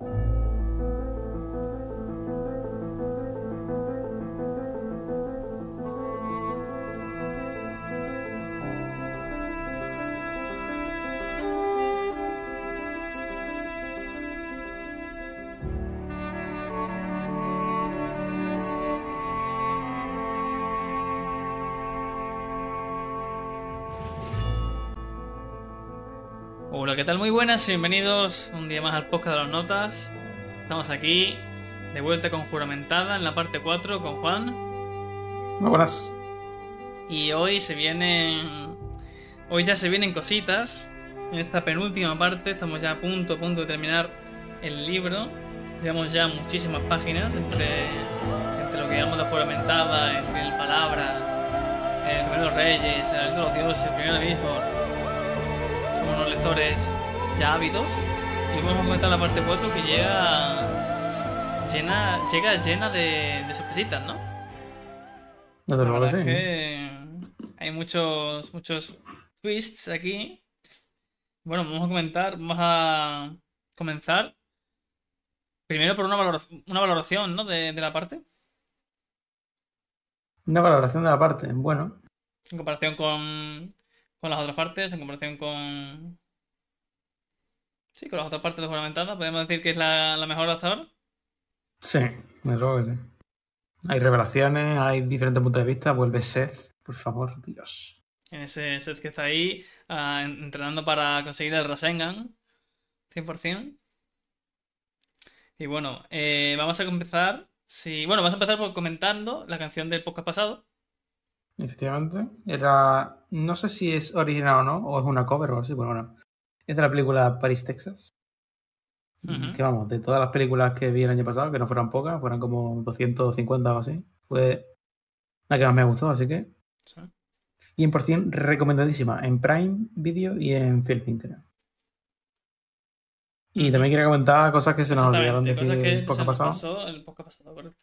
you Hola, ¿qué tal? Muy buenas, bienvenidos un día más al podcast de las notas. Estamos aquí de vuelta con Juramentada en la parte 4 con Juan. Muy buenas. Y hoy se vienen. Hoy ya se vienen cositas. En esta penúltima parte estamos ya a punto, a punto de terminar el libro. Llevamos ya muchísimas páginas entre, entre lo que llamamos de juramentada, entre el palabras, el primeros reyes, el de los dioses, el primer abismo. Lectores ya ávidos. Y vamos a comentar la parte 4 que llega llena, llega llena de, de sorpresitas, ¿no? Verdad que es sí. que hay muchos, muchos twists aquí. Bueno, vamos a comentar, vamos a comenzar primero por una valoración, una valoración ¿no? de, de la parte, Una valoración de la parte. Bueno, en comparación con, con las otras partes, en comparación con... Sí, con las otras partes de Juramentada. Podemos decir que es la, la mejor hasta ahora. sí, desde luego que sí. Hay revelaciones, hay diferentes puntos de vista. Vuelve Seth, por favor, Dios. En ese set que está ahí, ah, en- entrenando para conseguir el Rasengan. 100%. Y bueno, eh, vamos a empezar. Sí, bueno, vamos a empezar por comentando la canción del podcast pasado. Efectivamente. Era. No sé si es original o no, o es una cover o así, pero bueno. Es de la película Paris, Texas. Ujú. Que vamos, de todas las películas que vi el año pasado, que no fueran pocas, fueran como 250 o así, fue la que más me gustó, así que Sí. 100% recomendadísima en Prime Video y en Filming, creo. Y también quería comentar cosas que se nos olvidaron Exactamente, decir cosas el que se nos pasado. pasó el podcast pasado, correcto.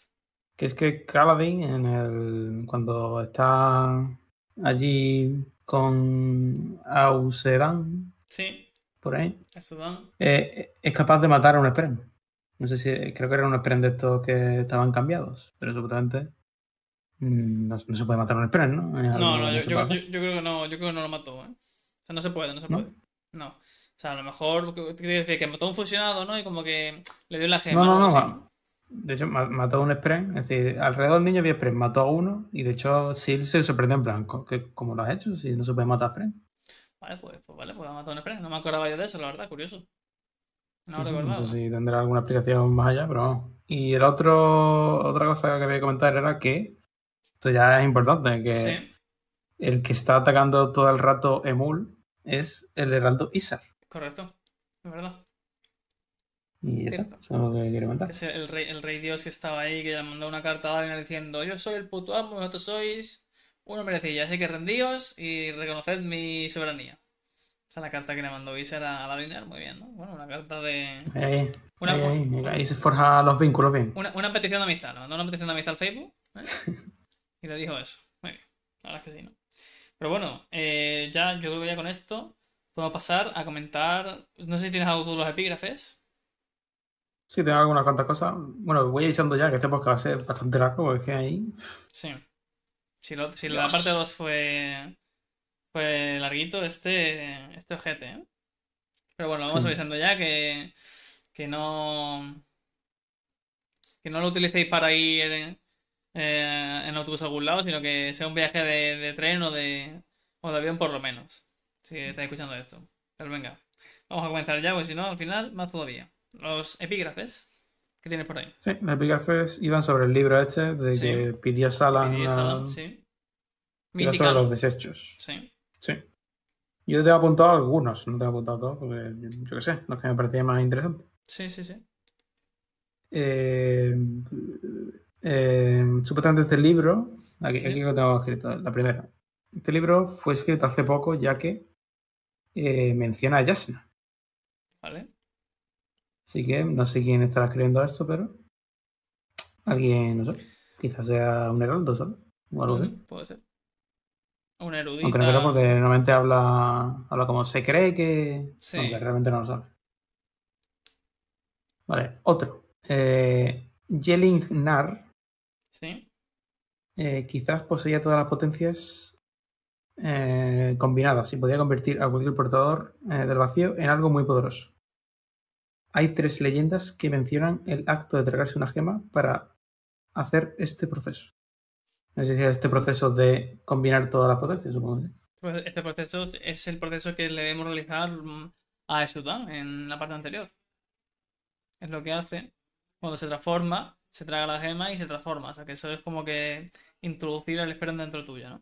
Que es que Kaladin, en el, cuando está allí con Ausedan, Sí, por ahí, eso dan. eh, es capaz de matar a un Spren. No sé si, creo que era un Spren de estos que estaban cambiados, pero supuestamente mm, no, no se puede matar a un Spren, ¿no? No, que no, yo, creo que no, yo creo que no lo mató, ¿eh? O sea, no se puede, no se puede. No. O sea, a lo mejor, ¿qué quiere decir? Que mató a un fusionado, ¿no? Y como que le dio la gema No, no, no. De hecho, ma- mató a un Spren. Es decir, alrededor del niño había Spren. Mató a uno. Y de hecho, Sil se sorprendió en plan, "¿Co- qué- ¿cómo lo has hecho? Si no se puede matar a Spren. Vale, pues, pues vale, pues matado a un Spren. No me acordaba yo de eso, la verdad, curioso. No Sí, no sé si tendrá alguna explicación más allá, pero vamos. Y el otro, otra cosa que había que comentar era que, esto ya es importante, que Sí, el que está atacando todo el rato Emul es el heraldo Isar. correcto. Es verdad. Y eso es lo que quería comentar. Es el rey, el rey Dios que estaba ahí, que le mandó una carta a alguien diciendo: Yo soy el puto amo, vosotros sois uno merecilla, así que rendíos y reconoced mi soberanía. Esa es la carta que le mandó Viser a Dalinar, muy bien, ¿no? Bueno, una carta de. Ahí, Una- ahí, ahí, ahí se forjan los vínculos bien. Una, una petición de amistad, le mandó una petición de amistad al Facebook ¿eh? y le dijo eso. Muy bien, la verdad es que sí, ¿no? Pero bueno, eh, ya yo creo que ya con esto podemos pasar a comentar. No sé si tienes algo de los epígrafes. Sí, tengo algunas cuantas cosas. Bueno, voy avisando ya que este podcast va a ser bastante largo, porque es que ahí. Sí. Si, lo- si la parte 2 fue, fue larguito, este, este ojete, ¿eh? Pero bueno, vamos Sí. avisando ya que, que no. Que no lo utilicéis para ir eh, en autobús a algún lado, sino que sea un viaje de, de tren o de, o de avión por lo menos. Si estáis escuchando esto. Pero venga, vamos a comenzar ya, porque si no, al final, más todavía. Los epígrafes que tienes por ahí. Sí, los epígrafes iban sobre el libro este de Sí. que pidió Y a- Salam, sí. sobre los desechos. Sí. Sí. Yo te he apuntado algunos, no te he apuntado todos, porque yo, yo qué sé, los que me parecían más interesantes. Sí, sí, sí. Eh, eh, supuestamente este libro, aquí, Sí. aquí lo tengo escrito, la primera. Este libro fue escrito hace poco, ya que eh, menciona a Yasna. Vale. Así que no sé quién estará escribiendo esto, pero alguien, no sé, quizás sea un heraldo, ¿sabes? O algo así. Puede ser. Una erudita. Aunque no creo porque normalmente habla, habla como se cree que... Sí. Aunque realmente no lo sabe. Vale, otro. Eh, Nar Sí. eh, quizás poseía todas las potencias eh, combinadas y podía convertir a cualquier portador eh, del vacío en algo muy poderoso. Hay tres leyendas que mencionan el acto de tragarse una gema para hacer este proceso. No sé si es este proceso de combinar todas las potencias, supongo. Pues este proceso es el proceso que le debemos realizar a Esudan en la parte anterior. Es lo que hace cuando se transforma, se traga la gema y se transforma. O sea que eso es como que introducir el Esperon dentro tuyo, ¿no?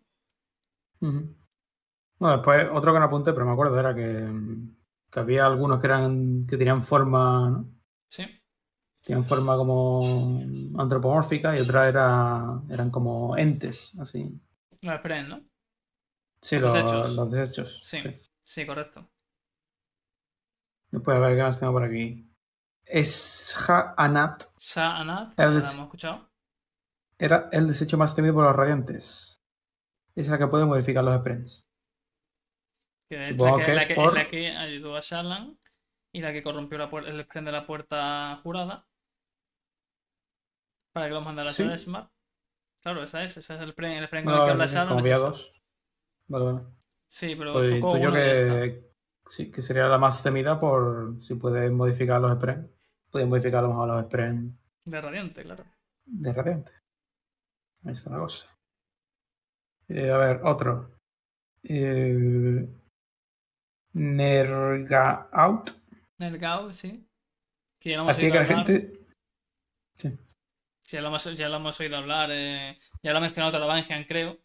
Bueno, después otro que no apunté, pero me acuerdo, era que, que había algunos que eran que tenían forma, ¿no? Sí. Tenían forma como antropomórfica y otras era, eran como entes, así. Los Esperon, ¿no? Sí, Los los, desechos. los desechos. Sí. sí. Sí, correcto. Después a ver qué más tengo por aquí. Esha Anat Sa Anat, El hemos escuchado. era el desecho más temido por los radiantes. Es la que puede modificar los Sprens. Que es la que, que la que- por- es la que ayudó a Shallan y la que corrompió la el Esperon de la puerta jurada. Para que lo mandara Sí. a Smart. Claro, esa es, esa es el Spren, el con No, el que habla como es dos. Vale, vale. Sí, pero Pues tocó uno que, sí, que sería la más temida por si puedes modificar los Sprens. Puedes modificar a lo mejor los Sprens De Radiante, claro. de radiante. Ahí está la cosa. Eh, a ver, otro. Eh, Nerga Out. El Gao, sí. Que ya lo hemos oído que la hablar. gente. Sí. Ya lo hemos, ya lo hemos oído hablar. eh, ya lo ha mencionado Tarabangian, creo.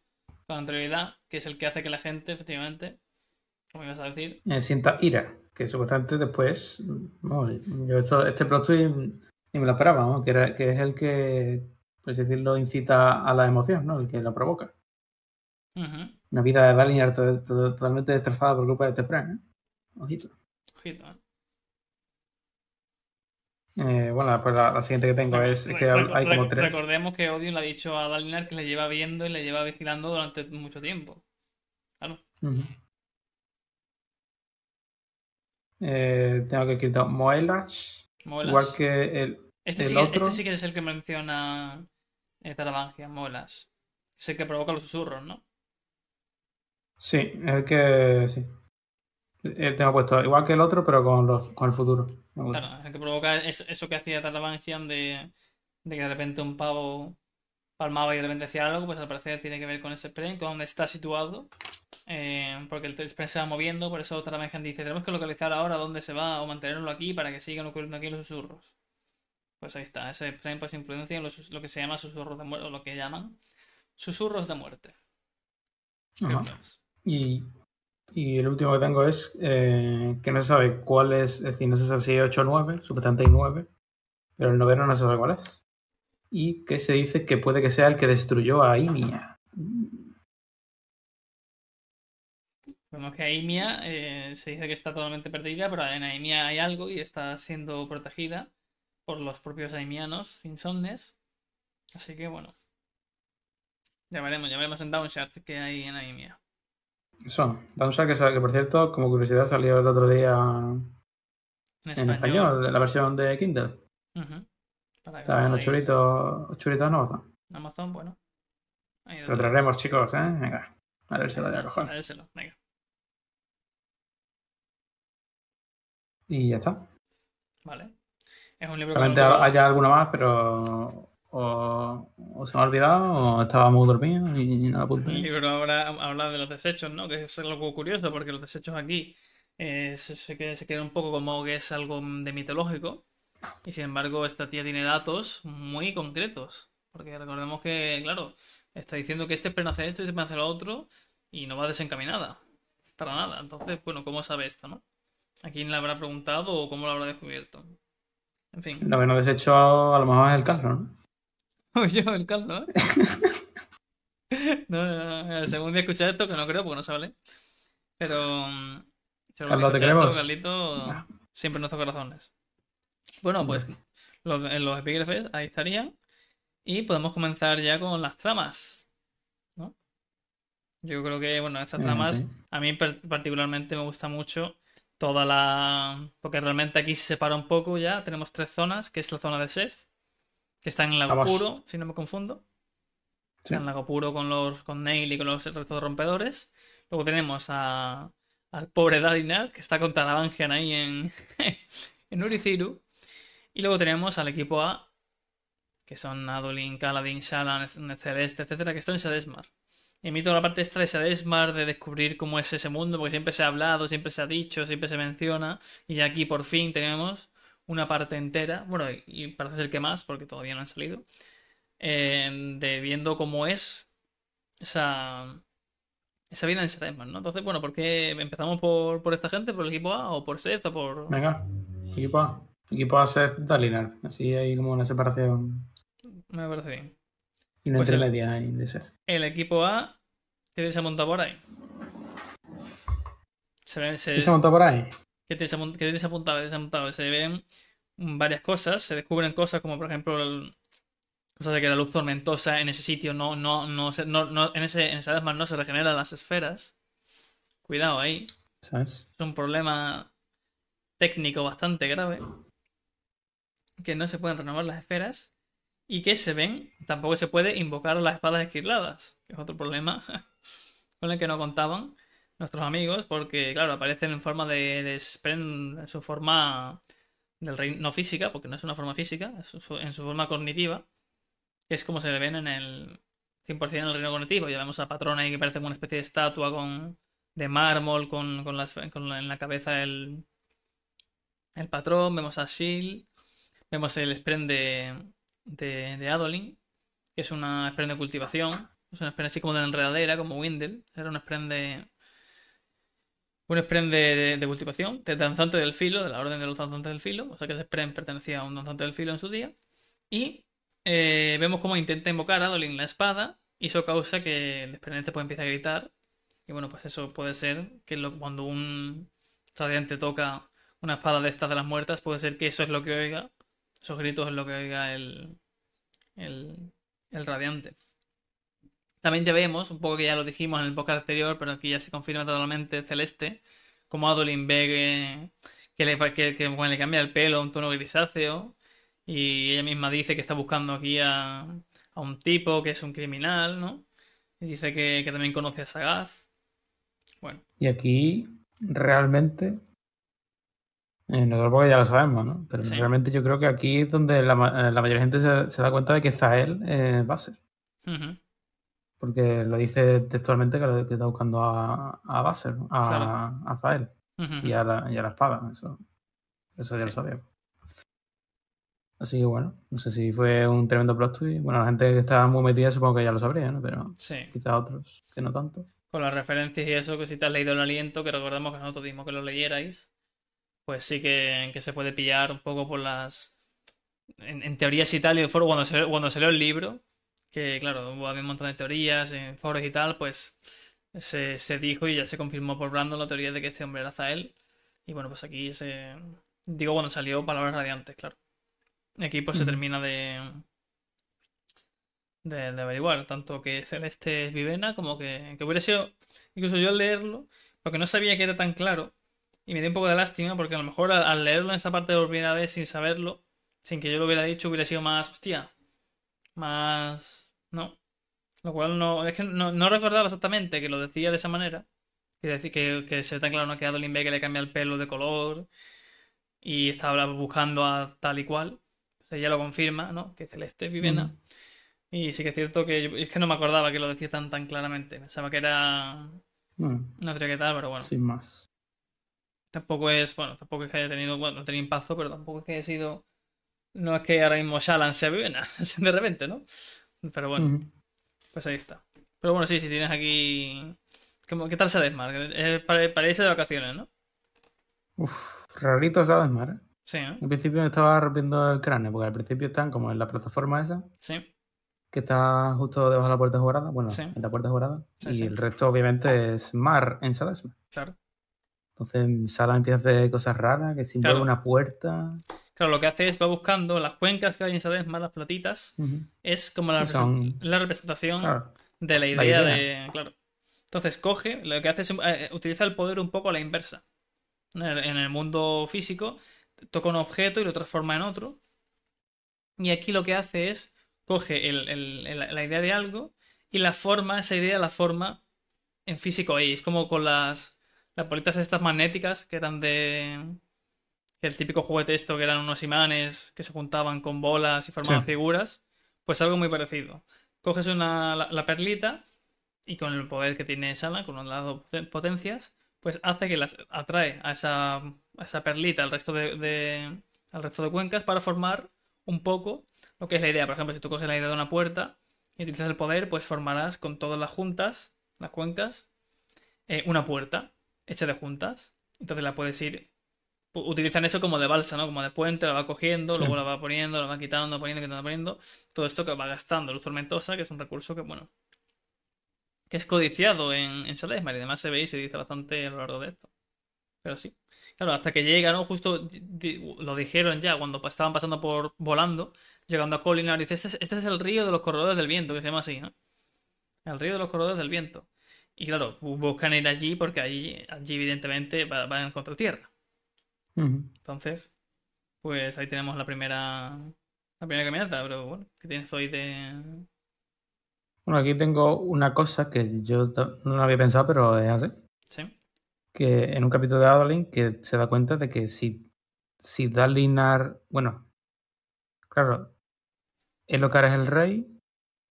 Con anterioridad. Que es el que hace que la gente, efectivamente. Como ibas a decir. eh, sienta ira, que supuestamente después, no, yo esto- este plot twist ni me lo esperaba, ¿no? que, era- que es el que, por así decirlo, incita a la emoción, ¿no? el que la provoca. Una vida de Dalinar to- to- totalmente destrozada por culpa de este Spren, ¿eh? Ojito. Ojito, ¿eh? Eh, bueno, pues la, la siguiente que tengo es, es que hay como tres. Recordemos que Odin le ha dicho a Dalinar que le lleva viendo y le lleva vigilando durante mucho tiempo. Claro. Eh, tengo que escrito Moelach, Moelas. igual que el, Este el sí, otro- este sí que es el que menciona eh, Tarabangia, Moelas. Es el que provoca los susurros, ¿no? Sí, es el que. Sí. El tengo puesto igual que el otro, pero con, los, con el futuro. Claro, es el que provoca es- eso que hacía Tarabangian de, de que de repente un pavo palmaba y de repente hacía algo, pues al parecer tiene que ver con ese Spren, con donde está situado. eh, porque el Spren se va moviendo, por eso Tarabangian dice, tenemos que localizar ahora dónde se va o mantenerlo aquí para que sigan ocurriendo aquí los susurros. Pues ahí está, ese Spren pues influencia en los lo que se llama susurros de muerte, o lo que llaman susurros de muerte. ¿Qué? Y, el último que tengo es eh, que no se sabe cuál es, es decir, no se sabe si hay 8 o 9, supuestamente hay 9, pero el noveno no se sabe cuál es. Y que se dice que puede que sea el que destruyó a Imia. Vemos que Aimia eh, se dice que está totalmente perdida, pero en Aimia hay algo y está siendo protegida por los propios Aimianos insomnes. Así que bueno. Ya veremos, ya veremos en Downshard qué hay en Aimia. Eso, Downside, que, que por cierto, como curiosidad, salió el otro día En en español, la versión de Kindle. Para que Está en lo los churitos, los churitos en Amazon. Amazon, bueno. Ahí Lo traeremos, chicos, ¿eh? Venga, a ver si lo de cojones. Traérselo, venga. Y ya está. Vale. Es un libro que Realmente lo- haya alguno más, pero o, o se me ha olvidado o estaba muy dormido y no apunté. El libro ahora habla de los desechos, ¿no? Que es algo curioso porque los desechos aquí eh, se, se queda, se queda un poco como que es algo de mitológico. Y sin embargo, esta tía tiene datos muy concretos. Porque recordemos que, claro, está diciendo que este pleno hace esto y este pleno hace lo otro y no va desencaminada. Para nada. Entonces, bueno, ¿cómo sabe esto, no? ¿A quién le habrá preguntado o cómo lo habrá descubierto? En fin. Lo que no desecho a lo mejor es el Carlos, ¿no? Yo, el Carlos, ¿eh? No, no, no, el segundo día escuchar esto, que no creo porque no se vale. Pero. mm, Carlos, te queremos. esto, Carlito, siempre en nuestros corazones. Bueno, pues los, en los epígrafes ahí estarían. Y podemos comenzar ya con las tramas. ¿no? Yo creo que, bueno, estas Eh, tramas sí. a mí particularmente me gusta mucho toda la... Porque realmente aquí se separa un poco ya. Tenemos tres zonas, que es la zona de Seth, que está en el lago Vamos. puro, si no me confundo. Sí. En el lago puro con los con Nail y con los restos rompedores. Luego tenemos a, al pobre Dalinar, que está contra la Vangean ahí en, en Uriciru. Y luego tenemos al equipo A, que son Adolin, Kaladin, Shalan, Celeste, etcétera, que están en Sedesmar. Y a mí toda la parte esta de Sedesmar, de descubrir cómo es ese mundo, porque siempre se ha hablado, siempre se ha dicho, siempre se menciona. Y aquí por fin tenemos una parte entera, bueno, y- parece ser que más, porque todavía no han salido, eh, de viendo cómo es esa, esa vida en Sedesmar, ¿no? Entonces, bueno, ¿por qué empezamos por, por esta gente, por el equipo A, o por Seth, o por... Venga, equipo A. Equipo A Seth Dalinar. Así hay como una separación Me parece bien. y una Pues el- intermedia ahí de Seth. El equipo A, ¿qué se ha montado por ahí? Se se, ¿Qué se montó por ahí? ¿Qué te has apunt- qué te has apuntado? ¿Qué te has apuntado? Se ven varias cosas, se descubren cosas como por ejemplo el- cosas de que la luz tormentosa en ese sitio no, no, no, se- no, no- en ese, en esa no se regeneran las esferas. Cuidado ahí. ¿Sabes? Es un problema técnico bastante grave. Que no se pueden renovar las esferas. Y que se ven, tampoco se puede invocar las espadas esquirladas. Que es otro problema con el que no contaban nuestros amigos. Porque, claro, aparecen en forma de, de Spren, en su forma del reino, no física, porque no es una forma física, en su forma cognitiva. Que es como se le ven en el 100% en el reino cognitivo. Ya vemos a Patrona ahí que parece como una especie de estatua con, de mármol con, con, las, con la- en la cabeza el, el patrón, vemos a Shield, vemos el Spren de, de, de Adolin, que es una Spren de cultivación, es una Spren así como de enredadera, como Windel, era un Spren de... Un Spren de, de- cultivación, de danzante del filo, de la orden de los danzantes del filo, o sea que ese Spren pertenecía a un danzante del filo en su día, y eh, vemos cómo intenta invocar a Adolin la espada, y eso causa que el este pues empiece a gritar, y bueno, pues eso puede ser que cuando un radiante toca una espada de estas de las muertas, puede ser que eso es lo que oiga, esos gritos es lo que oiga el, el radiante. También ya vemos, un poco que ya lo dijimos en el podcast anterior, pero aquí ya se confirma totalmente Celeste, como Adolin ve que, le, que, que, bueno, le cambia el pelo a un tono grisáceo, y ella misma dice que está buscando aquí a, a un tipo que es un criminal, ¿no? Y dice que, que también conoce a Sagaz. Bueno, Y aquí realmente, eh, nosotros porque ya lo sabemos, ¿no? Pero Sí. realmente yo creo que aquí es donde la, eh, la mayoría de gente se, se da cuenta de que Zael eh, va a ser. Porque lo dice textualmente que, lo- que está buscando a, a a, Claro. a Zael y a la, y a la espada. Eso, eso ya Sí. lo sabíamos. Así que bueno, no sé si fue un tremendo plot twist. Bueno, la gente que está muy metida supongo que ya lo sabría, ¿no? Pero Sí. quizás otros que no tanto. con las referencias y eso, que si te has leído el aliento, que recordemos que nosotros dimos que lo leyerais, pues sí que, que se puede pillar un poco por las. En, en teorías y tal, y el foro, cuando se, cuando el libro, que claro, hubo- había un montón de teorías en foros y tal, pues se, se dijo y ya se confirmó por Brandon la teoría de que este hombre era Zael. Y bueno, pues aquí se. Digo cuando salió Palabras Radiantes, claro. Aquí pues se termina de, de, de averiguar, tanto que Celeste es Vivena como que, que hubiera sido, incluso yo al leerlo, porque no sabía que era tan claro, y me dio un poco de lástima, porque a lo mejor al, al leerlo en esta parte de primera vez sin saberlo, sin que yo lo hubiera dicho, hubiera sido más, hostia, más, no, lo cual no, es que no, no recordaba exactamente que lo decía de esa manera, que, decir, que, que se tan claro ¿no? que a Adolin ve que le cambia el pelo de color, y estaba buscando a tal y cual, entonces ella lo confirma, ¿no? Que Celeste es Vivena. Ujú. Y sí que es cierto que yo- es que no me acordaba que lo decía tan tan claramente. Pensaba que era Bueno, una teoría que tal, pero bueno. sin más. Tampoco es, bueno, tampoco es que haya tenido, bueno, tenía impacto, pero tampoco es que haya sido. No es que ahora mismo Shalan sea Vivena, de repente, ¿no? Pero bueno, pues ahí está. Pero bueno, sí, si tienes aquí. ¿Cómo- ¿Qué tal se Desmar? Es para, para irse de vacaciones, ¿no? Uf, rarito, ¿sabes, Mar? ¿eh? Sí, ¿no? Al principio me estaba rompiendo el cráneo, porque al principio están como en la plataforma esa, Sí, que está justo debajo de la puerta jurada, bueno, Sí. en la puerta jurada, Sí, y sí. el resto obviamente es mar en Sadasma. claro. Entonces Sala empieza a hacer cosas raras, que si Claro. una puerta, Claro, lo que hace es va buscando las cuencas que hay en Sadesmar, las platitas. Es como la, son- representación claro, de la idea, La de. Claro. Entonces coge, lo que hace es eh, utiliza el poder un poco a la inversa. En el, en el mundo físico, toca un objeto y lo transforma en otro. Y aquí lo que hace es coge el- el- el- la idea de algo y la forma, esa idea la forma en físico ahí. Es como con las, las bolitas estas magnéticas que eran de. Que el típico juguete esto que eran unos imanes que se juntaban con bolas y formaban Sí. figuras. Pues algo muy parecido. Coges una, la, la perlita y con el poder que tiene Sala, con las dos poten- potencias, pues hace que las atrae a esa, a esa perlita al resto de, de- al resto de cuencas para formar un poco lo que es la idea. Por ejemplo, si tú coges la idea de una puerta y utilizas el poder, pues formarás con todas las juntas, las cuencas, eh, una puerta hecha de juntas. Entonces la puedes ir. Utilizan eso como de balsa, ¿no? Como de puente, la va cogiendo, Sí. luego la va poniendo, la va quitando, poniendo, quitando, poniendo. Todo esto que va gastando luz tormentosa, que es un recurso que, bueno, que es codiciado en, en Salesmar y además se ve y se dice bastante a lo largo de esto. Pero sí. Claro, hasta que llega, ¿no? Justo di- di- lo dijeron ya cuando estaban pasando por volando, llegando a Colinar, dice, este es, este es el río de los corredores del viento, que se llama así, ¿no? El río de los corredores del viento. Y claro, bu- buscan ir allí porque allí, allí evidentemente va- van a encontrar tierra. Entonces, pues ahí tenemos la primera la primera caminata, pero bueno, ¿qué tienes hoy de...? Bueno, aquí tengo una cosa que yo no lo había pensado, pero es así. Sí, Que en un capítulo de Adolin que se da cuenta de que si, si Dalinar, bueno, claro, Elocar es el rey,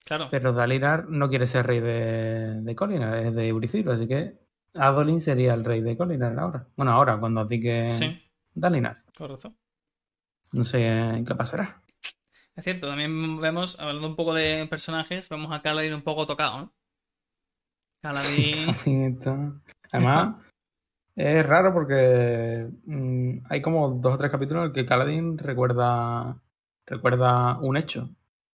claro. pero Dalinar no quiere ser rey de, de Colinar, es de Euricilo, así que Adolin sería el rey de Colinar ahora. Bueno, ahora, cuando diga Sí, Dalinar. correcto. No sé qué pasará. Es cierto, también vemos, hablando un poco de personajes, vemos a Kaladin un poco tocado, ¿no? Esto- Además, es raro porque mm, hay como dos o tres capítulos en el que Kaladin recuerda, recuerda un hecho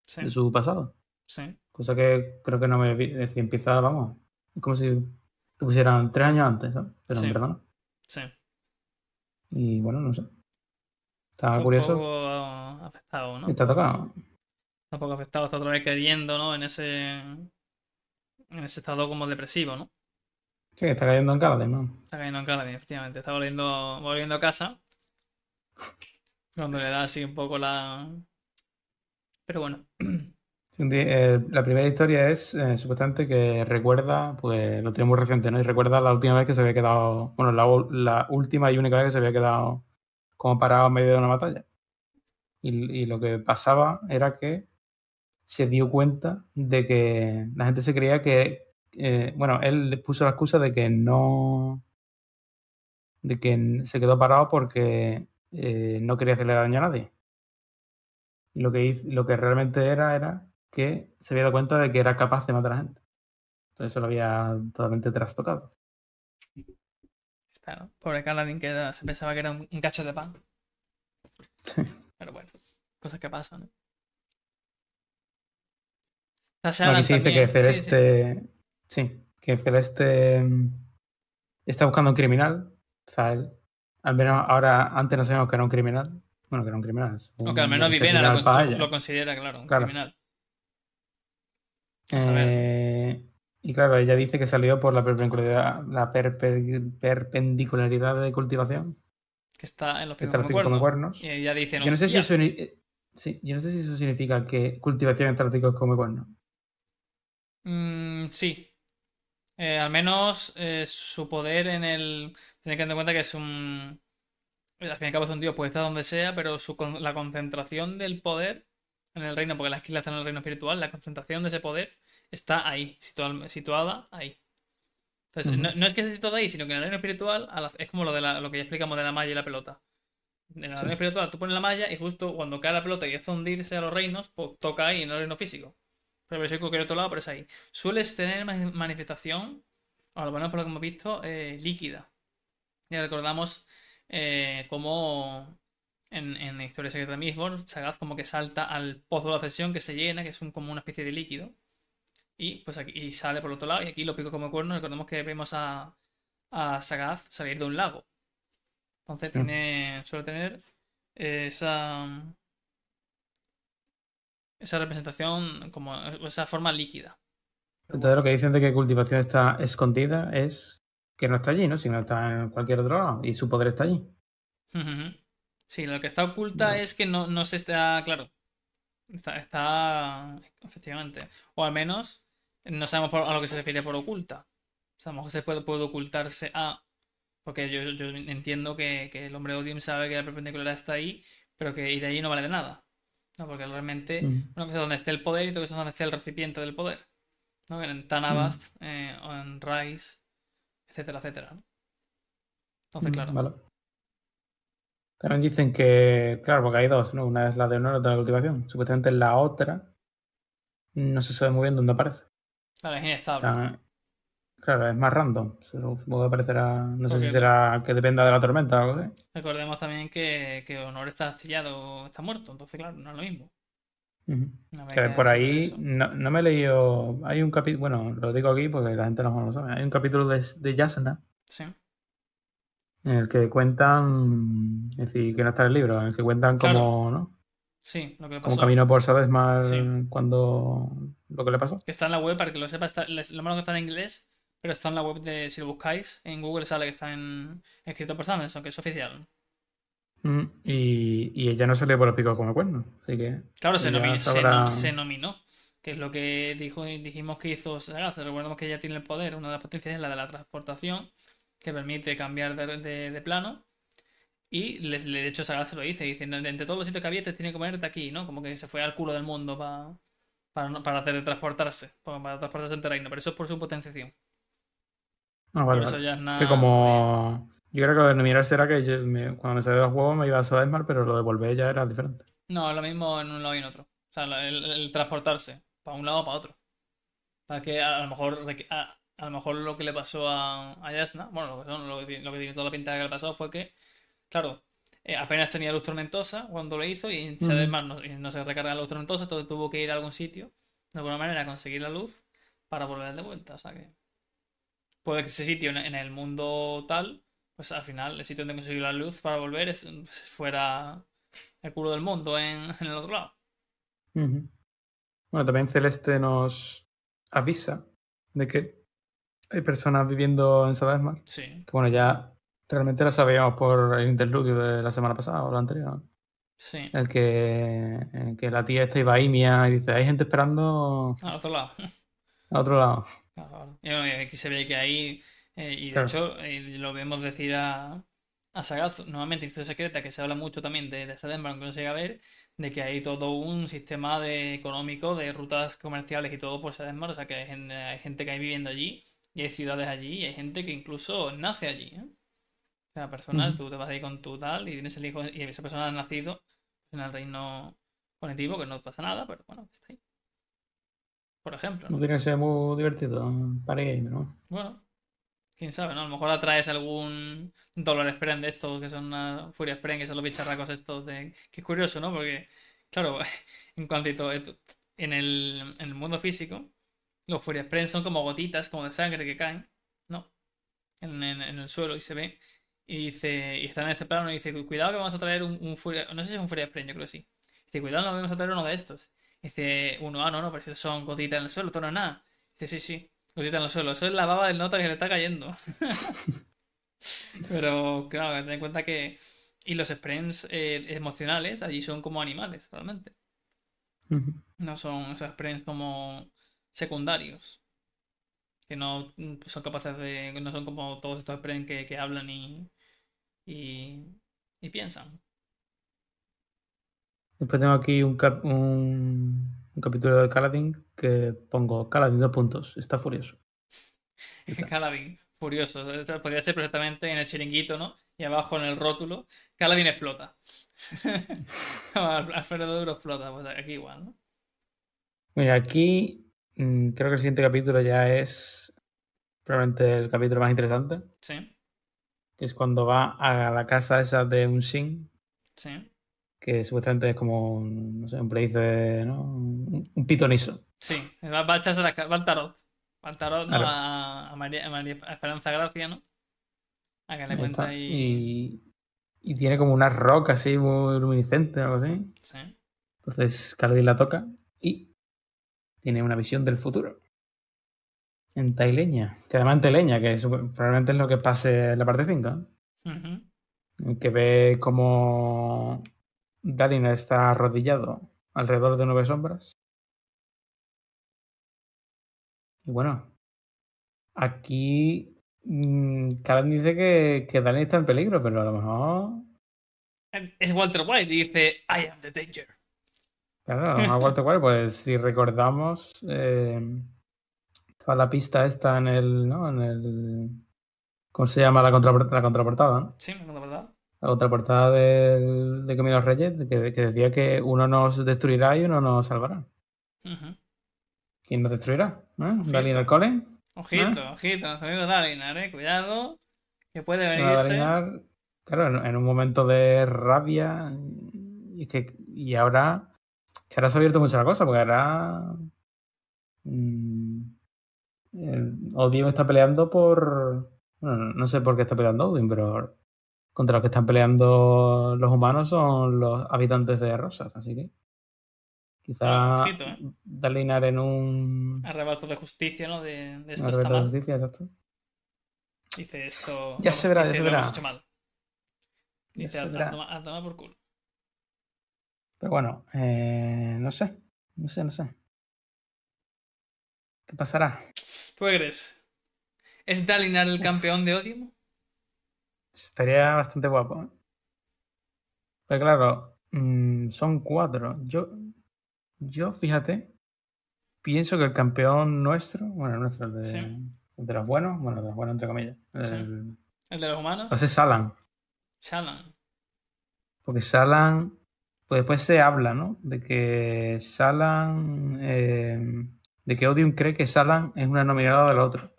Sí, de su pasado. sí, Cosa que creo que no me es decir, empieza, vamos, es como si te pusieran tres años antes, ¿sabes? Pero Sí. en verdad no. sí. Y bueno, no sé. Está Un curioso. poco afectado, ¿no? Está tocado. Un poco afectado, está otra vez cayendo, ¿no? En ese... En ese estado como depresivo, ¿no? Sí, está cayendo en Kaladin, ¿no? Está cayendo en Kaladin, efectivamente. Está volviendo, volviendo a casa. Cuando le da así un poco la... Pero bueno, Eh, la primera historia es eh, supuestamente que recuerda, pues lo tiene muy reciente, ¿no? Y recuerda la última vez que se había quedado, bueno, la, última y única vez que se había quedado como parado en medio de una batalla. Y, lo que pasaba era que se dio cuenta de que la gente se creía que, eh, bueno, él le puso la excusa de que no, de que se quedó parado porque no quería hacerle daño a nadie. Y lo que, lo que realmente era era que se había dado cuenta de que era capaz de matar a gente. Entonces eso lo había totalmente trastocado. está, ¿no? Pobre Kaladin que era- se pensaba que era un, un cacho de pan. Pero bueno, cosas que pasan, ¿no? Aquí se dice también. que Sí, sí. Celeste. Sí, que Celeste mm, está buscando un criminal. Zael. Al menos ahora, antes no sabíamos que era un criminal. Bueno, que era un criminal. según Aunque al menos que Vivena lo, considera, claro, un Claro. criminal. Eh, y claro, ella dice que salió por la perpendicularidad, la perpe- perpendicularidad de cultivación. Que está en los picos como cuernos. Y ella dice, Yo no sé si eso, eh, sí, yo no sé si eso significa que cultivación está los picos como cuernos. Mm, sí. Eh, al menos eh, su poder en el. Tiene que tener en cuenta que es un. Al fin y al cabo es un dios, puede estar donde sea, pero su, la concentración del poder en el reino, porque la esquila está en el reino espiritual, la concentración de ese poder está ahí, situa- situada ahí. Entonces, no, no es que esté situada ahí, sino que en el reino espiritual la- es como lo, de la- lo que ya explicamos de la malla y la pelota. En el Sí. reino espiritual tú pones la malla y justo cuando cae la pelota y hace hundirse a los reinos, pues toca ahí en el reino físico. Pero puede ser cualquier otro lado, pero es ahí. Sueles tener ma- manifestación, o lo menos por lo que hemos visto, eh, líquida. Y recordamos eh, cómo en, en la historia secreta de Mistborn, Sagaz como que salta al pozo de la ascensión que se llena, que es un, como una especie de líquido. Y pues aquí y sale por el otro lado. Y aquí lo pico como cuerno. Recordemos que vemos a, a Sagaz salir de un lago. Entonces Sí. tiene. suele tener eh, esa. esa representación como esa forma líquida. Entonces lo que dicen de que cultivación está escondida es que no está allí, ¿no? Sino está en cualquier otro lado y su poder está allí. Sí, lo que está oculta es que no, no se está, claro. Está, está, efectivamente. O al menos no sabemos por- a lo que se refiere por oculta. O sea, a lo mejor se puede, puede ocultarse a... Porque yo, yo entiendo que, que el hombre Odium sabe que la perpendicular está ahí, pero que ir allí no vale de nada. No, porque realmente Mm. una cosa es donde esté el poder y otra cosa es donde esté el recipiente del poder. ¿no? En Tanabast, eh, o en Rice, etcétera, etcétera. Entonces, Mm, claro. Vale. También dicen que, claro, porque hay dos, ¿no? Una es la de honor y otra la de cultivación. Supuestamente la otra no se sabe muy bien dónde aparece. Claro, es inestable. claro, es más random. Supongo que aparecerá, no sé si será que dependa de la tormenta o algo así. Recordemos también que, que Honor está astillado, está muerto, entonces claro, no es lo mismo. Que por ahí no, no me he leído. Hay un capítulo, bueno, lo digo aquí porque la gente no lo sabe. Hay un capítulo de, de Yasna Sí. En el que cuentan, es decir, que no está en el libro, en el que cuentan Claro. como, ¿no? Sí, lo que le Como pasó. caminó por Sadesmar Sí. cuando lo que le pasó. Que está en la web, para que lo sepa, está, lo malo que está en inglés, pero está en la web de, si lo buscáis, en Google sale que está en, escrito por Sanderson, que es oficial. Mm, Y, y ella no salió por los picos como cuernos, así que Claro, se, ella nomi- se, sabrá- no- se nominó, que es lo que dijo, dijimos que hizo Sagaz. Recordemos que ella tiene el poder, una de las potencias es la de la transportación, que permite cambiar de, de- de plano. Y les, de hecho Sagaz se lo dice, "De- entre todos los sitios que había te tiene que ponerte aquí, ¿no? Como que se fue al culo del mundo pa- para, para hacer transportarse, para, transportarse entre reino, pero eso es por su potenciación. Ah, Por vale, eso vale. ya es nada. Que como. Yo creo que lo de será que yo me- cuando me salí del juego me iba a Sadesmar, pero lo de volver ya era diferente. No, es lo mismo en un lado y en otro. O sea, el, el transportarse para un lado o para otro. Para que a, a lo mejor a, a lo mejor lo que le pasó a, a Yasna, bueno, lo que, son- lo que tiene- lo que tiene toda la pinta que le pasó fue que, claro, eh, apenas tenía luz tormentosa cuando lo hizo y se además no, se recarga la luz tormentosa, entonces tuvo que ir a algún sitio de alguna manera a conseguir la luz para volver de vuelta. O sea que puede que ese sitio en, en el mundo tal, pues al final el sitio donde conseguir la luz para volver es, fuera el culo del mundo en, en el otro lado. Bueno, también Celeste nos avisa de que hay personas viviendo en Sadesmar. Sí. Que bueno, ya realmente lo sabíamos por el interludio de la semana pasada o la anterior. Sí, El que, el que la tía esta iba a Imia y dice, hay gente esperando al otro lado. a otro lado. Claro, claro. Y bueno, aquí se ve que ahí, eh, y de Claro. hecho eh, lo vemos decir a, a Sagaz, nuevamente, Historia Secreta, que se habla mucho también de, de aunque no se llega a ver, de que hay todo un sistema de, económico de rutas comerciales y todo por Sademar, o sea que hay gente, hay gente que hay viviendo allí, y hay ciudades allí, y hay gente que incluso nace allí, ¿eh? O sea, personas, Ujú. tú te vas ahí con tu tal, y tienes el hijo, y esa persona ha nacido en el reino conectivo, que no pasa nada, pero bueno, está ahí. Por ejemplo, ¿no? Tiene que ser muy divertido para game, ¿no? Bueno, quién sabe, ¿no? A lo mejor atraes algún dólar Spren de estos que son una Furia Spren, que son los bicharracos estos de. Que es curioso, ¿no? Porque, claro, en cuantito en el, en el mundo físico, los Furia Spren son como gotitas, como de sangre que caen, ¿no? En, en- en el suelo y se ve. Y dice, y está en este plano y dice, cuidado que vamos a traer un, un Furia. No sé si es un Furia Spren, yo creo que sí. Dice, cuidado, no vamos a traer uno de estos. Dice uno, ah, no, no, pero si son gotitas en el suelo, esto no es nada. Dice, sí, sí, gotita en el suelo. Eso es la baba del nota que le está cayendo. Pero, claro, ten en cuenta que. Y los sprints eh, emocionales allí son como animales, realmente. No son esos sprints como secundarios. Que no son capaces de. No son como todos estos sprints que, que hablan y. Y. Y piensan. Después tengo aquí un, cap- un, un capítulo de Caladin que pongo Caladin dos puntos, está furioso. Está. Caladín, furioso. Podría ser perfectamente en el chiringuito, ¿no? Y abajo en el rótulo, Caladín explota. Alfredo Duro explota, pues aquí igual, ¿no? Mira, aquí creo que el siguiente capítulo ya es probablemente el capítulo más interesante, Sí, que es cuando va a la casa esa de un Shin, sí. que supuestamente es como un, no sé, un príncipe, ¿no? Un, un pitoniso. Sí, va, va a echarse la ca- va al tarot. Va al tarot, ¿no? A, a María, a María Esperanza Gracia, ¿no? A que le cuenta ahí. Y, y tiene como una roca así muy luminiscente o algo así. Sí. Entonces Caladin la toca y tiene una visión del futuro. En Taileña. Que además en Taileña, que sup- probablemente es lo que pase en la parte 5. Ujú. Que ve como Dalina está arrodillado alrededor de nueve sombras. Y bueno, aquí mm, Kalan dice que, que Dalin está en peligro, pero a lo mejor Es Walter White y dice, I am the danger. Claro, mejor Walter White, pues si recordamos, eh, estaba la pista esta en el, ¿no? En el, ¿cómo se llama la, contrapor- la contraportada? ¿no? Sí, me verdad. La contraportada del, de Camino Reyes, que, que decía que uno nos destruirá y uno nos salvará. ¿Quién nos destruirá? ¿Eh? Ojito. ¿Dalin Alcolen? Ojito, ojito, nuestro amigo Dalinar, eh. Cuidado. Que puede ¿No va a venirse. Dalinar? Claro, en, en un momento de rabia y que y ahora que ahora se ha abierto mucho la cosa, porque ahora mm, el Odin está peleando por bueno, no- sé por qué está peleando Odin, pero contra los que están peleando los humanos son los habitantes de Rosas, así que quizá ojito, ¿eh? Dalinar en un Arrebato de justicia, ¿no? De, de esto está de mal. justicia, exacto. Dice esto. Ya se verá, ya se verá. Dice a tomar por culo. Pero bueno, eh, no sé, no sé, no sé. ¿Qué pasará? ¿Tú qué crees? ¿Es Dalinar el campeón de Odium? Estaría bastante guapo. ¿eh? Pero claro, mm, son cuatro. Yo, yo, fíjate, pienso que el campeón nuestro, bueno, nuestro, el de, Sí. el de los buenos, bueno, de los buenos entre comillas, Sí. el- ¿El de los humanos? va a ser Salan. Shalan. Porque Salan, pues después se habla, ¿no? De que Salan, eh, de que Odium cree que Salan es una nominada del otro.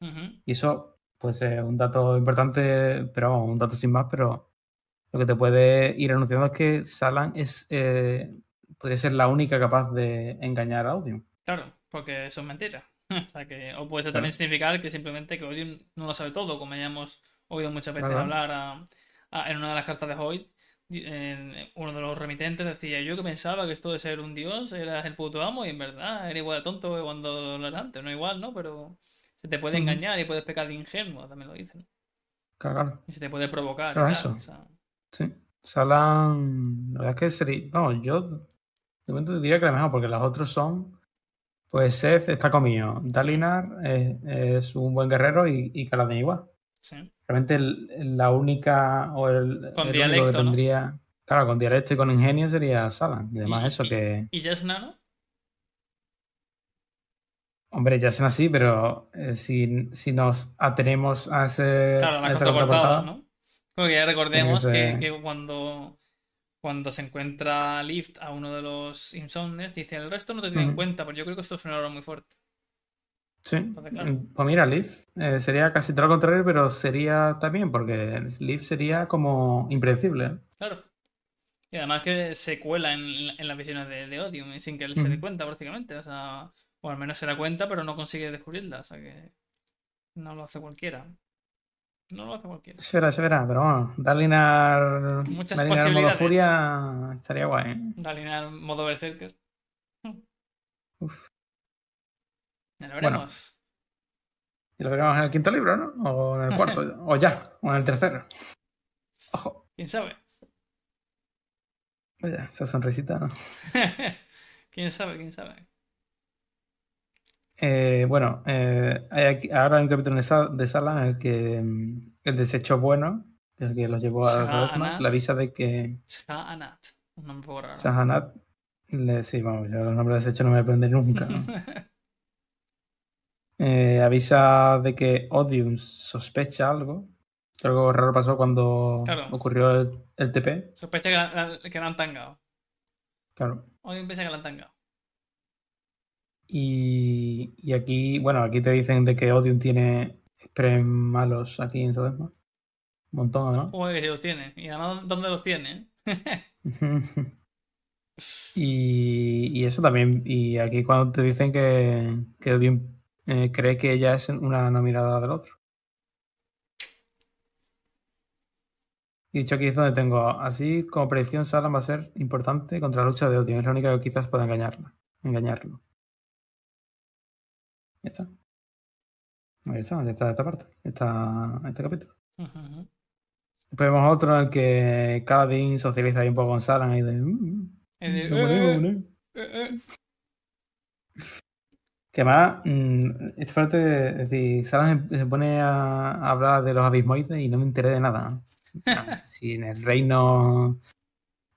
Ujú. Y eso, pues es un dato importante, pero vamos, un dato sin más, pero lo que te puede ir anunciando es que Salan es, eh, podría ser la única capaz de engañar a Odium. Claro, porque eso es mentira. O sea que, o puede ser Claro. también significar que simplemente que Odium no lo sabe todo, como ya hemos oído muchas veces Claro. hablar a- a- en una de las cartas de Hoyt. Uno de los remitentes decía yo que pensaba que esto de ser un dios eras el puto amo y en verdad era igual de tonto que cuando lo era antes, no igual, ¿no? Pero se te puede engañar y puedes pecar de ingenuo, también lo dicen. Claro, claro. Y se te puede provocar. Claro, eso. o sea, Sí. Salan, la verdad es que sería, vamos, yo de momento diría que la mejor, porque los otros son, pues Seth está comido, Dalinar es, es un buen guerrero y, y Kaladin igual. sí. Realmente el- la única o el, Con el único dialecto, que ¿no? tendría, claro, con dialecto y con ingenio sería Salan. Y además Y- eso y- que, ¿Y Jasna, no? hombre, ya son así, pero eh, si, si nos atenemos a ese Claro, a las esa contraportadas, contraportada, ¿no? Como que ya recordemos que, cuando, cuando se encuentra Lift a uno de los insomnes, dice el resto no te tiene en cuenta, pero yo creo que esto es un error muy fuerte. Sí, Entonces, claro. pues mira, Leaf eh, sería casi todo lo contrario, pero sería también, porque Leaf sería como impredecible. Claro. Y además que se cuela en, en las visiones de, de Odium y sin que él se dé cuenta prácticamente. O sea, o al menos se da cuenta, pero no consigue descubrirla. O sea que no lo hace cualquiera. No lo hace cualquiera. Se verá, se verá, pero bueno, Dalinar, Muchas Dalinar modo furia estaría guay. ¿eh? Dalinar modo Berserker. Uf. Ya lo Bueno. veremos. Y lo veremos en el quinto libro, ¿no? O en el cuarto, o ya, o en el tercero. Ojo, ¿Quién sabe? vaya, esa sonrisita. ¿no? ¿Quién sabe? ¿Quién sabe? Eh, bueno, eh, hay aquí- ahora hay un capítulo de, Sa- de Salan en el que mm, el desecho bueno, el que los llevó a Sahanat. Rosma, le avisa de que Sha'anat. Un nombre raro. Sahanat, le, sí, vamos, yo los nombres de desecho no me aprendí nunca. ¿no? Eh, avisa de que Odium sospecha algo. que Algo raro pasó cuando Claro. ocurrió el, el TP. Sospecha que la, que la han tangado. Claro. Odium piensa que la han tangado. Y, y aquí, bueno, aquí te dicen de que Odium tiene spray malos aquí en Sodesma. Un montón, ¿no? Joder, que si los tiene. Y además, ¿dónde los tiene? y, y eso también. Y aquí cuando te dicen que, que Odium eh, cree que ella es una nominada del otro. Y dicho aquí es donde tengo. Así como predicción, Salam va a ser importante contra la lucha de Odium. Es la única que quizás pueda engañarla. Engañarlo. Ya está. Ahí está, ya está esta parte, esta, este capítulo. Ujú. Después vemos otro en el que Caladín socializa ahí un poco con Salan y de... "Mm, El de, vámonos, "Eh, vámonos". eh, eh". Que además, mm, esta parte, es decir, Salan se pone a, a hablar de los abismoides y no me enteré de nada. Si en el reino,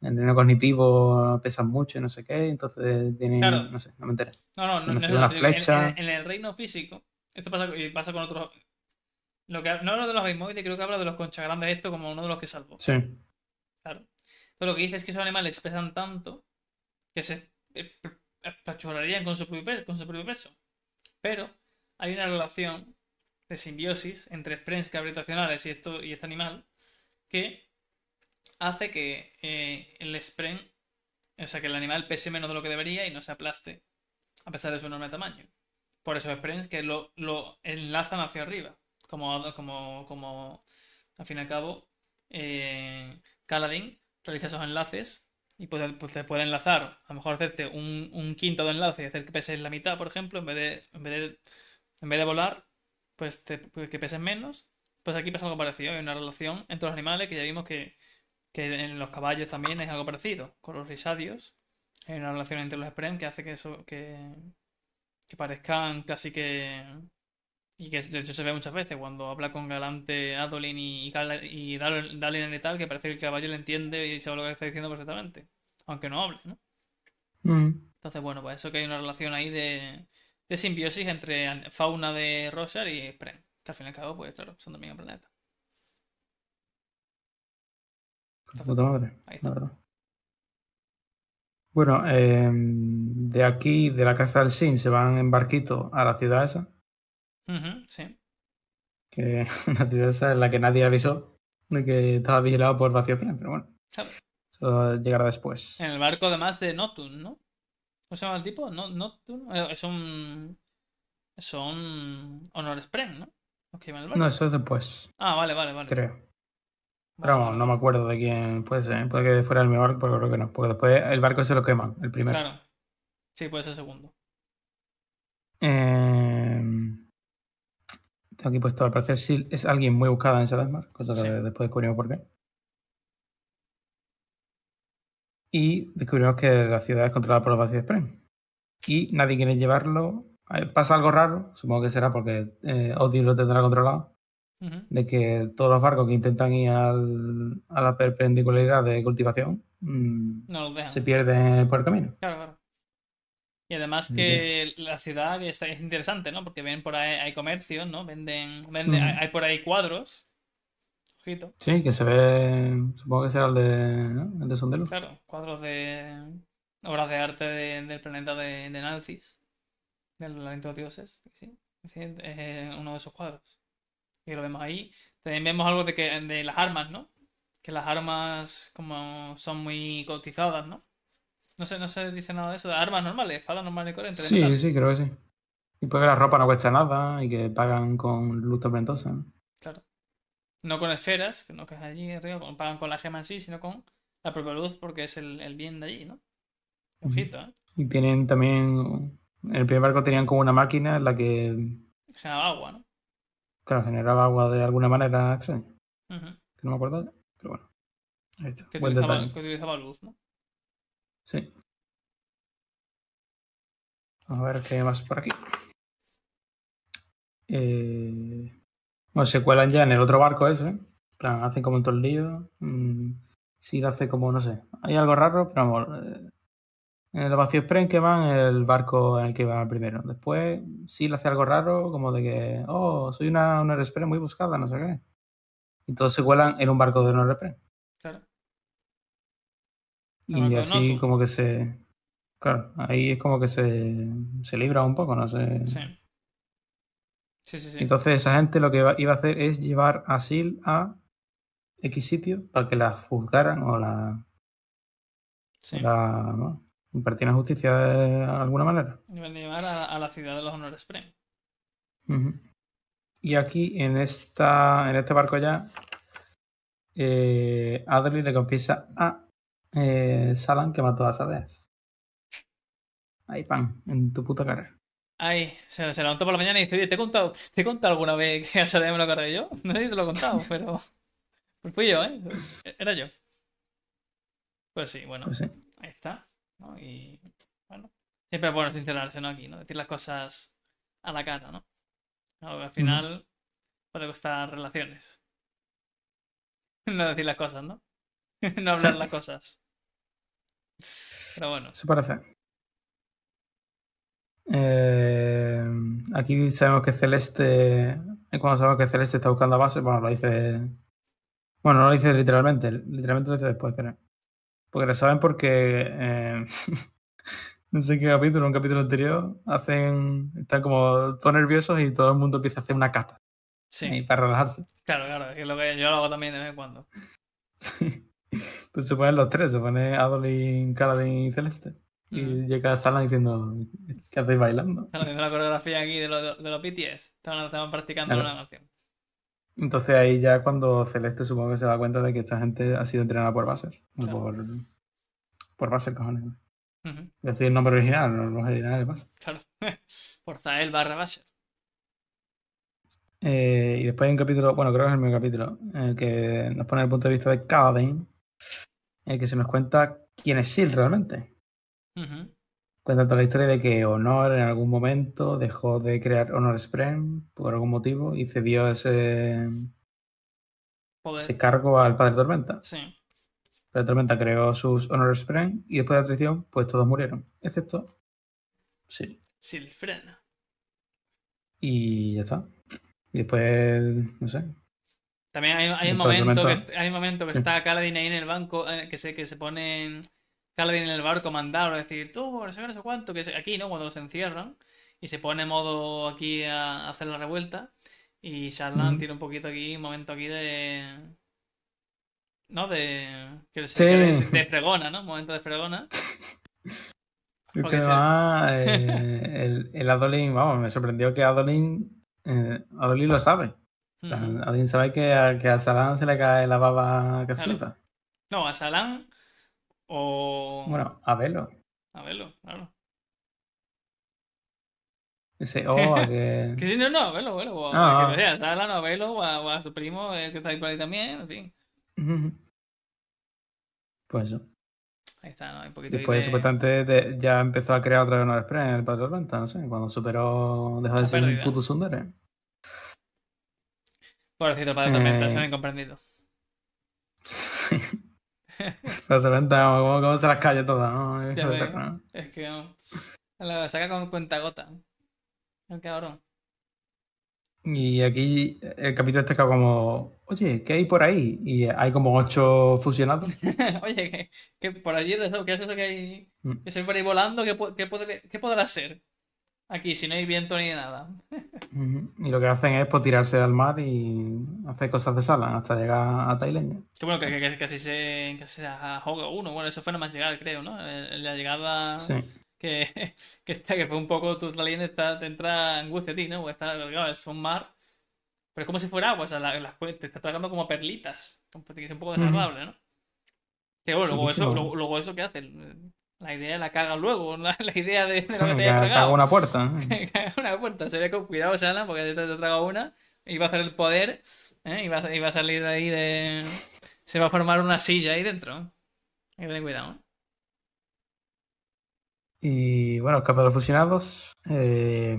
en el reino cognitivo pesan mucho y no sé qué, entonces tienen, Claro. no sé, no me enteré. No, no, no, no una en- flecha. En, en el reino físico, esto pasa, y pasa con otros. Lo que, no hablo de los abismoides, creo que habla de los conchas grandes, esto como uno de los que salvó. Sí, Claro. Pero lo que dice es que esos animales pesan tanto que se apachurrarían con su propio peso. Pero hay una relación de simbiosis entre sprens gravitacionales y, esto, y este animal que hace que eh, el spren, o sea, que el animal pese menos de lo que debería y no se aplaste a pesar de su enorme tamaño. Por esos sprens que lo, lo enlazan hacia arriba. Como, como, como al fin y al cabo, eh, Kaladin realiza esos enlaces y puede, pues te puede enlazar, a lo mejor hacerte un, un quinto de enlace y hacer que peses la mitad, por ejemplo, en vez de, en vez de, en vez de volar, pues te- pues que pesen menos. Pues aquí pasa algo parecido, hay una relación entre los animales que ya vimos que, que en los caballos también es algo parecido, con los risadios. Hay una relación entre los sprem que hace que eso, que, que parezcan casi que... Y que de hecho se ve muchas veces cuando habla con Galante, Adolin y, y, Gal- y Dal- Dalin y tal, que parece que el caballo le entiende y sabe lo que está diciendo perfectamente. Aunque no hable, ¿no? Mm, Entonces, bueno, pues eso que hay una relación ahí de, de simbiosis entre fauna de Rosar y Spren. Que al fin y al cabo, pues claro, son del mismo planeta. puta madre, Ahí está. la verdad. Bueno, em, de aquí, de la casa del Sin, se van en barquito a la ciudad esa, Sí. que la ciudad es la que nadie avisó de que estaba vigilado por Vacío pero bueno, Claro. eso llegará después. En el barco además de Nocturne, ¿no? ¿Cómo se llama el tipo? No, Nocturne. Eh, Es un. Son. Honor Spren, ¿no? No, eso es después, Ah, vale, vale, vale. creo. Vale, Pero vamos, vale, no me acuerdo de quién puede ser, ¿eh? puede que fuera el mismo barco, pero creo que no, porque después el barco se lo queman, el primero. Claro. Sí, puede ser segundo. Em, tengo aquí puesto, al parecer Sil es alguien muy buscada en Shadowsmar, cosa que Sí. después descubrimos por qué. Y descubrimos que la ciudad es controlada por los vacíos Spren. Y nadie quiere llevarlo. Pasa algo raro, supongo que será porque eh, Odin lo tendrá controlado, de que todos los barcos que intentan ir al- a la perpendicularidad de cultivación mm, No los dejan. se pierden por el camino. Claro, claro. Y además que la ciudad está, es interesante, ¿no? Porque ven por ahí, hay comercios, ¿no? Venden, venden, Ujú. hay, hay por ahí cuadros. Ojito. Sí, que se ve, supongo que será el de, ¿no? el de Son de Luz. Claro, cuadros de obras de arte de- del planeta de, de del laberinto de los dioses. Sí, es uno de esos cuadros. Y lo vemos ahí. También vemos algo de que de las armas, ¿no? Que las armas como son muy cotizadas, ¿no? No sé, no se dice nada de eso, de armas normales, espadas normales y corrientes Sí, metal. sí, creo que sí. Y porque la ropa no cuesta nada y que pagan con luz tormentosa. ¿no? Claro. No con esferas, que no que es allí arriba, pagan con la gema en sí, sino con la propia luz, porque es el, el bien de allí, ¿no? Ojito, ¿eh? Y tienen también, en el primer barco tenían como una máquina en la que, Generaba agua, ¿no? claro, generaba agua de alguna manera extraña, que no me acuerdo, ya, pero bueno. Ahí está, Que buen utilizaba, que utilizaba luz, ¿no? Sí. A ver qué hay más por aquí. Eh... Bueno, se cuelan ya en el otro barco ese. En plan, hacen como un todo el lío. Mm, sí, hace como, no sé. Hay algo raro, pero vamos. eh, En el vacío Spren que van el barco en el que van primero. Después sí le hace algo raro, como de que, oh, soy una, una muy buscada, no sé qué. Y todos se cuelan en un barco de una Spren. Claro. Y así como que se. Claro, ahí es como que se, se libra un poco, no sé. Sí. Sí, sí, sí. Entonces esa gente lo que iba, a hacer es llevar a Sil a X sitio para que la juzgaran o la, Sí. la ¿no? impartieran justicia de alguna manera. Iban a llevar a, a la ciudad de los honores Spren. Ujú. Y aquí en esta en este barco ya eh, Adri le confiesa a eh, Salan que mató a Sadeas. Ahí pan, en tu puta cara. Ay, se, se levantó por la mañana y dice, oye, ¿te he contado, te he contado alguna vez que a Saladin me lo cargué yo? No sé si te lo he contado, pero... Pues fui yo, ¿eh? Era yo. Pues sí, bueno. Pues sí. Ahí está. ¿no? Y bueno, siempre es bueno sincerarse, ¿no? Aquí, ¿no? Decir las cosas a la cara, ¿no? Algo que al final puede costar relaciones. No decir las cosas, ¿no? no hablar las cosas. Pero bueno. Eso parece. Eh, aquí sabemos que Celeste. eh, Cuando sabemos que Celeste está buscando a base, bueno, lo dice. Bueno, no lo dice literalmente, literalmente lo dice después, creo. Porque lo saben porque. eh, no sé qué capítulo, un capítulo anterior, hacen. Están como todos nerviosos y todo el mundo empieza a hacer una cata. Sí, para relajarse. claro, claro. Es lo que yo lo hago también de vez en cuando. Sí. Entonces se ponen los tres, se pone Adolin, Kaladin y Celeste. Y llega Sala diciendo, ¿qué hacéis bailando? Están haciendo la coreografía aquí de los de los BTS. Estaban, estaban practicando Claro. una canción. Entonces ahí ya cuando Celeste supongo que se da cuenta de que esta gente ha sido entrenada por Basser. Claro. Por, por Basser, cojones. Ujú, Es decir, el nombre original, no los originales Basser. Claro. Por Zael barra Basher. Eh, y después hay un capítulo, bueno, creo que es el mismo capítulo, en el que nos pone el punto de vista de Kaladin, en el que se nos cuenta quién es Sil realmente. Cuenta toda la historia de que Honor en algún momento dejó de crear Honor Spren por algún motivo y cedió ese, Joder. ese cargo al Padre Tormenta. Sí. Padre Tormenta creó sus Honor Spren y después de la traición, pues todos murieron, excepto sí. Silfrena. Y ya está. Y después, no sé. También hay, un momento que, hay un momento que Sí. está Kaladin ahí en el banco, eh, que se, que se pone Kaladin en el mandar, a decir, tú, no sé no sé cuánto, que se- aquí, ¿no? Cuando los encierran, y se pone modo aquí a, a hacer la revuelta, y Sharlan Ujú. tiene un poquito aquí, un momento aquí de... ¿No? De... Que se, Sí. de, de fregona, ¿no? Un momento de fregona. Es que además, eh, el, el Adolin, vamos, me sorprendió que Adolin, eh, Adolin lo sabe. O sea, Ujú. Adolin sabe que a, que a Salan se le cae la baba que Claro. flipa. No, a Salan o... Bueno, a Velo. A verlo, claro. Ese, oh, a que... Que si no, no, a verlo, a verlo. O Ah, a, ah. que sea, Salan o a verlo, o a, o a su primo, el que está ahí por ahí también, en fin. Pues eso. Ahí está, ¿no? Hay poquito Después, de- supuestamente, de- ya empezó a crear otra vez una Express en el Padre Tormenta, no sé, cuando superó, dejó de La ser un puto Sundere. Pobrecito padre tormenta, Eh. son incomprendidos. Padre Tormenta, como, como se las calla todas, ¿no? Es que no. La saca con cuenta gota. El cabrón. Y aquí el capítulo está como, oye, ¿qué hay por ahí? Y hay como ocho fusionados. Oye, que por allí, ¿qué es eso que hay? Mm. Que se por ahí volando, ¿qué, qué, podré- qué podrá ser? Aquí, si no hay viento ni nada. Y lo que hacen es pues, tirarse al mar y hacer cosas de sala hasta llegar a Taileña. Qué bueno que, que, que, que así se, que se ahoga uno. Bueno, eso fue nada más llegar, creo, ¿no? La llegada. Sí. que, que, está, que fue un poco tu leyenda está, te entra angustia a ti, ¿no? Porque está, claro, es un mar, pero es como si fuera agua, o sea, la- cue- te está tragando como perlitas, que es un poco desagradable, ¿no? Que bueno, luego eso, luego, luego eso ¿qué hace? La idea la caga luego, la, la idea de, de lo que te haya caga tragado. una puerta. ¿eh? Caga una puerta, se ve con cuidado, Sala, porque te, te ha tragado una, y va a hacer el poder, ¿eh? y, va a, y va a salir de ahí de... Se va a formar una silla ahí dentro. ¿eh? Hay que tener cuidado, ¿eh? Y bueno, escapa de los fusionados. eh,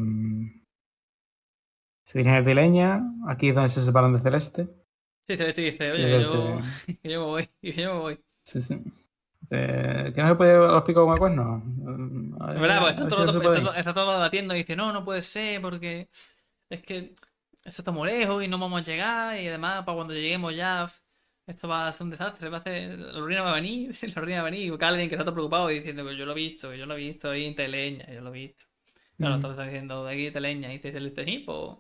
se dirigen a Taileña. Aquí es donde se separan de Celeste. Sí, te dice, oye, el yo, yo me voy, yo me voy. Sí, sí. Eh, ¿Que no se puede llevar los picos como cuernos? Es verdad, porque está todo, todo- está todo debatiendo y dice, no, no puede ser porque es que eso está muy lejos y no vamos a llegar y además para cuando lleguemos ya esto va a ser un desastre, va a ser, la ruina va a venir, la ruina va a venir, y Calvin que está todo preocupado y diciendo que yo lo he visto, que yo lo he visto ahí en Teleña, yo lo he visto. Claro, Mm. entonces está diciendo de aquí Teleña y dice el sí, pues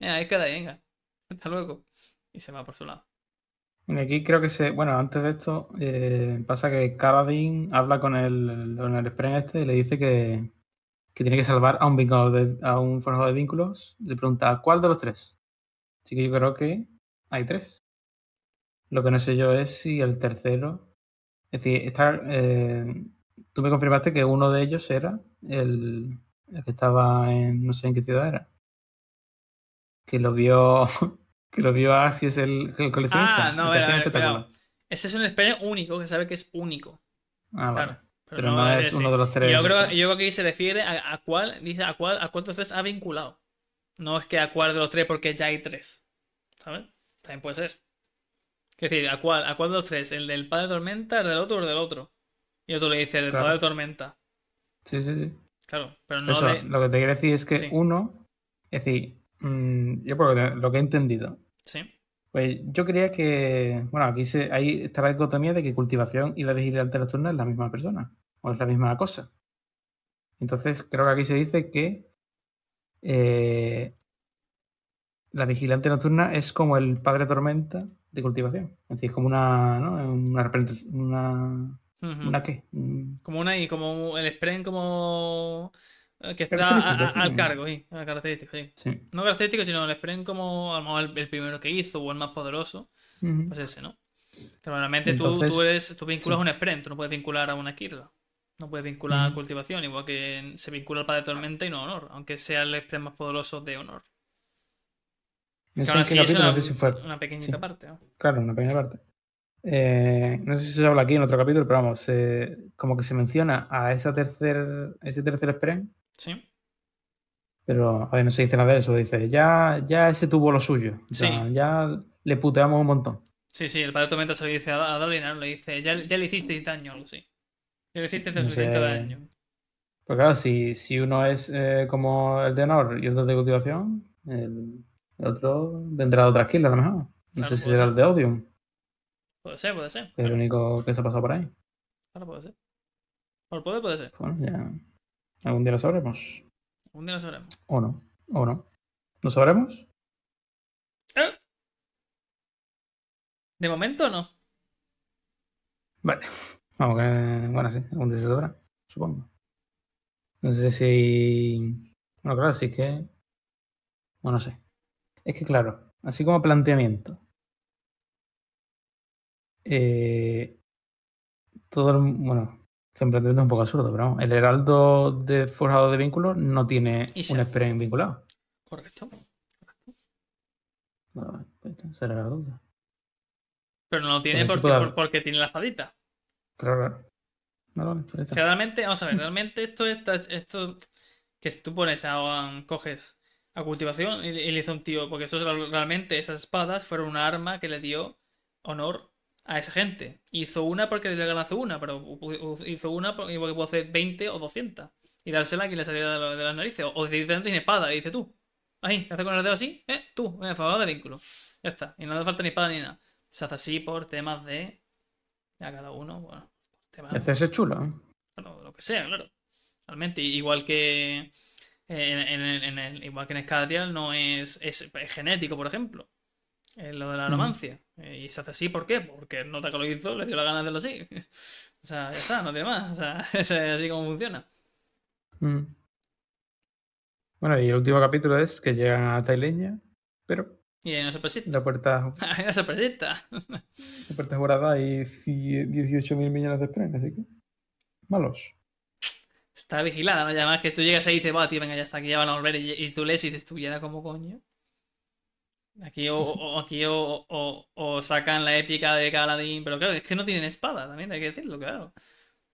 venga, ahí queda, venga, hasta luego. Y se va por su lado. Aquí creo que se. Bueno, antes de esto, eh, pasa que Karadin habla con el, con el Spren este y le dice que, que tiene que salvar a un vínculo de, a un forjador de vínculos. Le pregunta, ¿cuál de los tres? Así que yo creo que hay tres. Lo que no sé yo es si el tercero. Es decir, está, eh, tú me confirmaste que uno de ellos era el, el que estaba en, no sé en qué ciudad era, que lo vio, que lo vio así es el, el coleccionista. Ah, no, a el ver, que a hacía ver, espectáculo. cuidado. Ese es un experien único, que sabe que es único. Ah, vale. Claro. Pero no es ese. uno de los tres. Yo creo, yo creo que ahí se refiere a, a cuál, dice a cuál, a cuántos tres ha vinculado. No es que a cuál de los tres, porque ya hay tres. ¿Sabes? También puede ser. Es decir, ¿a cuál, a cuál de los tres? ¿El del padre de Tormenta, el del otro o el del otro? Y otro le dice, el del Claro. padre de Tormenta. Sí, sí, sí. Claro, pero no Eso, de... lo que te quiero decir es que Sí. uno, es decir, mm, yo por lo que- he entendido, Sí. pues yo creía que, bueno, aquí se, ahí está la dicotomía de que cultivación y la vigilancia nocturna es la misma persona, o es la misma cosa. Entonces, creo que aquí se dice que eh, la vigilante nocturna es como el padre tormenta de cultivación. Es decir, es como una, ¿no? Una, represent- una. ¿una qué? Un- Como una y como el Spren como... eh, Que está a- al cargo, sí. al característico, sí. Sí. No característico, sino el Spren como a lo mejor el, el primero que hizo o el más poderoso. Pues ese, ¿no? Que normalmente tú, Entonces, tú, eres, tú vinculas sí. un sprint, tú no puedes vincular a una Kirra. No puedes vincular a cultivación, igual que se vincula al padre de tormenta y no a honor, aunque sea el sprint más poderoso de honor. No sé capítulo, una, no sé si fue. una pequeñita parte. ¿no? Claro, una pequeña parte. Eh, no sé si se habla aquí en otro capítulo, pero vamos, se- como que se menciona a esa tercer, ese tercer Spren, Sí. pero a ver, no se dice nada de eso, dice, ya, ya ese tuvo lo suyo, sea, Sí. ya le puteamos un montón. Sí, sí, el padre de tormenta se lo dice a, a Dalinar, le dice, ya, ya le hicisteis daño, algo así. Ya le hicisteis No suficiente daño. Pues claro, si, si uno es eh, como el de honor y otro de cultivación, el, el otro vendrá de otra skill a lo mejor. No Claro, sé si será ser. el de Odium, Puede ser, puede ser. es el Claro, único que se ha pasado por ahí. claro, puede ser. Por poder puede ser. Bueno, ya algún día lo sabremos. Un día lo sabremos. O no, o no. ¿Lo sabremos? ¿Eh? De momento no. Vale. Vamos que. Bueno, sí, algún día se sabrá, supongo. No sé si. Bueno, claro, sí que. Bueno, no sé. Es que, claro, así como planteamiento. Eh, todo el. Bueno, que en es un poco absurdo, pero vamos. El heraldo de forjado de vínculos no tiene un Spren vinculado. Correcto. Bueno, pues esa era la duda. Pero no lo tiene porque, por- porque tiene la espadita. Claro, claro. Pues está. Generalmente, vamos a ver, realmente esto está, esto que si tú pones a, coges a cultivación y, le hizo un tío, porque eso es real- realmente esas espadas fueron una arma que le dio honor a esa gente. Hizo una porque le hacer una, pero hizo una porque igual que puede hacer 20 o 200 y dársela a quien le saliera de, las narices. O, directamente tiene espada y dice tú, ahí, hace con el dedo así, eh, tú, venga, favor de vínculo. Ya está, y no hace falta ni espada ni nada. Se hace así por temas de. A cada uno, bueno, temas es chulo, ¿eh? bueno, lo que sea, claro. Realmente, igual que eh, en, en en el- igual que en Escadrial no es, es, es genético, por ejemplo. lo de la romancia. Y se hace así, ¿por qué? Porque el nota que lo hizo le dio la gana de hacerlo así. O sea, ya está, no tiene más. O sea, es así como funciona. Mm. Bueno, y el último capítulo es que llegan a Taileña, pero Y hay una sorpresita. la puerta, Hay una sorpresita. la puerta es guardada y 18 mil millones de Spren, así que malos. Está vigilada, ¿no? Y además que tú llegas ahí y dices, va, tío, venga, ya está, aquí ya van a volver. Y, y tú lees y dices, tú, ¿y cómo coño? Aquí o, o- aquí o, o- o sacan la épica de Kaladin, pero claro, es que no tienen espada, también hay que decirlo, claro.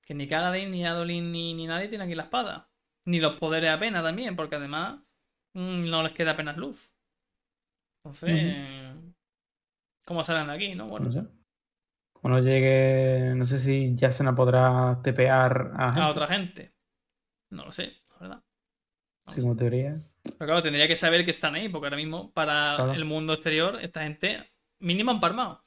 Que ni Kaladin, ni Adolin, ni, ni nadie tiene aquí la espada. Ni los poderes apenas también, porque además mm, no les queda apenas luz. Entonces, ¿cómo salen de aquí, no? Bueno, No sé. Cuando llegue, no sé si Yasena podrá tepear a, a gente, otra gente. No lo sé, la verdad. así como teoría. Pero claro, tendría que saber que están ahí, porque ahora mismo, para Claro. el mundo exterior, esta gente mínimo han palmado.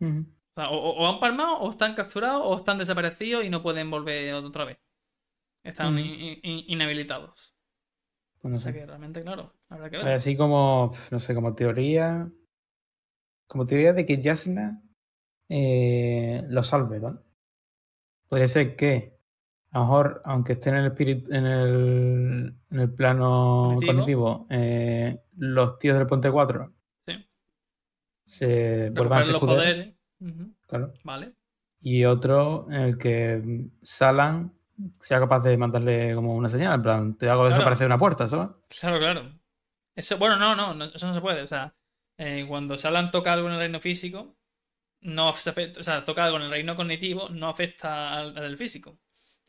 O, sea, o, o han palmado, o están capturados, o están desaparecidos y no pueden volver otra vez. Están in- in- inhabilitados. Pues no O sea sé. que realmente, claro, habrá que ver. Así como, no sé, como teoría. Como teoría de que Yasna eh, lo salve, ¿vale? Podría ser que, a lo mejor, aunque esté en el espíritu, en el, en el plano Cognitivo. eh, los tíos del Ponte 4 Sí. se vuelvan a los claro. Vale. Y otro en el que Salan sea capaz de mandarle como una señal, en plan, te hago Claro. desaparecer una puerta, ¿sabes? Claro, claro. Eso, bueno, no, no, no, eso no se puede. O sea, eh, cuando Salan toca algo en el reino físico, no afecta, o sea, toca algo en el reino cognitivo, no afecta al, al físico.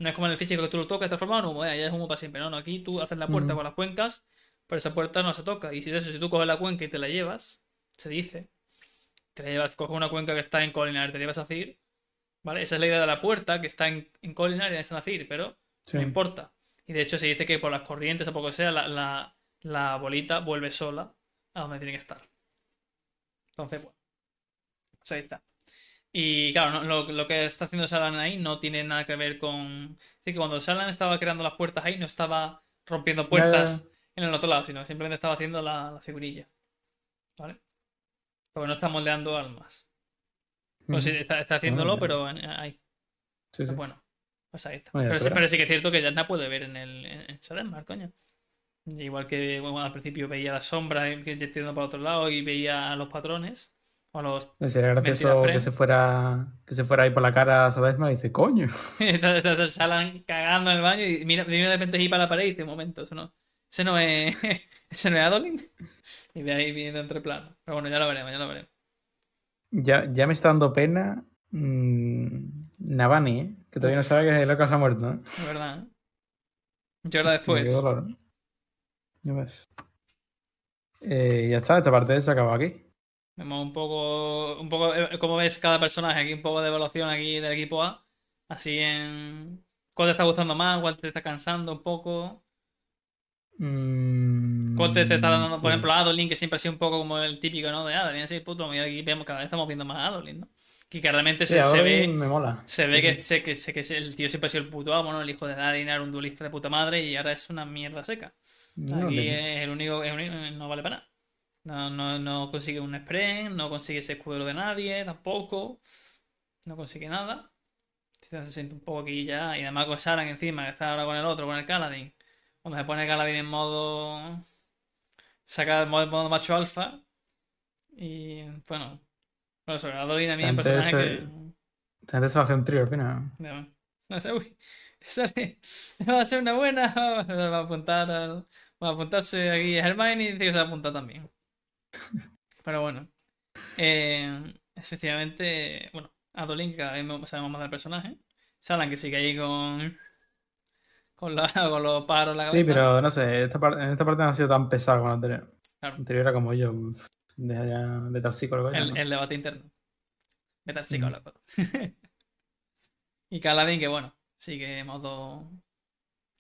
No es como en el físico que tú lo tocas y transforma en humo, ya es humo para siempre. No, no, aquí tú haces la puerta Mm. con las cuencas, pero esa puerta no se toca. Y si de eso, si tú coges la cuenca y te la llevas, se dice, te la llevas, coges una cuenca que está en Colinar, te llevas a Cir, ¿vale? Esa es la idea de la puerta, que está en, en Colinar y está en Cir, pero Sí. no importa. Y de hecho se dice que por las corrientes o por lo que sea, la, la- la bolita vuelve sola a donde tiene que estar. Entonces, bueno. Pues ahí está. Y claro, no- lo, lo que está haciendo Salan ahí no tiene nada que ver con. Así que cuando Salan estaba creando las puertas ahí, no estaba rompiendo puertas en el otro lado, sino simplemente estaba haciendo la, la figurilla. ¿Vale? Porque no está moldeando almas. Pues sí, está, está haciéndolo, pero ahí. Sí, sí. Bueno, pues ahí está. Bueno, pero, sí, pero sí que es cierto que Yasna puede ver en el en, Shadowmar, coño. Y Igual que bueno, al principio veía las sombras que yendo para otro lado y veía los patrones. O los. Sería gracioso que se fuera que se fuera ahí por la cara a Sadesma y dice, coño. Entonces Salan cagando en el baño y mira, de repente ahí para la pared y dice: Un momento, eso no. Ese no es. Ese no es Adolin. Y ve ahí viniendo entre planos. Pero bueno, ya lo veremos, ya lo veremos. Ya, ya me está dando pena mm, Navani, ¿eh? que todavía no sabe que el loco se ha muerto. ¿eh? De verdad, ¿eh? Yo ahora Qué después. dolor. ¿eh? Ya ves. Eh, ya está, esta parte se acaba aquí. Vemos un poco, un poco eh, cómo ves cada personaje, aquí un poco de evaluación aquí del equipo A. Así en cuál te está gustando más, cuál te está cansando un poco. Mm, Cuál te, te está dando, por pues, ejemplo, Adolin, que siempre ha sido un poco como el típico, ¿no? De Adolin, así, puto, mira, aquí vemos, cada vez estamos viendo más Adolin, ¿no? Y que realmente sí, se, ve, me mola. se ve Sí, que, sí. se- que, se- que el tío siempre ha sido el puto amo, ¿no? El hijo de Adolin era un duelista de puta madre y ahora es una mierda seca. No, Aquí es el único, es el único- no vale para nada. No, no, no consigue un sprint, no consigue ese escudero de nadie, tampoco. No consigue nada. Se siente un poco aquí ya. Y además con Sharan encima, que está ahora con el otro, con el Caladin. Cuando se pone el Caladin en modo. Saca el modo, modo macho alfa. Y bueno. Por eso, Adolin a mí es un personaje que. Se va a hacer un trío al final. Ya, No sé, uy, sale- va a ser una buena. Va a apuntar al- va a apuntarse aquí a Hermione y dice que se va a apuntar también. Pero bueno. Eh, efectivamente, bueno, Adolin, que cada vez me- sabemos más del personaje. Salan que sigue ahí con. Con, la- con los paros en la Sí, cabeza. pero no sé, esta parte, en esta parte no ha sido tan pesado como la anterior. Claro. La anterior era como yo, deja ya de estar psicólogo. ya, El, ¿no? el debate interno. Vete al Mm. psicólogo. y Caladín, que bueno, sigue modo.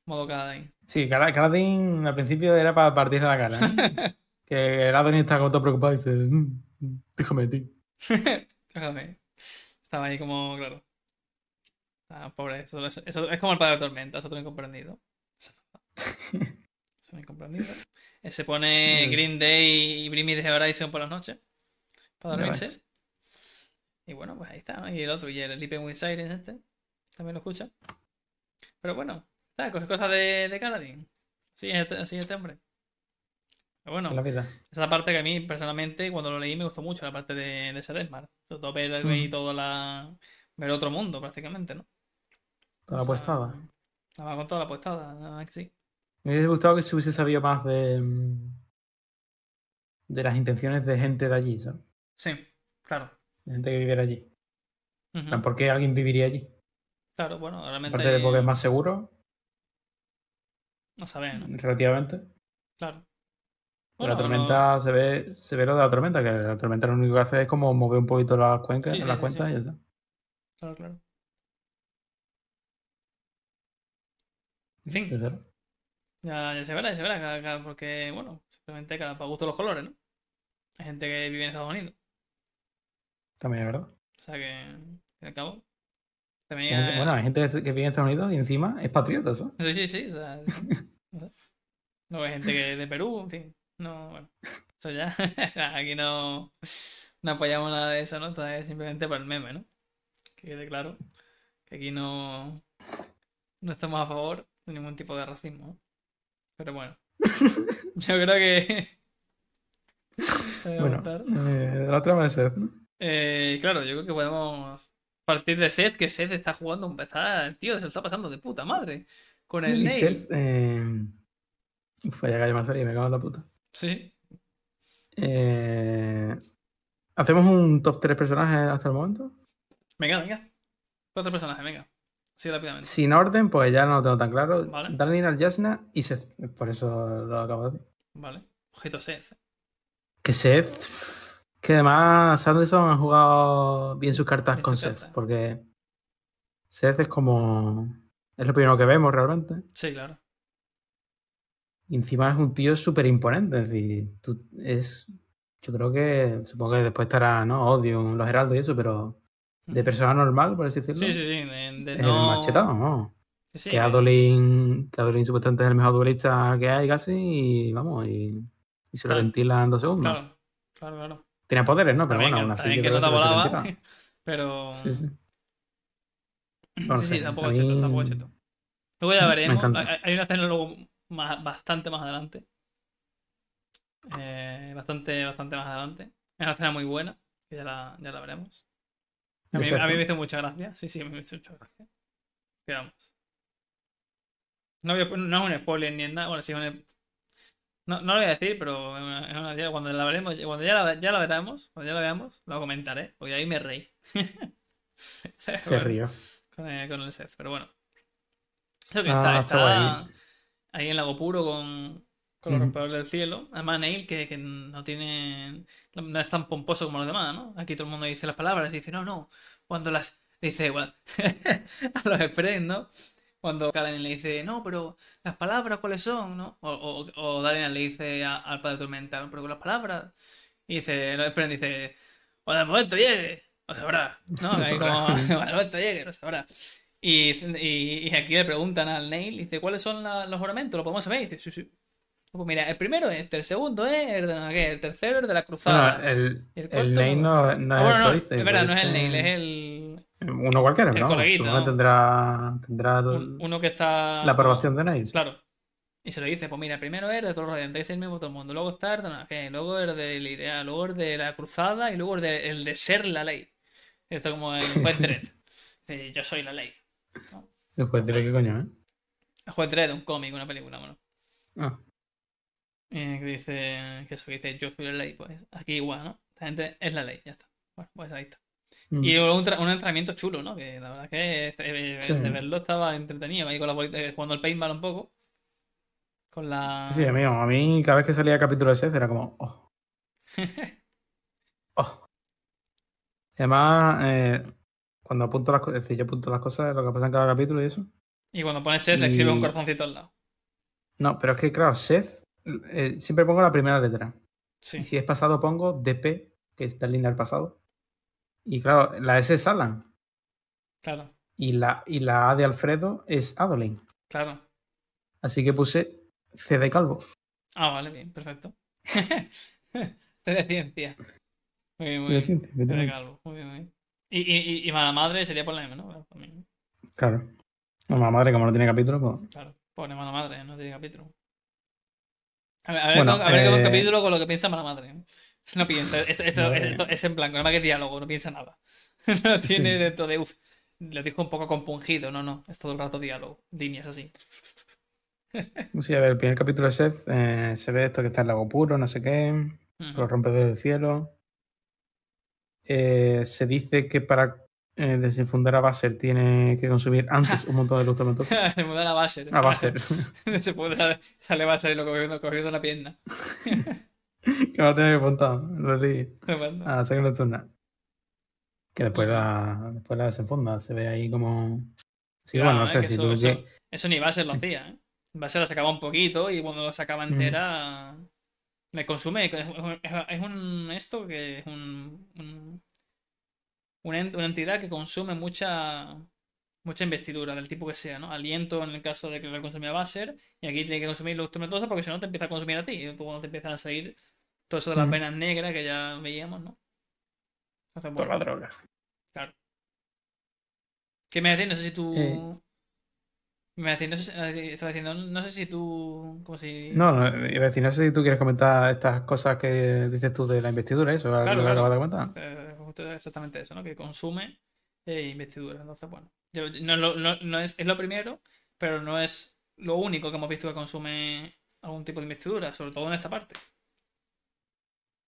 Modo Caladín. Sí, Cala- Caladín al principio era para partirle la cara. ¿eh? que el Adoni está como todo preocupado y dice, "Mm, mm, déjame de ti. Déjame. Estaba ahí como, claro. Ah, pobre, eso, eso- eso es como el padre de Tormenta, es otro incomprendido. Es un incomprendido. Eh, Se pone. Green Day y Brimmy de Horizon por las noches. Para dormirse. Y bueno, pues ahí está, ¿no? Y el otro, y el Sleeping with Sirens este. También lo escucha. Pero bueno, está, cosas cosas de, de Caladín. Sí, así este hombre. Pero bueno, Esa es la vida. esa parte que a mí personalmente cuando lo leí me gustó mucho, la parte de, de. Sobre todo ver Mm. todo la... ver otro mundo prácticamente, ¿no? Toda la O sea, puestada. Nada más con toda la puestada, nada más que sí. Me hubiese gustado que se hubiese sabido más de, mm, de las intenciones de gente de allí, ¿sabes? Sí, claro. De gente que viviera allí. Plan, ¿Por qué alguien viviría allí? Claro, bueno, realmente Aparte de porque es más seguro, no sabemos, ¿no? relativamente. Claro. La Bueno, tormenta se ve se ve lo de la tormenta, que la tormenta lo único que hace es como mover un poquito las cuencas, Sí, sí, las sí, cuentas y ya está. Claro, claro. En fin, ya, ya se verá, ya se verá, cada- cada- porque, bueno, simplemente cada para gusto los colores, ¿no? Hay gente que vive en Estados Unidos, También es verdad. o sea que, al cabo, también Hay Bueno, hay gente que vive en Estados Unidos y encima es patriota, ¿eso? Sí, sí, sí, o sea. No hay gente que de Perú, en fin, no, bueno, eso ya, aquí no, no apoyamos nada de eso, ¿no? Entonces, simplemente por el meme, ¿no? Que quede claro que aquí no, no estamos a favor de ningún tipo de racismo, ¿no? Pero bueno, yo creo que... Bueno, eh, la trama es esa, ¿no? Eh, claro, yo creo que podemos partir de Seth, que Seth está jugando, está, el tío se lo está pasando de puta madre. Con el Y Nail. Seth, eh... Uf, ya que más serie, me cago en la puta. Sí. Eh, ¿Hacemos un top 3 personajes hasta el momento? Venga, venga. Cuatro personajes, venga. Sí, rápidamente. Sin orden, pues ya no lo tengo tan claro. Vale. Dalinar, Jasna y Seth. Por eso lo acabo de decir. Vale. Ojito Seth. Que Seth. Que además Sanderson ha jugado bien sus cartas Bien con sus Seth. Porque Seth es como. Es lo primero que vemos realmente. Sí, claro. Y encima es un tío súper imponente. Es decir, tú es. Yo creo que. Supongo que después estará, ¿no? Odio, los heraldos y eso, pero. De persona normal, por así decirlo. Sí, sí, sí. De, de Es no... el machetado, ¿no? Sí, que de- Adolin, que Adolin supuestamente es el mejor duelista que hay casi y vamos, y, y se lo Claro. ventila en dos segundos. Claro, claro, claro. Tiene poderes, ¿no? Pero También, bueno, aún así yo que no te volaba, pero... Sí, sí. Sí, sí, tampoco es cheto, mí- tampoco es cheto. Luego ya veremos. hay una escena luego más, bastante más adelante. Eh, bastante, bastante más adelante. Es una escena muy buena, que ya la, ya la veremos. A mí, me hizo mucha gracia. Sí, sí, a mí me hizo mucha gracia. Quedamos. No, no es un spoiler ni en nada. Bueno, sí, un- no, no lo voy a decir, pero es una, es una cuando la veremos, cuando ya la, ya la veremos, cuando ya la veamos, lo comentaré, porque ahí me reí. Se rió. con el, con el Seth, pero bueno. Creo que Ah, está, está está. Ahí en Lago Puro con, con los rompedores del cielo. Además, Neil, que, que no tiene. No es tan pomposo como los demás, ¿no? Aquí todo el mundo dice las palabras y dice, no, no. Cuando las. Dice, bueno, a los express, ¿no? Cuando Kalen le dice, no, pero las palabras, ¿cuáles son? ¿no? O, o, o Darian le dice a- al padre Tormenta, pero con las palabras. Y dice, el express dice, cuando el momento llegue, lo sabrá. ¿no? Ahí como, cuando el momento llegue, lo sabrá. Y, y, y aquí le preguntan al Neil, dice, ¿cuáles son la- los juramentos? ¿Lo podemos saber? Y dice, sí, sí. Pues mira, el primero es este, el segundo es el de no sé qué, el tercero es de la cruzada. El, el Nate no, no Ah, es bueno, el no, es verdad, no es el Neil, es el Uno cualquiera, el ¿no? ¿no? tendrá, tendrá un- uno que está... la aprobación de Nails. Claro. Y se lo dice, pues mira, primero es de todos los radiantes, es el mismo todo el mundo. Luego está el de no qué, luego el de la idea, luego el de la cruzada y luego el de, el de ser la ley. Esto como el Dredd. Dice, yo soy la ley. Después diré qué coño, ¿eh? El juez Dredd, un cómic, una película, bueno. Ah, Eh, que dice que eso que dice yo soy la ley, pues aquí igual, ¿no? La gente es la ley, ya está. Bueno, pues ahí está. mm. Y un, un entrenamiento chulo, ¿no? Que la verdad que eh, Sí. de verlo estaba entretenido, ahí con la bolita, eh, jugando al paintball un poco. Con la. Sí, amigo, a mí cada vez que salía capítulo de Seth era como, oh, oh. Además, eh, cuando apunto las cosas, es decir, yo apunto las cosas, lo que pasa en cada capítulo y eso. y cuando pones set le escribe un corazoncito al lado. No, pero es que, claro, Seth, eh, siempre pongo la primera letra. Y Sí, si es pasado, pongo DP, que está en línea del pasado. Y claro, la S es Alan. claro, Y la, y la A de Alfredo es Adolin. claro. Así que puse C de Calvo. Ah, vale, bien, perfecto. C de ciencia. Muy bien, muy bien. ciencia, C de calvo, muy bien, muy bien. Y, y, y, mala madre sería por la M, ¿no? Claro, también. Claro. Bueno, la madre, como no tiene capítulo, pues. Claro, pobre mala madre, no tiene capítulo. A ver, a ver, Bueno, a ver un eh, capítulo con lo que piensa mala madre. No piensa, esto, esto- esto es en blanco, nada más que diálogo, no piensa nada. No tiene Sí. dentro de, uff, lo dijo un poco compungido, no, no, es todo el rato diálogo, líneas así. Sí, a ver, el primer capítulo de Seth eh, se ve esto que está en Lago Puro, no sé qué, Ujú. con los rompedores del cielo. Eh, se dice que para eh, desinfundar a Basser tiene que consumir antes un montón de. Se muda la base. A Basser. Se puede, sale Basser y lo cogiendo, cogiendo una pierna. que va a tener que apuntar. A sacar nocturna. Que después la, después la desenfunda. Se ve ahí como. Sí, bueno, no sé si eso, tú. eso- que- eso ni Basser lo hacía, ¿eh? Basser la sacaba un poquito y cuando lo sacaba Mm. Le consume. Es un, es un- esto que es un, un- una, ent- una entidad que consume mucha mucha investidura del tipo que sea, ¿no? Aliento en el caso de que lo consumía Basser y aquí tiene que consumir luz tormentosa porque si no te empieza a consumir a ti y tú cuando te empiezan a salir todo eso de las Mm. venas negras que ya veíamos, ¿no? Entonces, bueno. la droga. ¿Qué me decís? No sé si tú. Eh. Me decís, no sé si- eh, estaba diciendo, no sé si tú. Como si. No, no, iba a decir, no sé si tú quieres comentar estas cosas que dices tú de la investidura, eso, Claro, lo que claro. de comentar. Eh, exactamente eso, ¿no? Que consume e investidura. Entonces, bueno. yo- no, es lo- no- no es, es lo primero, pero no es lo único que hemos visto que consume algún tipo de investidura, sobre todo en esta parte.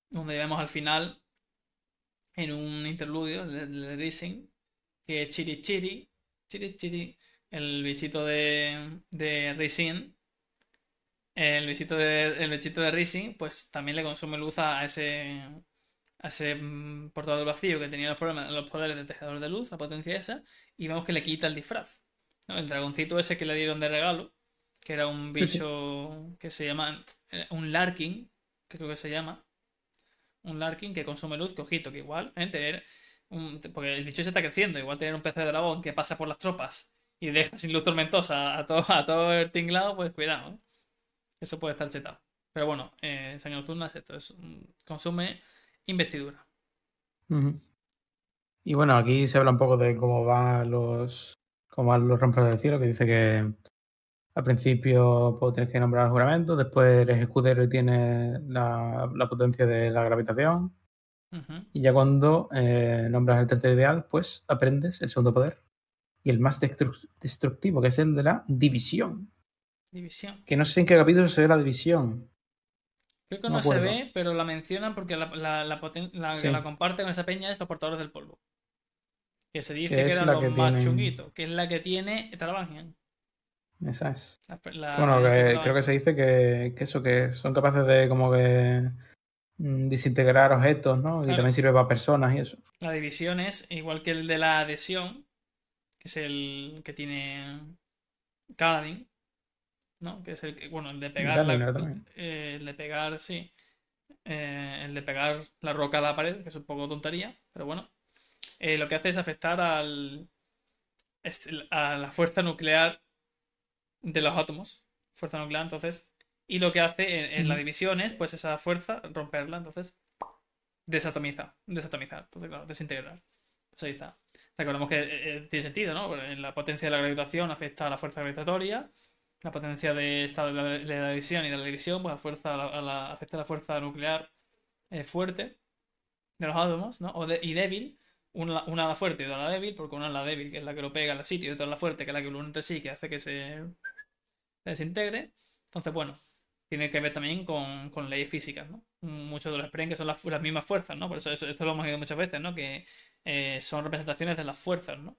Donde vemos al final, en un interludio de, de Rising, que Chiri Chiri, Chiri Chiri, el bichito de, de Rising, el bichito de, el bichito de Rising, pues también le consume luz a ese, a ese mm, portador vacío que tenía los, problemas, los poderes del tejedor de luz, la potencia esa, y vemos que le quita el disfraz. ¿no? El dragoncito ese que le dieron de regalo, que era un Sí, sí. bicho que se llama, eh, un Larkin, que creo que se llama, un Larkin que consume luz, que ojito, que igual, ¿eh? tener un- porque el bicho se está creciendo, igual tener un pez de dragón que pasa por las tropas y deja sin luz tormentosa a todo, a todo el tinglado, pues cuidado, ¿eh? Eso puede estar chetado. Pero bueno, eh, Sangre Nocturna es esto, es, consume investidura. Y bueno, aquí se habla un poco de cómo van los, cómo van los rompedores del cielo, que dice que al principio pues, tienes que nombrar el juramento, después eres escudero y tienes la, la potencia de la gravitación, y ya cuando eh, nombras el tercer ideal, pues aprendes el segundo poder y el más destru- destructivo, que es el de la división. División. Que no sé en qué capítulo se ve la división. Creo que No se acuerdo. ve, pero la mencionan porque la, la, la poten- la Sí. que la comparte con esa peña es los portadores del polvo. Que se dice Que que, eran los que más tienen- chunguitos, que es la que tiene Travangian. Esa es. Bueno, que creo que se dice que, que eso, que son capaces de como que mm, desintegrar objetos, ¿no? Y también sirve para personas y eso. La división es igual que el de la adhesión, que es el que tiene Kaladin, ¿no? Que es el que, bueno, el de pegar la, eh, el de pegar, sí. Eh, el de pegar la roca a la pared, que es un poco tontería, pero bueno. Eh, lo que hace es afectar al a la fuerza nuclear de los átomos. Fuerza nuclear, entonces. Y lo que hace en, en la división es, pues, esa fuerza, romperla, entonces. Desatomizar. Desatomizar. Entonces, claro, desintegrar. Pues ahí está. Recordemos que eh, eh, tiene sentido, ¿no? La potencia de la gravitación afecta a la fuerza gravitatoria. La potencia de esta de la, división y de la división, pues a fuerza, a a afecta a la fuerza nuclear eh, fuerte de los átomos, ¿no? O de- y débil. Una, una a la fuerte y otra a la débil, porque una es la débil, que es la que lo pega al sitio, y otra es la fuerte, que es la que lo une entre sí, que hace que se, desintegre. Entonces, bueno, tiene que ver también con, con leyes físicas, ¿no? Muchos de los Spren que son las mismas fuerzas, ¿no? Por eso, eso- esto lo hemos oído muchas veces, ¿no? Que eh, son representaciones de las fuerzas, ¿no?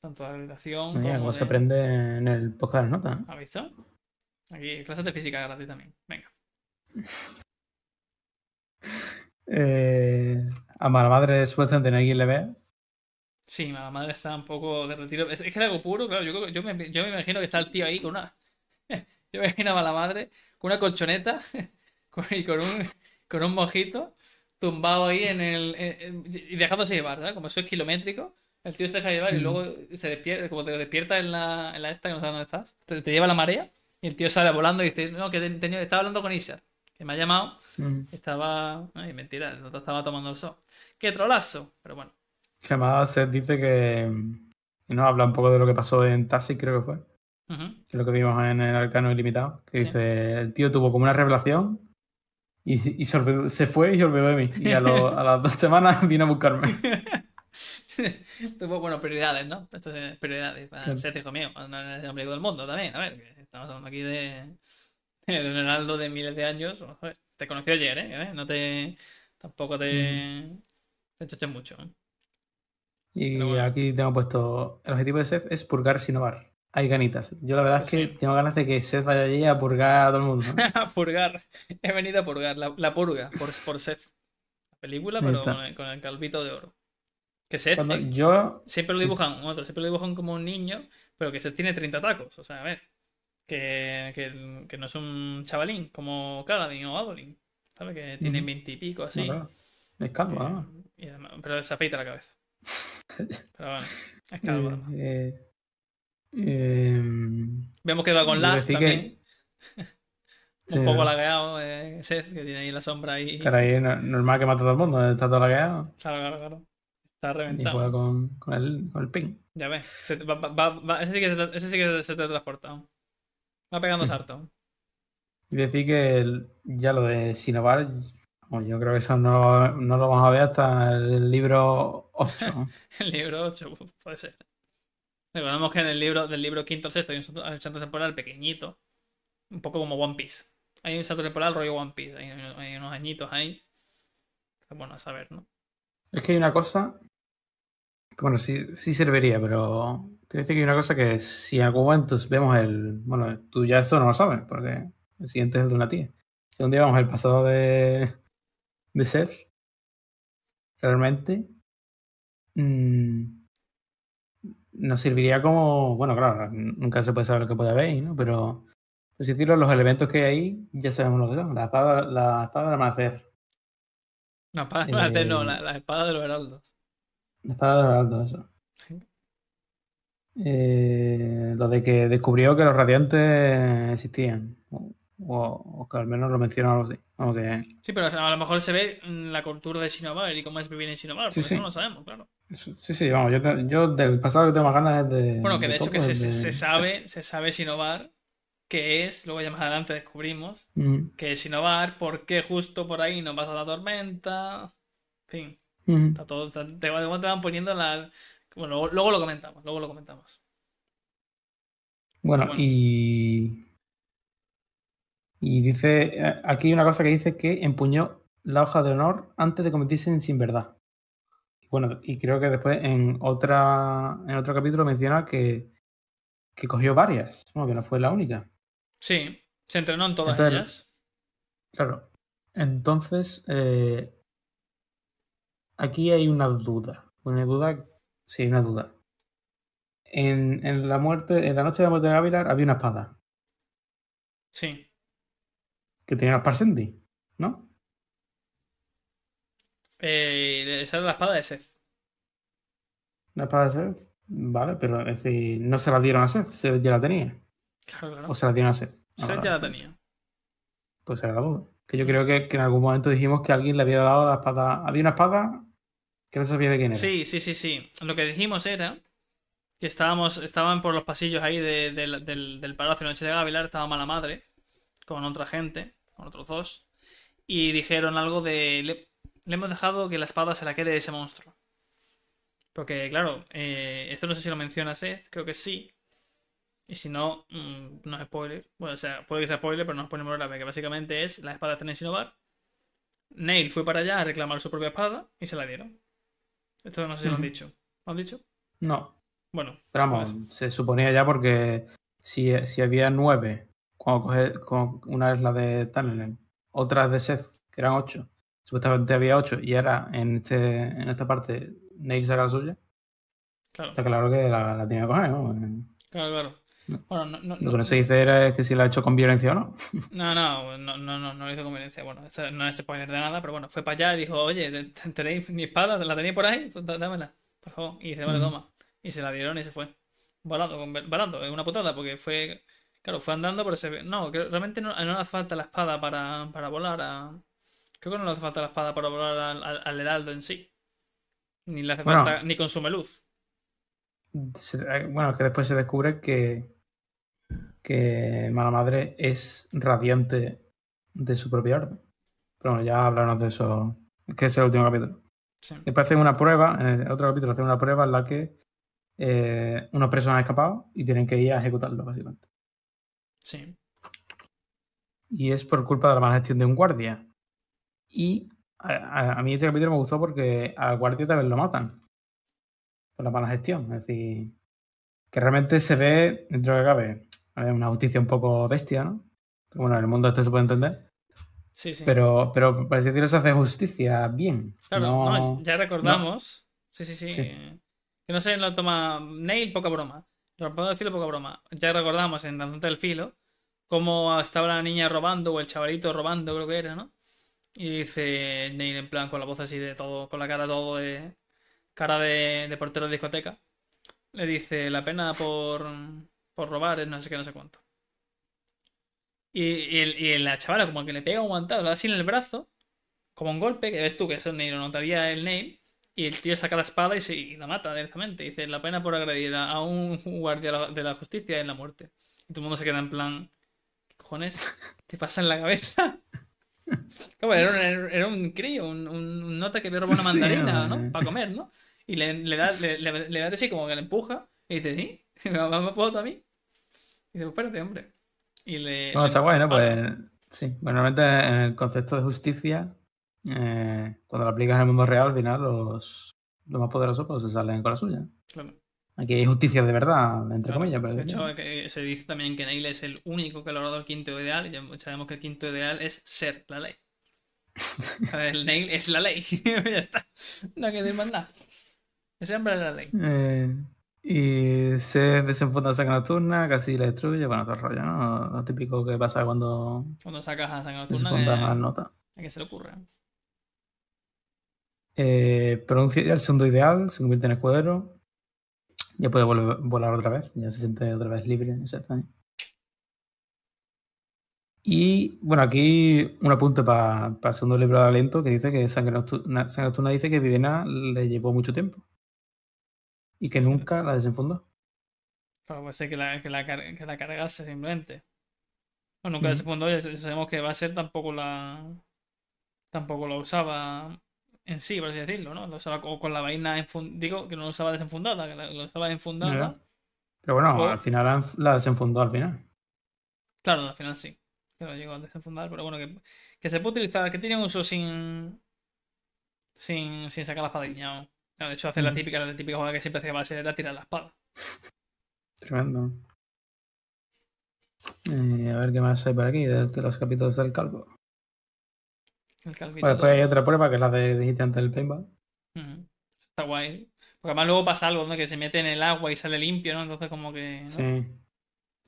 Tanto de la gravitación Mira, como de... se aprende en el podcast de notas. ¿Has visto? Aquí, clases de física gratis también. Venga. Eh, a mala madre hay quien le vea. Sí, la madre está un poco de retiro. Es, es que es algo puro, claro. Yo, me, yo me imagino que está el tío ahí con una. Yo me imagino a la madre con una colchoneta y con un, con un mojito tumbado ahí en el. en- en- y dejándose llevar, ¿sabes? Como eso es kilométrico. El tío se deja llevar y Mm. luego se despierta, como te despierta en la, en la esta que no sabes dónde estás. Te, te lleva la marea y el tío sale volando y dice: No, que te- tenía- estaba hablando con Isha, que me ha llamado. Mm. Estaba. Ay, mentira, el otro estaba tomando el sol. ¡Qué trolazo! Pero bueno. Además Seth dice que. Nos habla un poco de lo que pasó en Tassi, creo que fue. Que es lo que vimos en el Arcano Ilimitado. Que Sí. dice: el tío tuvo como una revelación. Y, y se, olvidó- se fue y se olvidó de mí. Y a, lo- a las dos semanas vino a buscarme. Tuvo, bueno, prioridades, ¿no? Esto es prioridades. Para Claro. ser hijo mío, no es el ombligo del mundo también. A ver, estamos hablando aquí de, de un Ronaldo de miles de años. Te conoció ayer, ¿eh? No te. Tampoco te. Te choches mucho. ¿eh? Y bueno. aquí tengo puesto: el objetivo de Seth es purgar sin innovar. Hay ganitas. Yo la verdad es que Sí. tengo ganas de que Seth vaya allí a purgar a todo el mundo. A purgar. He venido a purgar. La, la purga, por, por Seth. La película, pero con el, con el calvito de oro. Que Seth. Cuando eh, yo. Siempre lo dibujan, momento, siempre lo dibujan como un niño, pero que se tiene 30 tacos. O sea, a ver, que, que, que no es un chavalín como Kaladin o Adolin, ¿sabes? Que tiene Ujú. 20 y pico así. es calvo, Eh, ¿no? además- pero se afeita la cabeza. Pero bueno, es calvo. además. Eh, eh, Vemos que va con que- también. sí, Un poco lagueado, eh, Seth, que tiene ahí la sombra ahí. Pero ahí no- normal que mata a todo el mundo, está todo lagueado Claro, claro, claro. Está y reventado. juega con, con, el, con el ping. Ya ves. se- va- va- va- va- ese, sí que se, ese sí que se te ha transportado. Va pegando sarto. Y decir que el- ya lo de Sinovar, Pues yo creo que eso no, no lo vamos a ver hasta el libro 8. el libro 8, puede ser. Recordemos que en el libro del libro quinto al sexto hay un salto temporal pequeñito. Un poco como One Piece. Hay un salto temporal rollo One Piece. Hay, unos añitos ahí. Bueno, a saber, ¿no? Es que hay una cosa. Que, bueno, sí, sí serviría, pero. Te decir que hay una cosa que si en algún momento vemos el. Bueno, tú ya esto no lo sabes, porque el siguiente es el de una tía. Si un día vemos el pasado de. de Seth. Realmente. Mmm, nos serviría como. Bueno, claro, nunca se puede saber lo que puede haber, ¿no? Pero. Es decir, los elementos que hay ahí, ya sabemos lo que son. La espada, la espada del amanecer. La espada del amanecer, no, la, la, espada de los heraldos. La espada de los heraldos, eso. Eh, lo de que descubrió que los radiantes existían. O, que al menos lo mencionó algo así. Sí, pero a lo mejor se ve la cultura de Shinobar y cómo es vivir en Shinobar, sí, eso no lo sabemos, claro. Sí, sí, vamos, yo, yo, del pasado que tengo más ganas es de. Bueno, que de, hecho que se, se, sabe, se sabe Shinobar que es, luego ya más adelante descubrimos, que es Shinobar, por qué justo por ahí no pasa la tormenta. En fin. Está todo. te, te, van poniendo la. Bueno, luego, lo comentamos, luego lo comentamos. bueno. y y dice, eh, aquí hay una cosa que dice que empuñó la hoja de honor antes de convertirse en sin verdad. Bueno, y creo que después en otra en otro capítulo menciona que, que cogió varias, bueno, que no fue la única. Sí, se entrenó en todas ellas. Claro. Entonces, eh, aquí hay una duda. Una duda, sí, hay una duda. En, en, la muerte, en la noche de la muerte de Ávila había una espada. Sí que tenía los Parsendi, ¿no? Eh, esa era la espada de Seth. La espada de Seth, vale, pero es decir, no se la dieron a Seth, Seth ya la tenía. Claro, claro. O se la dieron a Seth. Seth ya la tenía. Pues era la duda. Que yo creo que, en algún momento dijimos que alguien le había dado la espada. Había una espada que no sabía de quién era. Sí, sí, sí, sí. Lo que dijimos era que estábamos, estaban por los pasillos ahí del, del, Palacio de Noche de Gavilar, estaba mala madre con otra gente con otros dos, y dijeron algo de... Le, hemos dejado que la espada se la quede ese monstruo. Porque, claro, eh, esto no sé si lo menciona Seth, creo que sí. Y si no, mm, no es spoiler. Bueno, o sea, puede que sea spoiler, pero no es spoiler grave. Que básicamente es la espada de Sinovar. Neil fue para allá a reclamar su propia espada y se la dieron. Esto no sé si lo han dicho. ¿Lo han dicho? No. Bueno. Pero vamos, pues se suponía ya porque si, si había nueve cuando una es la de Tunnelen, otra de Seth, que eran ocho. Supuestamente había ocho y ahora en, este, en esta parte Neil saca la suya. Claro. Está claro que la, la tiene que coger, ¿no? Claro, claro. Bueno, no, no, lo que no se dice era que si la ha hecho con violencia o no. No, no, no, no, no, no lo hizo con violencia. Bueno, no es spoiler de nada, pero bueno, fue para allá y dijo, oye, ¿tenéis mi espada? ¿La tenéis por ahí? Pues dámela, por favor. Y dice, vale, toma. Y se la dieron y se fue. Volando, volando, es una putada, porque fue Claro, fue andando, pero se ve. No, realmente no, no le hace falta la espada para, para volar a. Creo que no le hace falta la espada para volar al, heraldo en sí. Ni le hace falta. Ni consume luz. Eh, bueno, que después se descubre que. Que Mala Madre es radiante de su propia orden. Pero bueno, ya hablaremos de eso. Que es el último capítulo. Después hacen una prueba, en el otro capítulo hacen una prueba en la que eh, unos presos han escapado y tienen que ir a ejecutarlo, básicamente. Sí. Y es por culpa de la mala gestión de un guardia. Y a, mí este capítulo me gustó porque al guardia también lo matan. Por la mala gestión. Es decir, que realmente se ve, dentro de que cabe, una justicia un poco bestia, ¿no? bueno, en el mundo este se puede entender. Sí, sí. Pero, pero para decirlo, se hace justicia bien. Claro, ya recordamos. Sí, sí, sí, Que no sé, lo toma Neil, poca broma. Lo puedo decirlo poca broma. Ya recordamos en Danzante del Filo cómo estaba la niña robando o el chavalito robando, creo que era, ¿no? Y dice Neil en plan con la voz así de todo, con la cara todo de. cara de, portero de discoteca. Le dice la pena por, por robar es no sé qué, no sé cuánto. Y, y, la chavala como que le pega un guantado, así en el brazo, como un golpe, que ves tú que eso Neil lo notaría el Neil. Y el tío saca la espada y, se, la mata directamente. Dice, la pena por agredir a, un guardia de la justicia es la muerte. Y todo el mundo se queda en plan, ¿qué cojones te pasa en la cabeza? Claro, era, un, era un crío, un, un- nota que había robado una Sí, mandarina, hombre. ¿no? Para comer, ¿no? Y le, le da, le, le, le da así como que le empuja. Y dice, ¿sí? ¿Me puedo tú a mí? Y dice, pues espérate, hombre. Y le. Bueno, está guay, ¿no? Pues sí. Bueno, normalmente en el concepto de justicia, eh, cuando lo aplicas en el mundo real, al final los, los más poderosos pues se salen con la suya. Claro, Aquí hay justicia de verdad, entre claro. comillas. Pero De hecho, que se dice también que Neil es el único que ha logrado el quinto ideal. Y ya sabemos que el quinto ideal es ser la ley. El Neil es la ley. ya está. No hay que nada. Ese hombre es la ley. Eh, y se desenfunda saca nocturna, casi la destruye. Bueno, todo rollo, ¿no? Lo típico que pasa cuando Cuando sacas a sangre nocturna, que, notas. a que se le ocurre. Eh, pronuncia el segundo ideal, se convierte en escudero. Ya puede volver- volar otra vez, ya se siente otra vez libre. exactamente. Y bueno, aquí un apunte para el segundo libro de aliento que dice que Sangre Nocturna, Sangre Nocturna dice que Viviana le llevó mucho tiempo y que nunca la desenfundó. Claro, puede ser que la, que la, que la cargase simplemente. O nunca se fundó, ya sabemos que va a ser tampoco la. Tampoco la usaba en sí, por así decirlo, ¿no? Lo usaba co- con la vaina enfundada. Digo que no lo usaba desenfundada, que lo usaba enfundada. Ya. Pero bueno, O- al final la- desenfundó al final. Claro, al final sí. Que lo llegó a desenfundar, pero bueno, que, que se puede utilizar, que tiene uso sin. Sin, sin sacar la espadilla. de hecho, hace la Ujú. típica, la típica jugada que siempre hacía base era tirar la espada. Tremendo. Eh, a ver qué más hay por aquí de los capítulos del calvo. El calvito. Bueno, después hay otra prueba que es la de dijiste antes del paintball. Ujú. Está guay. Porque además luego pasa algo, ¿no? Que se mete en el agua y sale limpio, ¿no? Entonces como que... ¿no? Sí.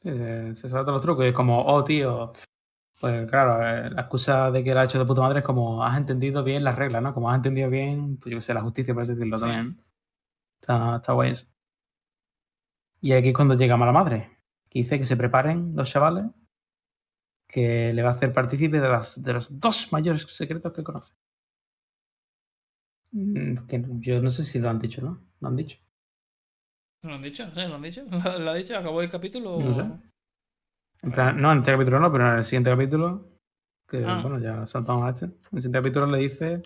Sí, se, se todos los trucos. Y es como, oh, tío. Pues claro, eh, la excusa de que la ha hecho de puta madre es como, has entendido bien las reglas, ¿no? Como has entendido bien, pues yo qué sé, la justicia, por así decirlo Sí. también. Está, está guay eso. Y aquí es cuando llega Mala Madre, que dice que se preparen los chavales, que le va a hacer partícipe de, las, de los dos mayores secretos que conoce. Mm, Que yo no sé si lo han dicho, ¿no? Lo han dicho. ¿Lo han dicho? ¿Sí? ¿Lo han dicho? ¿Lo, lo ha dicho? ¿Acabó el capítulo? No sé. En plan, no, en este capítulo no, pero en el siguiente capítulo, que Ah. bueno, ya saltamos a este. En el siguiente capítulo le dice,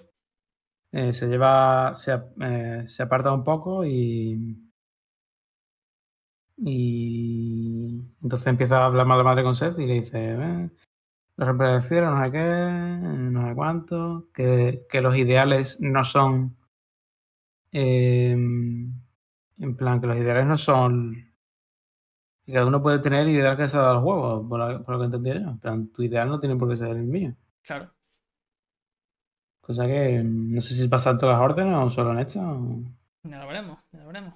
eh, se lleva, se, eh, se aparta un poco y. Y entonces empieza a hablar mal de madre con Seth y le dice, eh, los hombres del cielo, no sé qué, no sé cuánto, que, que los ideales no son. eh, en plan, que los ideales no son y cada uno puede tener el ideal que se ha dado al juego, por, lo- por lo que entendía yo. En plan, tu ideal no tiene por qué ser el mío. Claro. Cosa que no sé si pasa en todas las órdenes o solo en esta. o- Ya lo veremos, ya lo veremos.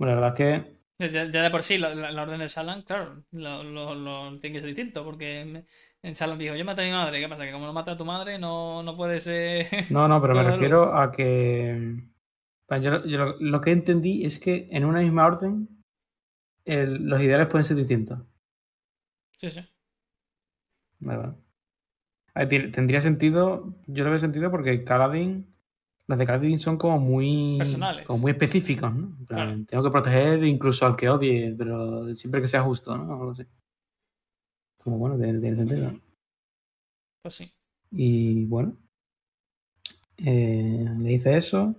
Bueno, la verdad es que Ya, de por sí, la, la- la orden de Salan, claro, lo, lo- lo- tiene que ser distinto, porque en Salan dijo, yo maté a mi madre, ¿qué pasa? Que como no mata a tu madre, no, no puede ser... No, no, pero me refiero a que. Yo, yo lo, lo que entendí es que en una misma orden el- los ideales pueden ser distintos. Sí, sí. Vale, vale. Tendría sentido, yo lo veo sentido porque Kaladin, los de Kaladin son como muy Personales. como muy específicos, ¿no? Claro. Tengo que proteger incluso al que odie, pero siempre que sea justo, ¿no? O así. Como bueno, tiene, sentido. Pues sí. Y bueno, eh, le dice eso.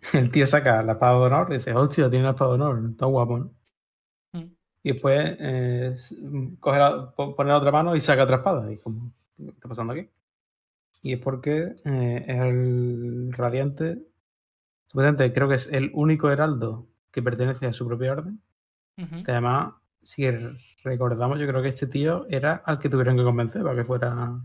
El tío saca la espada de honor y dice, hostia, tiene la espada de honor, está guapo, ¿no? Mm. Y después eh, coge la, po- pone la otra mano y saca otra espada. Y como, ¿qué está pasando aquí? Y es porque eh, es el radiante. Supuestamente creo que es el único heraldo que pertenece a su propia orden. Ujú. Que además, si recordamos, yo creo que este tío era al que tuvieron que convencer para que fuera.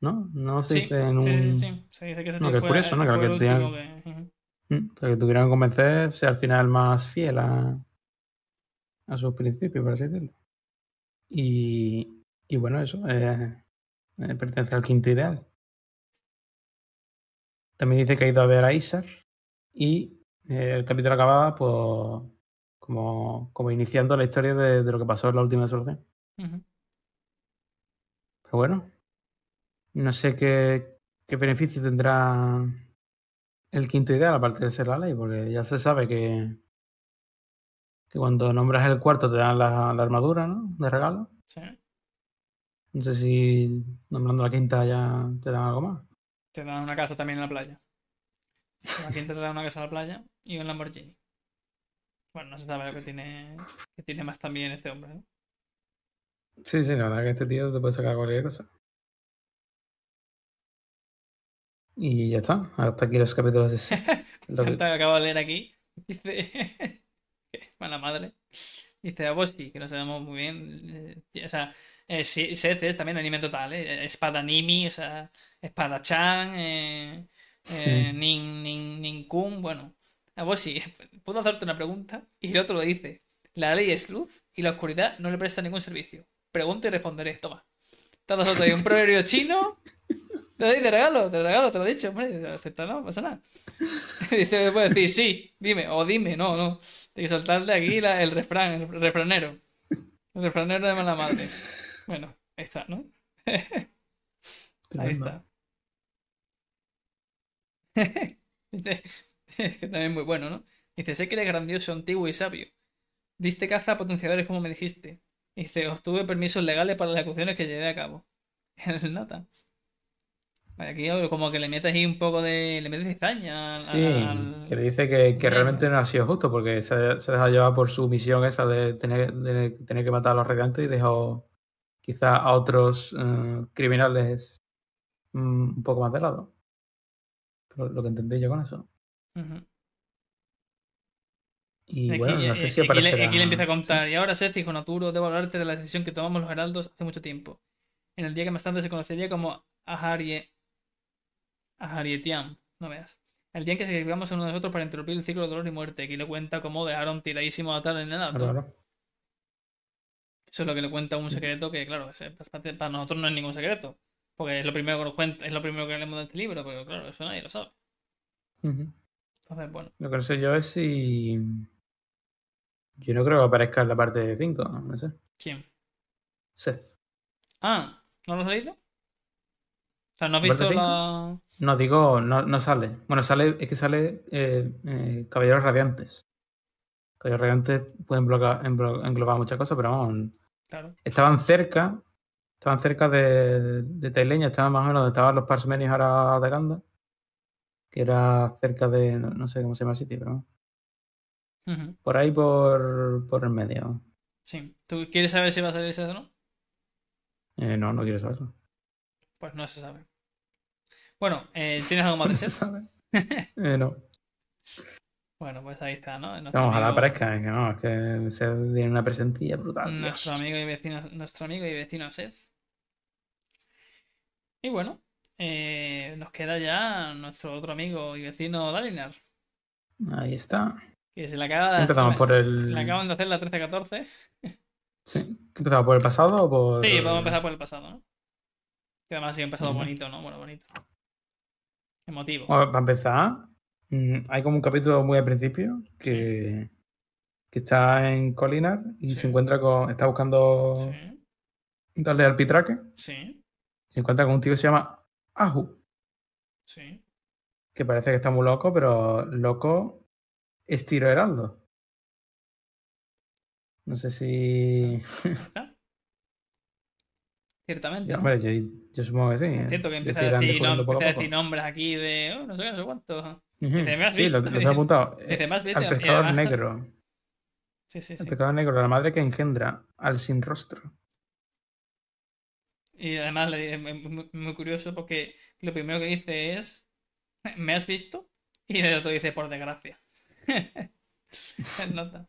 ¿No? No se Sí, dice en un. sí, sí, sí. Se dice que ese No, que es fue, curioso, ¿no? Creo que tenía- último que... Ujú. Mm, para que tuvieran que convencer, sea al final más fiel a, a sus principios, por así decirlo. Y, y bueno, eso eh, eh, pertenece al quinto ideal. También dice que ha ido a ver a Isar y eh, el capítulo acaba pues, como, como iniciando la historia de, de lo que pasó en la última solución. Pero bueno, no sé qué, qué beneficio tendrá el quinto ideal, aparte de ser la ley, porque ya se sabe que, que cuando nombras el cuarto te dan la, la armadura, ¿no? De regalo. Sí. No sé si nombrando la quinta ya te dan algo más. Te dan una casa también en la playa. La quinta te da una casa en la playa y un Lamborghini. Bueno, no se sabe lo que tiene, que tiene más también este hombre, ¿no? Sí, sí, la verdad que este tío te puede sacar cualquier cosa. Y ya está. Hasta aquí los capítulos de Lo que... acabo de leer aquí. Dice. Mala madre. Dice a Bosti, que no sabemos muy bien. Eh, o sea, eh, Seth es también anime total, ¿eh? Espada Nimi, o sea, Espada Chan, eh, eh, Nin, Nin, Nin Kun, bueno. A Bosti, puedo hacerte una pregunta y el otro lo dice. La ley es luz y la oscuridad no le presta ningún servicio. Pregunta y responderé. Toma. Todos hay un proverbio chino te lo te regalo, te lo regalo, te lo he dicho, hombre. Acepta, no, pasa nada. Dice, puedes decir sí, dime, o dime, no, no. Tienes que soltarle aquí el refrán, el refranero. El refranero de mala madre. Bueno, ahí está, ¿no? ahí está. Es que también es muy bueno, ¿no? Dice, sé que eres grandioso, antiguo y sabio. Diste caza a potenciadores como me dijiste. Dice, obtuve permisos legales para las ejecuciones que llevé a cabo. El nota. Aquí como que le metes ahí un poco de. le metes cizaña. Sí, que le dice que, que realmente no ha sido justo porque se, se deja llevar por su misión esa de tener, de tener que matar a los radiantes y dejó quizá a otros uh, criminales um, un poco más de lado. Lo, lo que entendí yo con eso. Uh -huh. Y aquí, bueno, no sé si aquí, le, aquí le empieza a contar. Sí. Y ahora, Seth, hijo Naturo, debo hablarte de la decisión que tomamos los heraldos hace mucho tiempo. En el día que más tarde se conocería como Aharie a Harietiam, no veas. El día en que sacrificamos a uno de nosotros para interrumpir el ciclo de dolor y muerte. Aquí le cuenta cómo dejaron tiradísimo a tal en el Claro, claro. Eso es lo que le cuenta un secreto que, claro, para nosotros no es ningún secreto. Porque es lo primero que nos cuenta, es lo primero que leemos de este libro, pero claro, eso nadie lo sabe. Uh -huh. Entonces, bueno. Lo que no sé yo es si. Yo no creo que aparezca en la parte 5, no sé. ¿Quién? Seth. Ah, ¿no lo has leído? O sea, ¿no has visto la.? No, digo, no, no sale. Bueno, sale, es que sale eh, eh, Caballeros Radiantes. Caballeros Radiantes pueden englobar muchas cosas, pero vamos. Claro. Estaban cerca. Estaban cerca de, de Taileña, estaban más o menos donde estaban los Parsmenios ahora de Ganda. Que era cerca de. No, no, sé cómo se llama el sitio, pero. Uh -huh. Por ahí por, por el medio. Sí. ¿Tú quieres saber si va a salir ese o no? Eh, no, no quiero saberlo. Pues no se sabe. Bueno, eh, ¿tienes algo más de se ser? sabe. eh, no. Bueno, pues ahí está, ¿no? Nuestro no, ojalá amigo... aparezca, es que no, es que Seth tiene una presentilla brutal. Nuestro Dios. amigo y vecino, nuestro amigo y vecino Seth. Y bueno, eh, nos queda ya nuestro otro amigo y vecino Dalinar. Ahí está. Que se le acaba de Empezamos hacer, por el. Le acaban de hacer la 13-14. Sí. ¿Empezamos por el pasado o por.? Sí, vamos a empezar por el pasado, ¿no? Que además ha sido un pasado uh -huh. bonito, ¿no? Bueno, bonito. Emotivo. Bueno, para empezar, hay como un capítulo muy al principio que, sí. que está en Colinar y sí. se encuentra con. Está buscando sí. darle al pitraque. Sí. Se encuentra con un tío que se llama Ahu. Sí. Que parece que está muy loco, pero loco es Tiro Heraldo. No sé si. Ciertamente. Ya, hombre, yo, yo, supongo que sí. Es cierto que empieza, a decir, no, empieza a decir nombres aquí de. Oh, no sé, no sé cuánto. Uh -huh. Dice, ¿me has visto? Sí, lo, lo he apuntado. Dice, ¿me has visto? Al pescador además... negro. Sí, sí, sí. El pescador negro, la madre que engendra al sin rostro. Y además es muy, muy curioso porque lo primero que dice es. ¿Me has visto? Y el otro dice, por desgracia. Nota.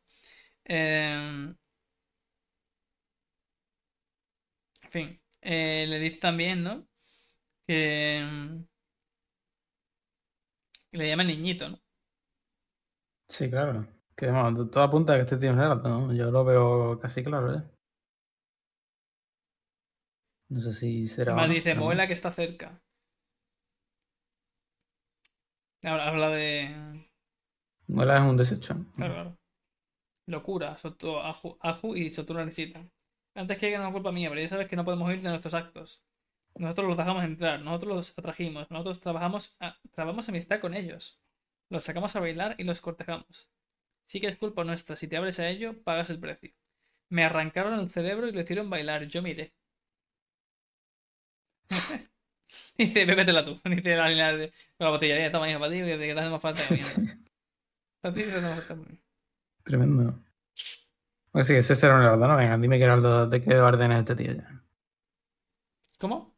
Eh... En fin. Eh, le dice también, ¿no? Que, que le llama niñito, ¿no? Sí, claro. Que bueno, todo apunta a que este tío es Geralt, ¿no? Yo lo veo casi claro, ¿eh? No sé si será. Además dice, muela que está cerca. Habla de. Muela es un desecho. Claro, claro. Locura, Soto, Aju, Aju y Sotura necesitan. Antes que haya una culpa mía, pero ya sabes que no podemos huir de nuestros actos. Nosotros los dejamos entrar, nosotros los atrajimos, nosotros trabajamos, a, trabamos amistad con ellos. Los sacamos a bailar y los cortejamos. Sí que es culpa nuestra, si te abres a ello, pagas el precio. Me arrancaron el cerebro y lo hicieron bailar, yo miré. Dice, bébetela tú. Dice la línea de la botella. Toma, hija, para ti, que te hace más falta. Tremendo. Pues sí, ese será un Heraldo, ¿no? Venga, dime qué Heraldo, de qué orden es este tío ya. ¿Cómo?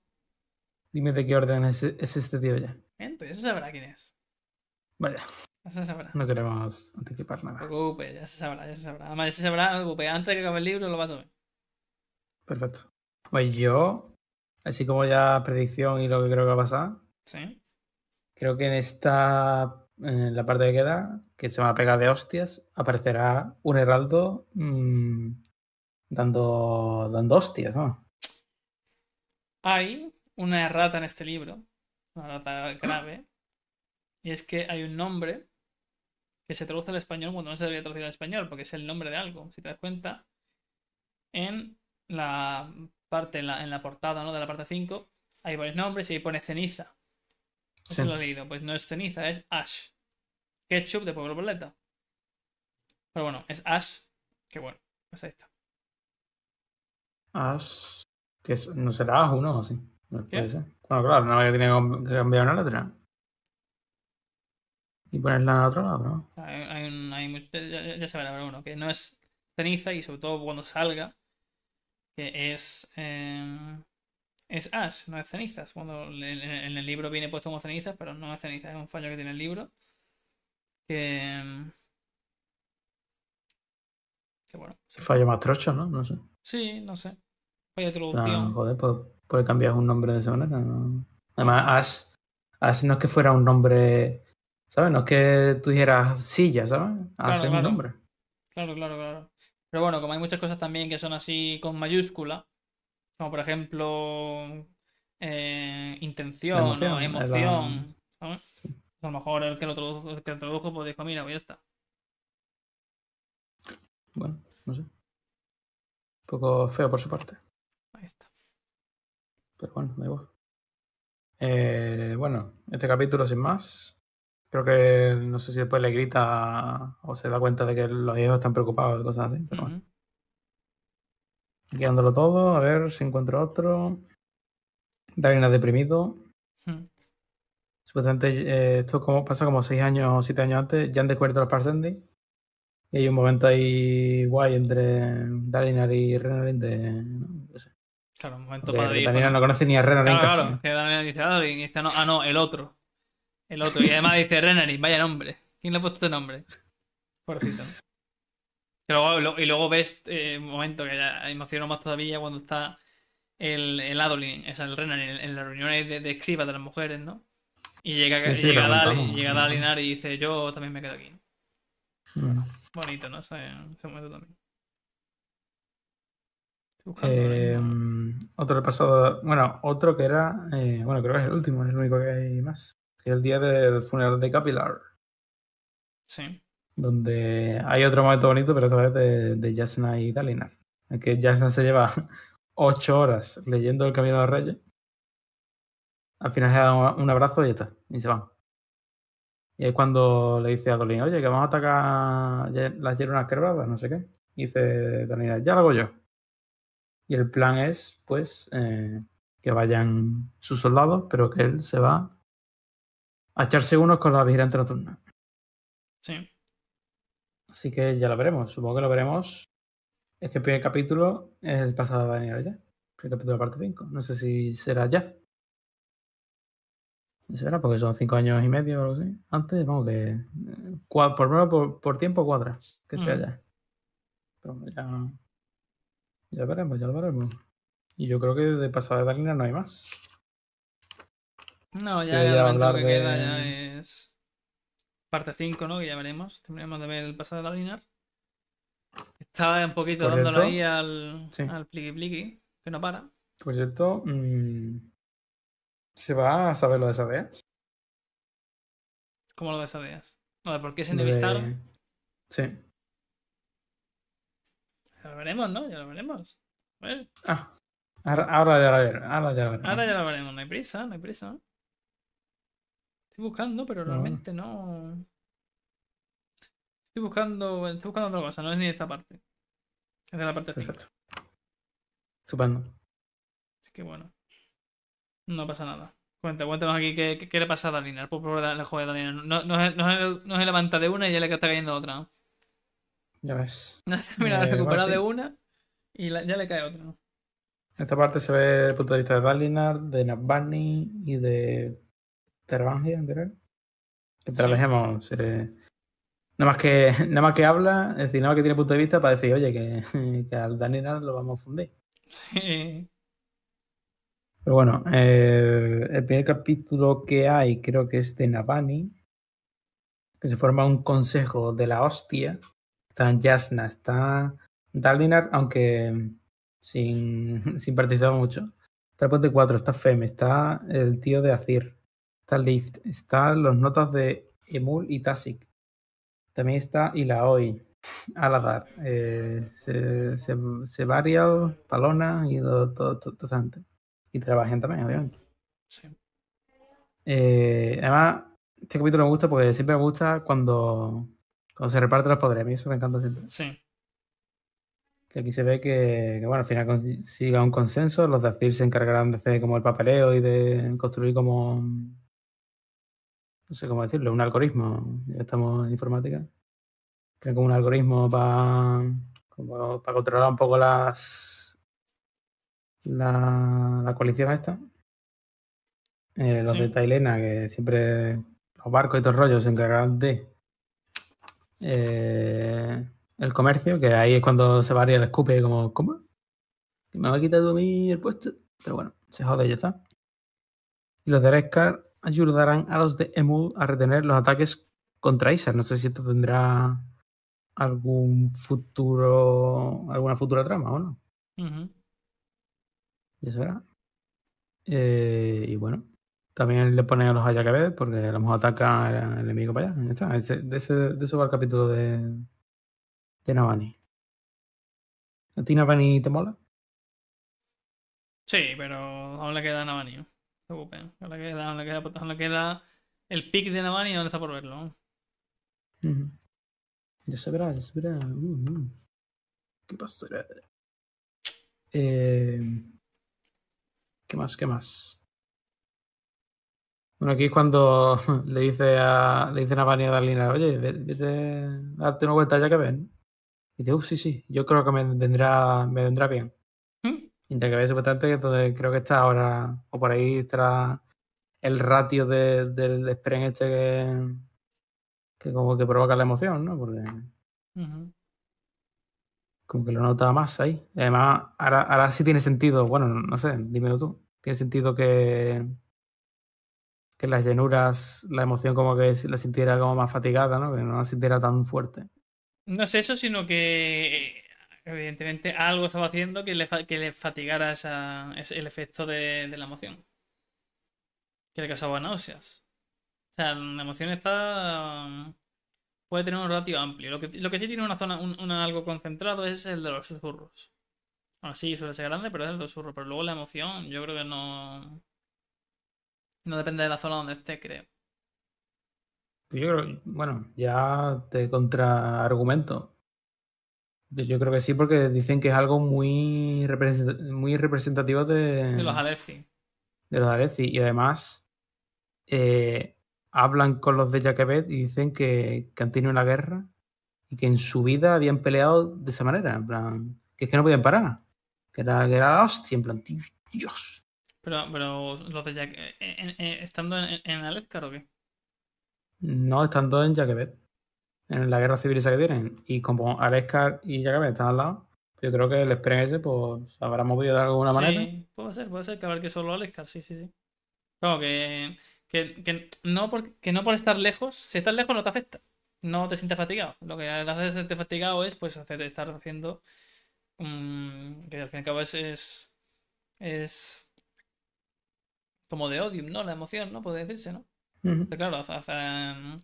Dime de qué orden es, es este tío ya. Entonces, ya se sabrá quién es. Vaya, Ya se sabrá. no queremos anticipar No nada. te preocupes, ya se sabrá, ya se sabrá. Además, ya se sabrá, no te preocupes. Antes de que acabe el libro lo vas a ver. Perfecto. Pues yo, así como ya predicción y lo que creo que va a pasar, Sí. creo que en esta, en la parte que queda, que se va a pegar de hostias, aparecerá un heraldo mm, dando, dando hostias. Hay una errata en este libro, una errata grave, y es que hay un nombre que se traduce al español cuando no se debería traducir al español, porque es el nombre de algo. Si te das cuenta, en la parte, en la, en la portada ¿no? de la parte 5, hay varios nombres y ahí pone ceniza. Eso Sí. lo he leído. Pues no es ceniza, es ash. Ketchup de Pueblo Boleta. Pero bueno, es ash. Que bueno, pues ahí está. Ash, que es- no será Ash uno o sí. No puede ser. Bueno, claro, no había tenido que cambiar una letra. Y ponerla en otro lado, ¿no? Hay, hay un- hay ya- ya se verá, pero bueno, que no es ceniza y sobre todo cuando salga, que es eh, es ash, no es cenizas. Cuando en, el libro viene puesto como cenizas, pero no es ceniza, es un fallo que tiene el libro. Que, que bueno, sí, Fallo más trocho, ¿no? No sé. sí, no sé. Fallo de Ah, traducción. joder, pues puede cambiar un nombre de esa manera. ¿no? Además, Ash, Ash no es que fuera un nombre, ¿sabes? No es que tú dijeras silla, ¿sabes? Ash Claro, es un claro. nombre. Claro, claro, claro. Pero bueno, como hay muchas cosas también que son así con mayúscula, como por ejemplo eh, intención emoción, emoción, ¿sabes? A lo mejor el que lo tradujo, el que lo tradujo pues dijo, mira, pues ya está. Bueno, no sé. Un poco feo por su parte. Ahí está. Pero bueno, da igual. Eh, bueno, este capítulo sin más. Creo que no sé si después le grita o se da cuenta de que los hijos están preocupados y cosas así. Pero bueno. Guiándolo todo, a ver si encuentro otro. Darina deprimido. Ujú. Supuestamente eh, esto como, pasa como 6 años o 7 años antes. Ya han descubierto los Parsendi. Y hay un momento ahí guay entre Dalinar y Renarin de. No, sé. Claro, un momento Porque Dalinar ¿no? no conoce ni a Renarin Claro, casi. claro. Daniel dice, ah, y dice, no, ah, no, el otro. El otro. Y además dice Renarin, vaya nombre. ¿Quién le ha puesto este nombre? Pobrecito. Y luego, lo- y luego ves eh, un momento que ya emocionó más todavía cuando está el, el Adolin, o sea, el Renarin, en, en las reuniones de, de escribas de las mujeres, ¿no? Y llega, Sí, sí, llega, llega Dalinar y dice, yo también me quedo aquí. Mm. Bonito, ¿no? Ese, ese momento también. Eh, otro repaso, bueno, otro que era, eh, bueno, creo que es el último, es el único que hay más. Que el día del funeral de Capilar, Sí. Donde hay otro momento bonito, pero esta vez de, de Jasna y Dalinar. Es que Jasna se lleva ocho horas leyendo el Camino de los Reyes. Al final se da un abrazo y ya está, y se van. Y es cuando le dice a Dolin, oye, que vamos a atacar las hierbas quebradas, no sé qué. Y dice Dalinar, ya lo hago yo. Y el plan es, pues, eh, que vayan sus soldados, pero que él se va a echarse unos con la vigilante nocturna. Sí. Así que ya lo veremos. Supongo que lo veremos. Es que el primer capítulo es el pasado de Daniel ya. El primer capítulo de la parte 5. No sé si será ya. No se verá porque son cinco años y medio o algo así. Antes, vamos que. eh, cua- por lo menos por, por tiempo cuadra. Que sea Ujú. ya. Pero bueno, ya. Ya veremos, ya lo veremos. Y yo creo que de pasada de Daniel no hay más. No, Sí, ya, ya el momento que queda ya es parte 5, ¿no? Que ya veremos. Terminemos de ver el pasado de Dalinar. Estaba un poquito Por dándolo cierto, ahí al, sí. al pliqui pliqui, que no para. Por cierto, mm, ¿se va a saber lo de Sadea? Como lo de Sadeas. No, de por qué se de- entrevistaron. Sí. Ya lo veremos, ¿no? Ya lo veremos. A ver, Ah, ahora, ahora ya lo veremos. Ahora ya lo veremos. ahora ya lo veremos. No hay prisa, no hay prisa. Estoy buscando, pero realmente no. Estoy buscando. Estoy buscando otra cosa, no es ni esta parte. Es de la parte 5. Perfecto. Estupendo. Así que bueno. No pasa nada. Cuenta, cuéntanos aquí qué, qué, le pasa a Dalinar. Por favor, le jode a Dalinar. No, no, no, no, se levanta de una y ya le está cayendo otra. Ya ves. Mira, eh, recupera de una y ya le cae otra. En esta parte se ve desde el punto de vista de Dalinar, de Nabani y de Tervangia, creo. Que trabajemos. Sí. Nada más que, nada más que habla, es decir, nada más que tiene punto de vista para decir, oye, que, que al Dalinar lo vamos a fundir. Sí. Pero bueno, eh, el primer capítulo que hay creo que es de Navani, que se forma un consejo de la hostia. Está Jasna, está Dalinar, aunque sin, sin participar mucho. Está el de 4, está Fem, está el tío de Azir, está Lift, están los notas de Emul y Tasik. También está Ilaoi, Aladar, eh, Sevarial, Palona y todo, todo, todo, todo, y trabajen también, obviamente. Sí. Eh, además, este capítulo me gusta porque siempre me gusta cuando, cuando se reparten los poderes. A mí eso me encanta siempre. Sí. Que aquí se ve que, bueno, al final consiga un consenso. Los de Azir se encargarán de hacer como el papeleo y de construir como. No sé cómo decirlo, un algoritmo. Ya estamos en informática. Creo como un algoritmo para, para controlar un poco las la, la coalición esta. Eh, los de Tailena, que siempre los barcos y todos los rollos se encargan de eh, el comercio, que ahí es cuando se varía el escupe como, ¿cómo? Me va a quitar a mí el puesto. Pero bueno, se jode y ya está. Y los de Reskar ayudarán a los de Emul a retener los ataques contra Isar. No sé si esto tendrá algún futuro, alguna futura trama o no. Ya se verá. Eh, y bueno, también le ponen a los Ayakabed porque a lo mejor ataca el enemigo para allá. está. de, ese, de eso va el capítulo de, de Navani. ¿A ti Navani te mola? Sí, pero aún le queda Navani. No se preocupen. Aún le queda, le queda, le queda el pick de Navani donde está por verlo. Ya se verá, ya se verá. Uh, uh. ¿Qué pasará? Eh, ¿Qué más? ¿Qué más? Bueno, aquí es cuando le dice a le dicen a Vania Darlina, oye, vete a darte una vuelta ya que ven. Y dice, uff, sí, sí, yo creo que me vendrá, me vendrá bien. Ve supuestamente donde creo que está ahora, o por ahí estará el ratio de, del spren este que, que como que provoca la emoción, ¿no? Porque como que lo nota más ahí. Además, ahora, ahora sí tiene sentido, bueno, no sé, dímelo tú. Tiene sentido que, que las llenuras, la emoción como que la sintiera como más fatigada, ¿no? Que no la sintiera tan fuerte. No es eso, sino que evidentemente algo estaba haciendo que le, que le fatigara esa, el efecto de, de, la emoción. Que le causaba náuseas. O sea, la emoción está puede tener un ratio amplio. Lo que, lo que sí tiene una zona, un, algo concentrado es el de los susurros. Bueno, sí, suele ser grande, pero es el de los susurros. Pero luego la emoción, yo creo que no. No depende de la zona donde esté, creo. Yo creo, bueno, ya te contraargumento. Yo creo que sí, porque dicen que es algo muy, muy representativo de, de los Aleci. De los Aleci. Y además, eh, hablan con los de Jacobet y dicen que, han tenido una guerra y que en su vida habían peleado de esa manera, en plan, que es que no podían parar, que era, que era la hostia, en plan, Dios. Pero, pero los de Jack, eh, eh, ¿estando en, en Alezcar o qué? No, estando en Jacobet, en la guerra civil esa que tienen. Y como Alezcar y Jacobet están al lado, yo creo que el Spren ese pues habrá movido de alguna manera. Sí, puede ser, puede ser que haber que solo Alezcar, sí, sí, sí. Como que que, no por, no por estar lejos, si estás lejos no te afecta. No te sientes fatigado. Lo que hace sentirte fatigado es pues hacer, estar haciendo. Mm, que al fin y al cabo es, es. como de odium, ¿no? La emoción, ¿no? Puede decirse, ¿no? Claro, hace, hace, mm,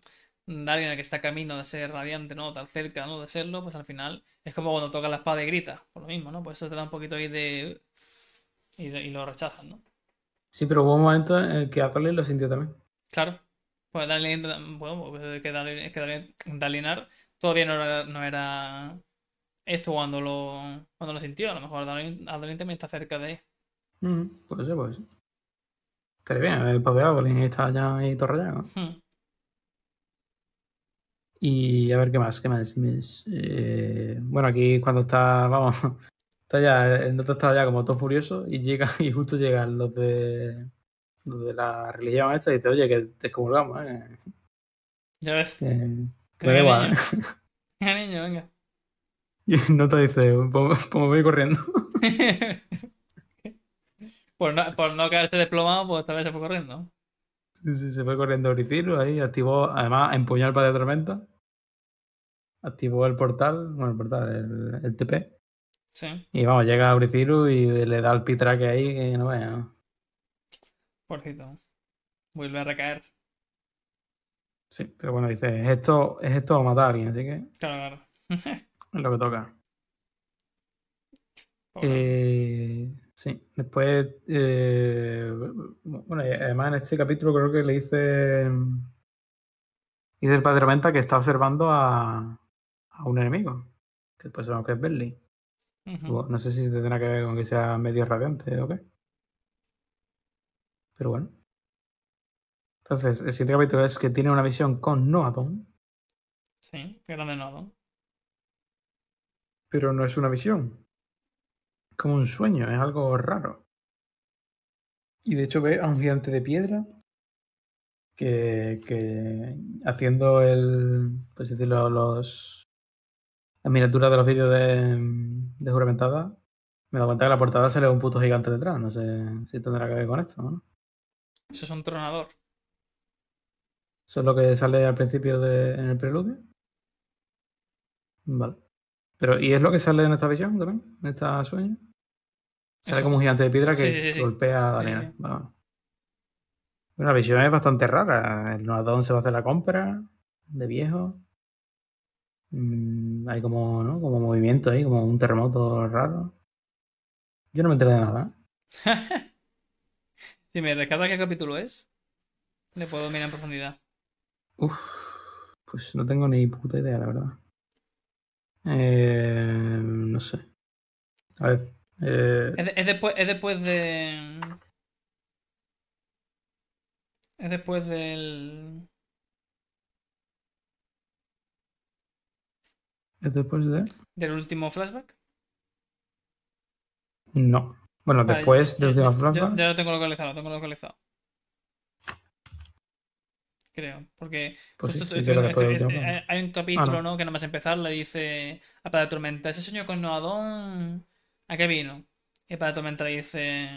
alguien que está camino de ser radiante, ¿no? Tan cerca, ¿no? De serlo, pues al final es como cuando toca la espada y grita, por lo mismo, ¿no? Pues eso te da un poquito ahí de. y, y lo rechazan, ¿no? Sí, pero hubo un momento en el que Atoli lo sintió también. Claro. Pues bueno, pues que, Dalinar todavía no era, no era esto cuando lo, cuando lo sintió. A lo mejor Adalin también está cerca de él. puede ser, puede ser. Estaría bien, el padre Adolin está ya ahí todo rayado. Y a ver qué más, qué más. Eh, bueno, aquí cuando está, vamos, está ya, el noto está ya como todo furioso y llega, y justo llegan los de los de la religión esta y dice, oye, que te excomulgamos, eh. Ya ves. Que, que da igual, niño. ¿eh? Venga, niño, venga. Y el nota dice, pues, me voy corriendo. por, no, por no caerse desplomado, pues tal vez se fue corriendo. Sí, sí, se fue corriendo Oricilu ahí, activó, además empuñó el padre de tormenta. Activó el portal, bueno, el portal, el, el TP. Sí, Y vamos, llega Auriciru y le da el pitraque ahí que no vea. porcito. Vuelve a recaer. Sí, pero bueno, dice, es esto, es esto o matar a alguien, así que Claro, claro. es lo que toca. Eh, sí, después, eh, bueno, además en este capítulo creo que le dice, dice el padre Tormenta que está observando a, a un enemigo, que pues sabemos que es. Ujú. No sé si tendrá que ver con que sea medio radiante o qué. Pero bueno. Entonces, el siguiente capítulo es que tiene una visión con Noadon, Sí, grande nodo. pero no es una visión. Como un sueño, es algo raro. Y de hecho ve a un gigante de piedra que, que haciendo el, pues decirlo, los las miniaturas de los vídeos de, de juramentada, me dado cuenta que la portada se le ve un puto gigante detrás. No sé si tendrá que ver con esto, ¿no? Eso es un tronador. Eso es lo que sale al principio de, en el preludio. Vale. Pero, ¿y es lo que sale en esta visión también? ¿En esta sueño? Sale Eso. como un gigante de piedra que Sí, sí, golpea a Daniel. Bueno, la visión es bastante rara. El Noadón se va a hacer la compra de viejo. Mm, hay como, ¿no? Como movimiento ahí, como un terremoto raro. Yo no me enteré de nada. si me rescata qué capítulo es, le puedo mirar en profundidad. Uf, pues no tengo ni puta idea, la verdad. Eh, no sé. A ver. eh, Es, de- es después, es después de. Es después del. ¿Es después de? del último flashback. No. Bueno, Vale, después del último ya- flashback. Ya, lo tengo localizado, lo tengo localizado. Creo, porque Pues sí, sí, eh, flashback. hay un capítulo, Ah, no. ¿no? Que nada más empezar le dice a Padre Tormenta, ese sueño con Noadón, ¿a qué vino? Y Padre Tormenta le dice,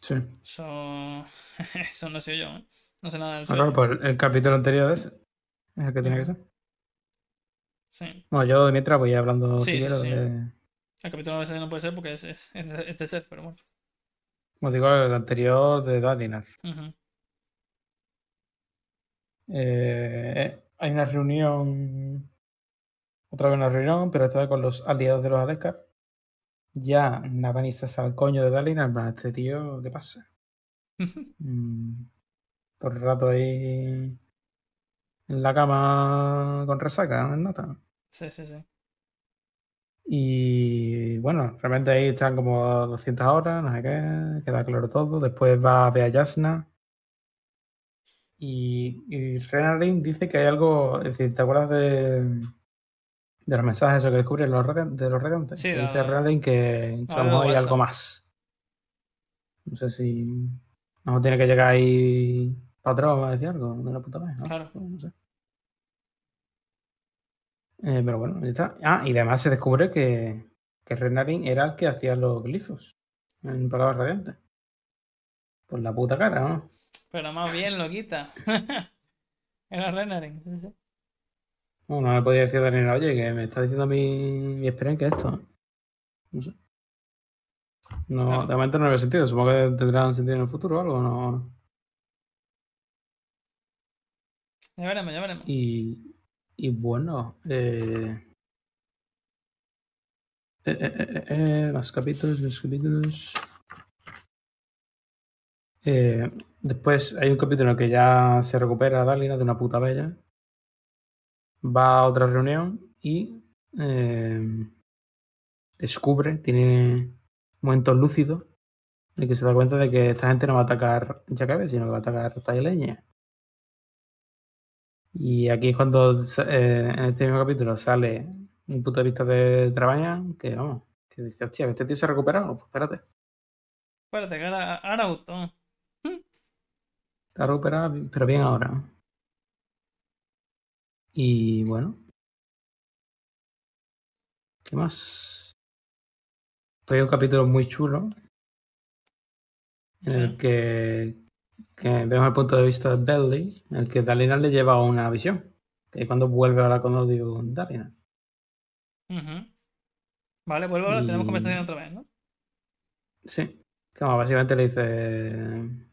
Sí. eso, eso no sé yo, ¿eh? no sé nada del Ah, claro, pues el capítulo anterior es, es el que tiene que ser. Sí, Bueno, yo de mientras voy hablando Sí, si sí, quiero sí. de- el capítulo no puede ser porque es, es, es de, Seth, pero bueno. Como digo, el anterior de Dalinar. Ujú. Eh, hay una reunión. Otra vez una reunión, pero esta vez con los aliados de los Alescar. Ya Navani se hace al coño de Dalinar. en plan, Este tío, ¿qué pasa? Mm, Todo el rato ahí en la cama con resaca, en nota. Sí, sí, sí. Y bueno, realmente ahí están como 200 horas, no sé qué, queda claro todo. Después va a ver a Yasna. Y, y Renarin dice que hay algo, es decir, ¿te acuerdas de, de los mensajes que descubren los de los radiantes? Sí, dice Renarin que, que a lo hay algo más. No sé si a lo mejor tiene que llegar ahí patrón a decir algo de la puta vez, ¿no? Claro. No sé. Eh, pero bueno, ya está. Ah, y además se descubre que, que Renarin era el que hacía los glifos en palabras radiantes. Por la puta cara, ¿no? Pero más bien lo quita. Era Renarin. sí. No, no le podía decir a Daniel, oye, que me está diciendo mi, mi experiencia esto. No sé. No, Claro. de momento no le veo sentido. Supongo que tendrá un sentido en el futuro o algo, ¿no? Ya veremos, ya veremos. Y, y bueno, eh, eh, eh, eh, eh, más capítulos, más capítulos. Después hay un capítulo en el que ya se recupera Dalina de una puta bella. Va a otra reunión y eh, descubre, tiene momentos lúcidos Y que se da cuenta de que esta gente no va a atacar Jacabe, sino que va a atacar Taileña. Y aquí es cuando eh, en este mismo capítulo sale un punto de vista de Trabaña que vamos, que dice, hostia, este tío se ha recuperado, pues espérate. Espérate, que ahora, ahora gustó. Se ha recuperado, pero bien ahora. Y bueno. ¿Qué más? Hay un capítulo muy chulo en Sí. el que, que vemos el punto de vista de Belly, en el que Dalinar le lleva una visión. Que cuando vuelve a hablar con odio Dalinar. Ujú. Vale, vuelvo ahora, tenemos conversación otra vez, ¿no? Sí. Como básicamente le dice.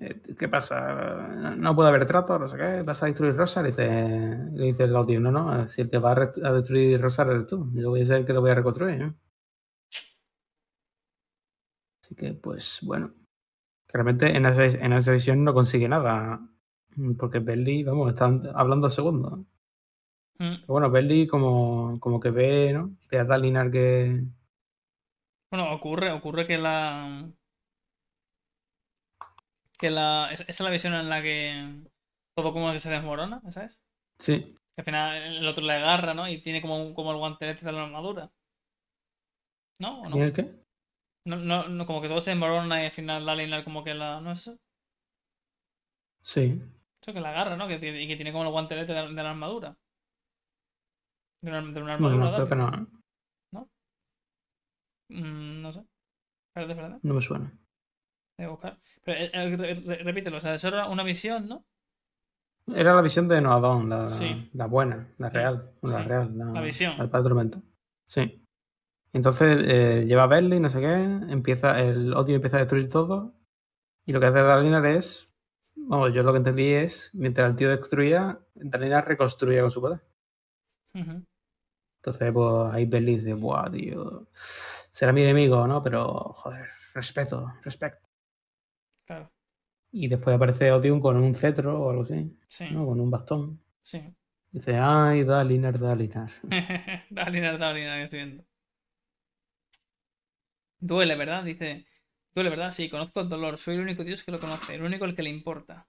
Eh, ¿Qué pasa? No puede haber trato, no sé qué. ¿Vas a destruir Rosar? Le dice, le dice el odio. No, no. Si el que va a, destruir Rosar eres tú. Yo voy a ser el que lo voy a reconstruir. ¿eh? Así que, pues, bueno. Realmente en esa, en esa visión no consigue nada. Porque Belly, vamos, están hablando segundos. Mm. Pero bueno, Belly como, como que ve, ¿no? Ve a Dalinar que. Bueno, ocurre, ocurre que la. Que la. Esa es la visión en la que todo como que se desmorona, ¿sabes? Sí, Que al final el otro le agarra, ¿no? Y tiene como, un- como el guantelete de la armadura. ¿No? ¿O no? ¿y el qué? No, no, no, como que todo se desmorona y al final Dalinar como que la. ¿No es eso? Sí. Eso que la agarra, ¿no? Que, y que tiene como el guantelete de la, de la armadura. De una, de una armadura, no, creo que no. ¿eh? Mm, no sé. Espérate, espérate. No me suena. A buscar. Pero, eh, eh, re- re- repítelo, o sea, eso era una visión, ¿no? Era la visión de Noadón, la, Sí. la buena, la real. Sí, La real, la, la visión. La Padre Tormenta. Sí. Entonces eh, lleva a Berly, no sé qué, empieza, el odio empieza a destruir todo. Y lo que hace Dalinar es. Vamos, yo lo que entendí es, mientras el tío destruía, Dalinar reconstruía con su poder. Entonces, pues ahí Berly dice, buah, tío. Será mi enemigo, ¿no? Pero, joder, respeto, respeto. Claro, Y después aparece Odium con un cetro o algo así, sí, ¿no? Con un bastón. sí. Dice, ay, Dalinar, Dalinar. Dalinar, Dalinar, estoy viendo. Duele, ¿verdad? Dice. Duele, ¿verdad? Sí, conozco el dolor. Soy el único Dios que lo conoce, el único al que le importa.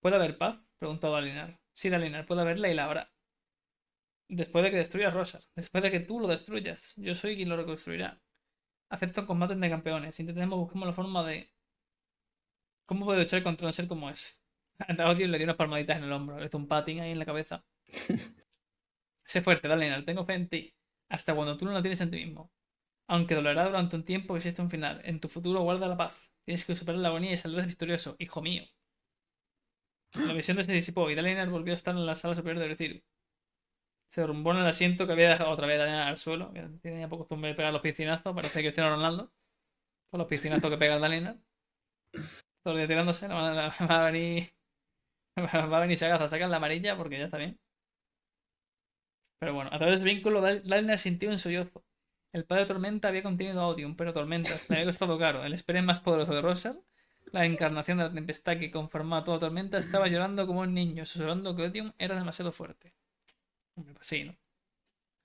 ¿Puede haber paz? Preguntó Dalinar. Sí, Dalinar, puede haberla y la habrá. Después de que destruyas Rosar, después de que tú lo destruyas, yo soy quien lo reconstruirá. Acepto un combate de campeones. Intentemos buscar la forma de. ¿Cómo puedo luchar contra un ser como ese? A Odio le dio unas palmaditas en el hombro, le hizo un patín ahí en la cabeza. sé fuerte, Dalinar, tengo fe en ti. Hasta cuando tú no la tienes en ti mismo. Aunque dolerá durante un tiempo, existe un final. En tu futuro guarda la paz. Tienes que superar la agonía y saldrás victorioso, hijo mío. La visión se disipó y Dalinar volvió a estar en la sala superior de Reciru. Se derrumbó en el asiento que había dejado otra vez Dalinar al suelo, que tiene ya poco costumbre de pegar los piscinazos, parece que Cristiano Ronaldo. Con los piscinazos que pega Dalinar. Tirándose, no va a- va a venir. Va a venir Sagaza, sacan la amarilla porque ya está bien. Pero bueno, a través del vínculo, Dal- Dalinar sintió un sollozo. El padre Tormenta había contenido a Odium, pero Tormenta le había costado caro. El esperen más poderoso de Rosar, la encarnación de la tempestad que conformaba toda Tormenta, estaba llorando como un niño, susurrando que Odium era demasiado fuerte. Pues sí, ¿no?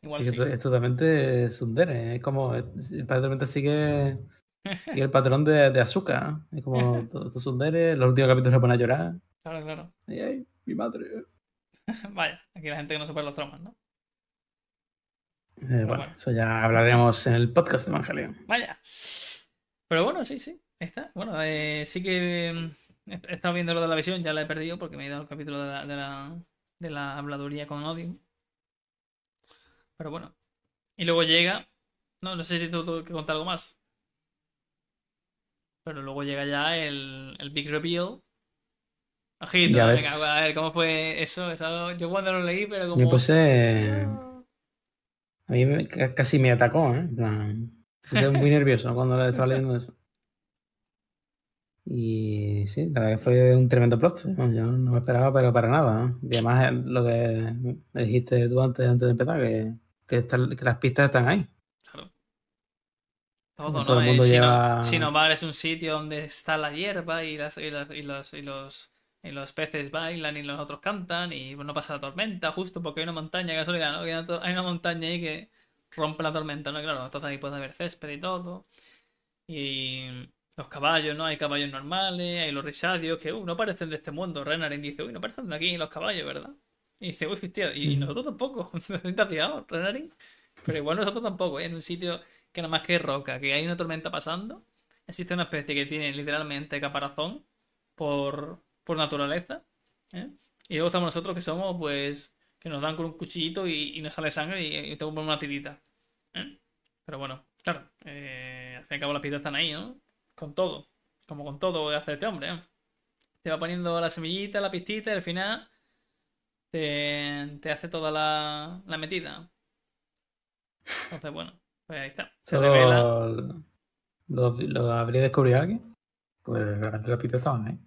Igual sí. to- es totalmente sundere. Es como. El Padre Tormenta sigue, sigue el patrón de, de azúcar. ¿eh? Es como todo, todo sundere. Los últimos capítulos se pone a llorar. Claro, claro. Ay, ay, mi madre. Vaya, aquí la gente que no supera los traumas, ¿no? Eh, bueno, bueno. eso ya hablaremos en el podcast de Evangelion. Vaya. Pero bueno, sí, sí. Ahí está. Bueno, eh, sí que mm, he estado viendo lo de la visión, ya la he perdido porque me he ido al capítulo de la, de la, de la habladuría con Odium. Pero bueno. Y luego llega. No, no sé si tú tengo que contar algo más. Pero luego llega ya el, el Big Reveal. Ojito, Ya venga, ves. a ver cómo fue eso. eso- Yo cuando lo leí, pero como. Me puse. A mí me- ca- casi me atacó, ¿eh? Puse muy nervioso cuando estaba leyendo eso. Y sí, la verdad que fue un tremendo plot. ¿no? Yo no me esperaba, pero para nada. ¿no? Y además, eh, lo que me dijiste tú antes, antes de empezar, que, que, está- que las pistas están ahí. Todo, Todo ¿no? el Eh, lleva- Sinobar es un sitio donde está la hierba y, las, y, las- y los, y, los, y los peces bailan y los otros cantan y no pasa la tormenta justo porque hay una montaña, casualidad, ¿no? Que Hay una, montaña ahí que rompe la tormenta, ¿no? Claro, entonces ahí puede haber césped y todo. Y los caballos, ¿no? Hay caballos normales, hay los risadios que, uh, no parecen de este mundo. Renarin dice, uy, no parecen de aquí los caballos, ¿verdad? Y dice, uy, hostia, y, Mm. nosotros tampoco. ¿Te has fijado, Renarin? Pero igual nosotros tampoco, ¿eh? En un sitio que nada más que roca, que hay una tormenta pasando, existe una especie que tiene literalmente caparazón por, por naturaleza, ¿eh? Y luego estamos nosotros que somos, pues, que nos dan con un cuchillito y, y nos sale sangre y, y tengo una tirita. ¿eh? Pero bueno, claro, eh, al fin y al cabo las piedras están ahí, ¿no? Con todo, como con todo que hace este hombre. Te va poniendo la semillita, la pistita y al final te, te hace toda la, la metida. Entonces, bueno, pues ahí está. Se revela. ¿Lo, lo, lo habría descubierto alguien? Pues realmente los pitos estaban ahí.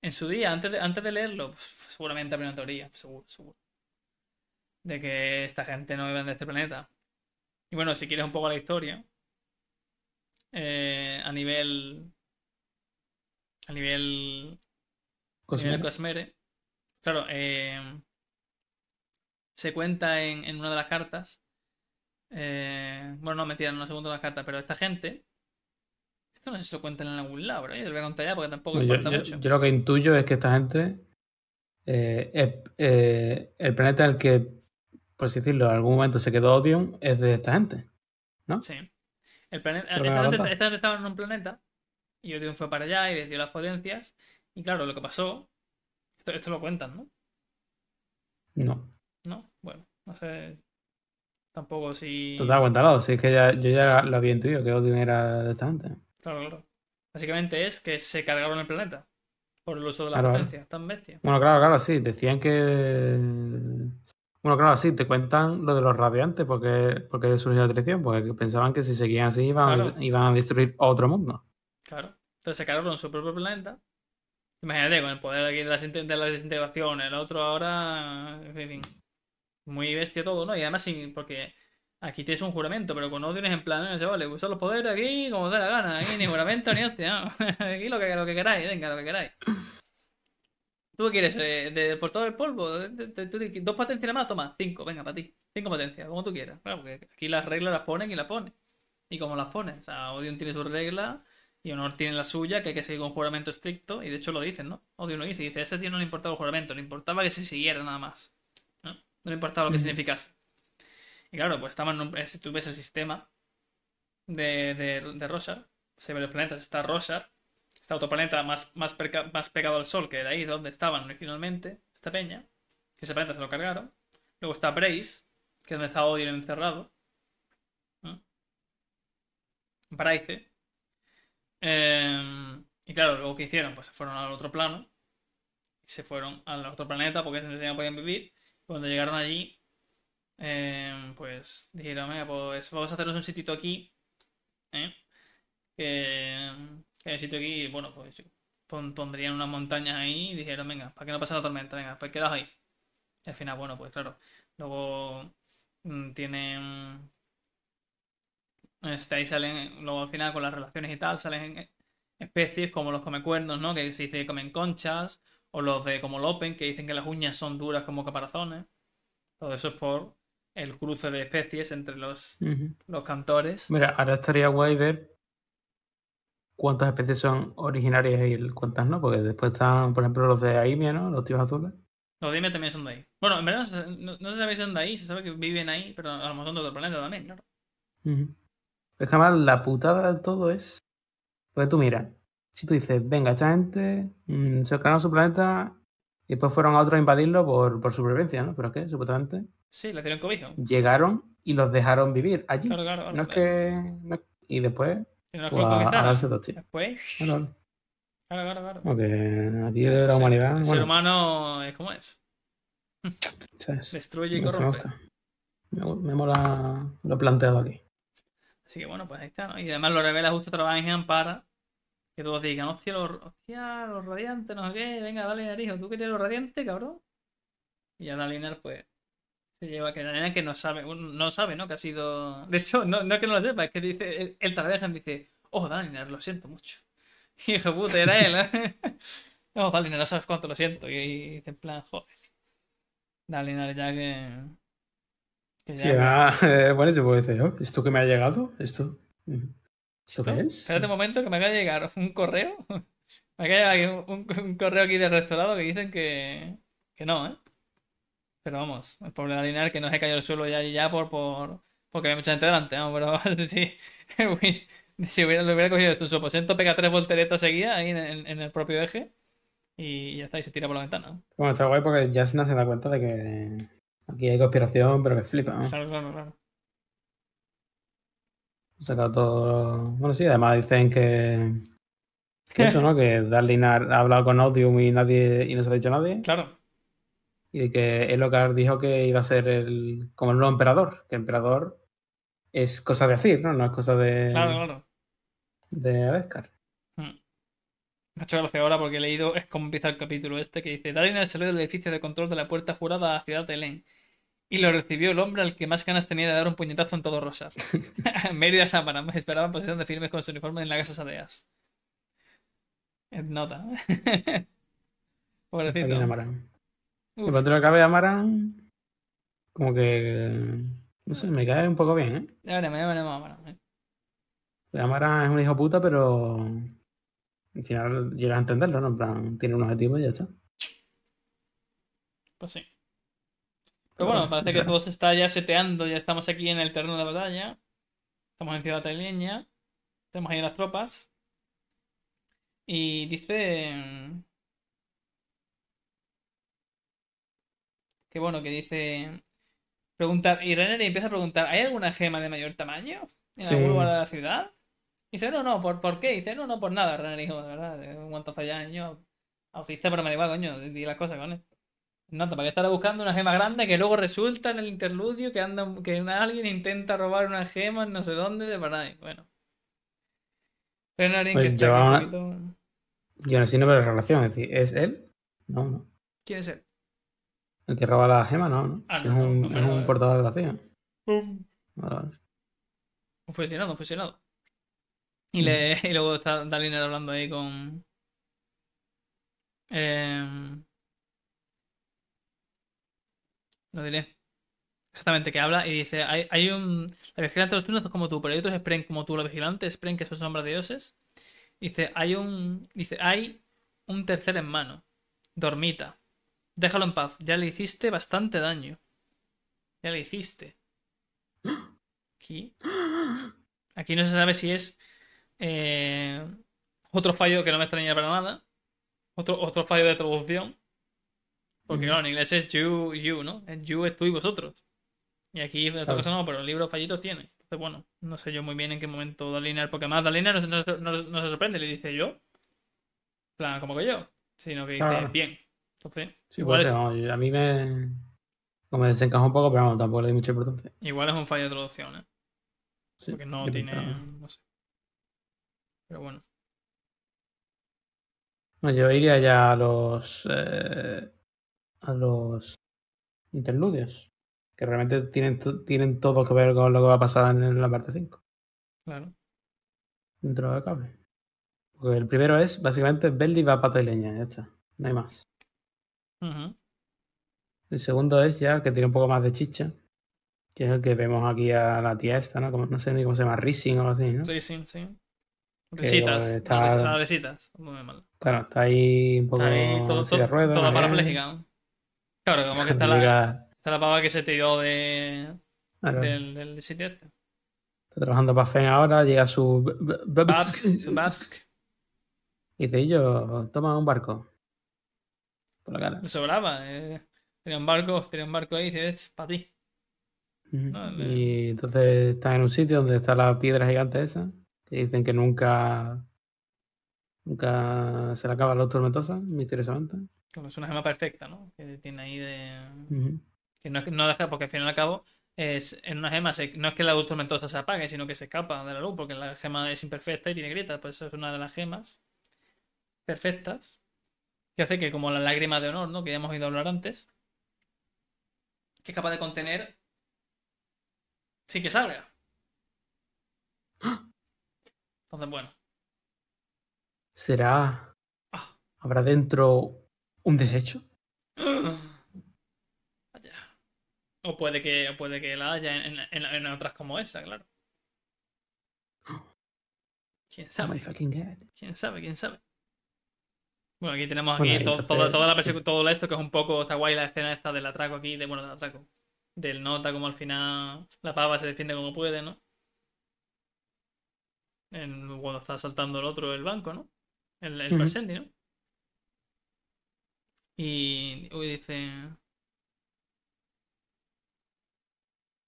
En su día, antes de, antes de leerlo, pues, seguramente habría una teoría, seguro, seguro. De que esta gente no iba de este planeta. Y bueno, si quieres un poco la historia, eh, a nivel. A nivel. A nivel Cosmere. Cosmere. Claro, eh, se cuenta en, en una de las cartas. Eh, bueno, no, mentira, no segunda de las cartas, pero esta gente. Esto no sé si lo cuentan en algún lado, pero yo te lo voy a contar ya porque tampoco yo, importa yo- mucho. yo lo que intuyo es que esta gente. eh, eh, el planeta en el que, por así decirlo, en algún momento se quedó Odion es de esta gente. ¿no? Sí. El planeta, esta, me gente, aguanta. esta gente estaba en un planeta y Odion fue para allá y les dio las potencias. Y claro, lo que pasó. Esto, esto lo cuentan, ¿no? No. ¿No? Bueno, no sé. Tampoco si. Total, cuéntalo. Si es que ya, yo ya lo había intuido que Odion era de esta gente. Claro, claro. Básicamente es que se cargaron el planeta por el uso de las Claro, claro. potencias. Tan bestia. Bueno, claro, claro, sí. Decían que. Bueno, claro, sí, te cuentan lo de los radiantes, porque, porque surgió la traición, porque pensaban que si seguían así iban, Claro. iban a destruir otro mundo. Claro. Entonces se cargaron su propio planeta. Imagínate, con el poder aquí de la, de la desintegración, el otro ahora. En fin. Muy bestia todo, ¿no? Y además, sin, porque aquí tienes un juramento, pero con Odion es en plan, "Eh, chavales, usad los poderes aquí como os dé la gana. Aquí ni juramento ni hostia. Aquí lo que, lo que queráis, venga, lo que queráis. ¿Tú qué quieres? ¿De, de- por todo el polvo? ¿Dos potencias nada más? Toma, cinco, venga, para ti. Cinco potencias, como tú quieras. Claro, porque aquí las reglas las ponen y las ponen. Y como las ponen. O sea, Odion tiene sus reglas y Honor tiene la suya, que hay que seguir con juramento estricto. Y de hecho lo dicen, ¿no? Odion lo dice. Dice, a este tío no le importaba el juramento, le importaba que se siguiera nada más. ¿No? Importaba lo que significase. Y claro, pues estaban, en un- eh, si tú ves el sistema de, de, de Rosar, se ve los planetas, está Rosar, este otro planeta más, más, perca- más pegado al Sol, que de ahí donde estaban originalmente, esta peña, que ese planeta se lo cargaron. Luego está Brace, que es donde está Odin encerrado. ¿no? Eh, y claro, luego que hicieron, pues se fueron al otro plano. Y se fueron al otro planeta porque ese no podían vivir. Cuando llegaron allí, eh, pues dijeron, "Venga, pues vamos a hacernos un sitito aquí. ¿eh? Que, que hay un sitio aquí, bueno, pues pon- pondrían unas montañas ahí y dijeron, venga, para que no pase la tormenta, venga, pues quedaos ahí. Y al final, bueno, pues claro, luego mm, tienen... Este, ahí salen, luego al final con las relaciones y tal, salen especies como los comecuernos, ¿no? Que se dice que comen conchas, o los de como Lopen, que dicen que las uñas son duras como caparazones. Todo eso es por el cruce de especies entre los, los cantores. Mira, ahora estaría guay ver cuántas especies son originarias y cuántas no, porque después están, por ejemplo, los de Aimia, ¿no? Los tíos azules. Los Dime también son de ahí. Bueno, en verdad no no, no se sabe si son de ahí, se sabe que viven ahí, pero a lo mejor son de otro planeta también. Ujú. Es que además la putada de todo es. Porque tú mira, si tú dices, venga, esta gente mm, se cargaron su planeta y después fueron a otro a invadirlo por, por supervivencia, ¿no? Pero es que supuestamente Sí, le dieron cobijo. llegaron y los dejaron vivir allí. Claro, claro, claro. No es que. no es- Y después, Que no pues, a, a darse dos tíos. Después. Claro, Claro, claro. Porque aquí la Sí, humanidad. El ser bueno, humano es como es. ¿sabes? Destruye y Me me corrompe. gusta. Me, gu- me mola lo planteado aquí. Así que bueno, pues ahí está, ¿no? Y además lo revela justo Trabajan para que todos digan, hostia, los, hostia, los radiantes, no sé qué, venga, Dalinar, hijo, ¿tú querías los radiantes, cabrón? Y ya Dalinar, pues, se lleva que Dalinar que no sabe, no sabe, ¿no? Que ha sido... De hecho, no, no es que no lo sepa, es que dice, el, el Trabajan dice, oh, Dalinar, lo siento mucho. Hijo puta, era él, ¿eh? No, Dalinar, no sabes cuánto lo siento. Y, y dice en plan, joder. Dalinar ya que... que Sí, ya- ah, eh, bueno, se puede decir, oh, ¿esto que me ha llegado? Esto. ¿Esto qué es? Espérate un momento que me acaba de llegar un correo. Me acaba de llegar un, un correo aquí del restaurado que dicen que, que no, ¿eh? Pero vamos, el pobre Dalinar que no se cayó al suelo ya, ya por, por, porque hay mucha gente delante, ¿no? pero sí, si hubiera, lo hubiera cogido esto, su aposento pega tres volteretas seguidas ahí en, en- en el propio eje y ya está, y se tira por la ventana. Bueno, está guay porque Jasna se da cuenta de que aquí hay conspiración, pero que flipa. ¿no? Claro, claro, claro. Sacado todo. Bueno, sí, además dicen que. Que eso, ¿no? Que Darlinar ha hablado con Odium y nadie. y no se lo ha dicho a nadie. Claro, Y que Elocar dijo que iba a ser el. como el nuevo emperador. Que emperador es cosa de decir, ¿no? No es cosa de. claro, claro. de Adescar. Mm. Me ha hecho gracia ahora porque he leído, es como empieza el capítulo este, que dice, Dalinar salió del edificio de control de la puerta jurada a la ciudad de Elen. Y lo recibió el hombre al que más ganas tenía de dar un puñetazo en todo Rosas. Mérida Sámara esperaba en posición de firmes con su uniforme en la casa Sadeas. Nota. Pobrecito. en cuando lo acabe Amaran. como que. no sé, me cae un poco bien, ¿eh? ya veremos, ya veremos. Amaran es un hijo puta, pero. al final llegas a entenderlo, ¿no? En plan, tiene un objetivo y ya está. Pues sí. Pero bueno, parece que todo se está ya seteando, ya estamos aquí en el terreno de batalla. Estamos en Ciudad Taileña. Tenemos ahí las tropas. Y dice. mm, Que bueno, que dice. Preguntar. Y Renner empieza a preguntar: ¿hay alguna gema de mayor tamaño en Sí. algún lugar de la ciudad? Y dice: No, no, ¿por, ¿por qué? Y dice: No, no, por nada. Renner dijo: De verdad, un guantazo ya, años. Autista, pero me da igual, coño. Di las cosas, coño. Nota, ¿para qué estar buscando una gema grande que luego resulta en el interludio que anda, que alguien intenta robar una gema en no sé dónde de ahí? Bueno. Renarin que Pues está aquí un poquito. Yo no sé no veo la relación, es decir, ¿es él? No, no. ¿Quién es él? El que roba la gema, no, no. Ah, no, es un, no, no, es no, un no. portador de la CIA. Un Vale, un fusilado. Y, le, y luego está Daliner hablando ahí con. em, lo diré. Exactamente, que habla y dice: hay, hay un. La vigilante de los es como tú, pero hay otros Spren como tú, los vigilantes Spren que son sombras de dioses. Dice: hay un. Dice: hay un tercer en mano. Dormita. Déjalo en paz. Ya le hiciste bastante daño. Ya le hiciste. Aquí. Aquí no se sabe si es eh, otro fallo que no me extraña para nada. Otro, otro fallo de traducción. Porque claro, en inglés es you, you, ¿no? En you es tú y vosotros. Y aquí en otra cosa no, pero el libro fallitos tiene. Entonces, bueno, no sé yo muy bien en qué momento Dalinar, porque además Dalinar no, se- no no- no se sorprende, le dice yo. Plan, como que yo. Sino que dice Claro. bien. Entonces, Sí, igual, pues es, a mí me. Como me desencajó un poco, pero vamos, tampoco le di mucha importancia. igual es un fallo de traducción, ¿eh? Sí, Porque no tiene. ¿no? Sé. Pero bueno. No, yo iría ya a los. eh, a los interludios. Que realmente tienen, tienen todo que ver con lo que va a pasar en la parte 5. Claro. Dentro del cable. Porque el primero es, básicamente, Belly va a pata y leña, ya está. No hay más. El segundo es ya que tiene un poco más de chicha. Que es el que vemos aquí a la tía esta, ¿no? Como, no sé ni cómo se llama, Rising o algo así, ¿no? Racing, sí. Risitas. está- risitas, mal. Claro, está ahí un poco Está ahí todo, de todo, ruedas, toda ¿no? parapléjica. Claro, como que está la, está la pava que se tiró de, claro, del, del sitio este. Está trabajando para Fen ahora, llega su... b- b- b- Babs, su Babsk. Y dice, yo, toma un barco. Por la cara. Le sobraba. Eh. Tenía un barco, tenía un barco ahí y dice, es para ti. Y entonces está en un sitio donde está la piedra gigante esa, que dicen que nunca... Nunca se le acaba la luz tormentosa, misteriosamente. Como es una gema perfecta, ¿no? Que tiene ahí de. Ujú. Que no, no deja, porque al fin y al cabo, es, en una gema se- no es que la luz tormentosa se apague, sino que se escapa de la luz, porque la gema es imperfecta y tiene grietas. Pues eso es una de las gemas perfectas. Que hace que, como la lágrima de honor, ¿no? Que ya hemos oído hablar antes, que es capaz de contener sin que salga. Entonces, bueno. ¿Será... Ah. ¿Habrá dentro un desecho? Vaya. O puede que, o puede que la haya en, en- en otras como esta, claro. ¿Quién sabe? ¿Quién sabe? ¿Quién sabe? Bueno, aquí tenemos Bueno, aquí to- entonces, toda, toda la sí. todo esto que es un poco está guay la escena esta del atraco aquí, de bueno, del atraco. Del nota como al final la pava se defiende como puede, ¿no? En- cuando está saltando el otro el banco, ¿no? El, el. Persendi, ¿no? Y uy, dice.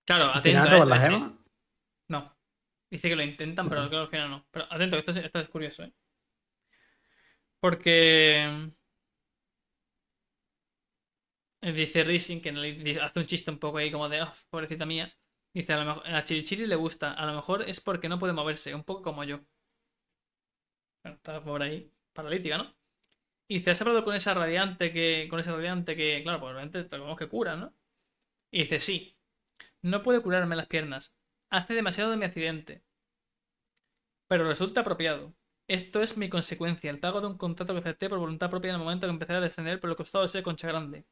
Claro, ¿Al atento final a la gema? No. Dice que lo intentan, pero creo que al final no. Pero atento, esto es, esto es curioso, ¿eh? Porque. eh, Dice Rising, que hace un chiste un poco ahí como de, "Ah, pobrecita mía. Dice, a lo mejor a Chirichiri le gusta, a lo mejor es porque no puede moverse, un poco como yo. Bueno, está por ahí, paralítica, ¿no? Y dice, ¿has hablado con esa radiante que, con ese radiante que, claro, pues obviamente que cura, ¿no? Y dice, sí, no puede curarme las piernas, hace demasiado de mi accidente. Pero resulta apropiado. Esto es mi consecuencia, el pago de un contrato que acepté por voluntad propia en el momento que empecé a descender por el costado de ser concha grande.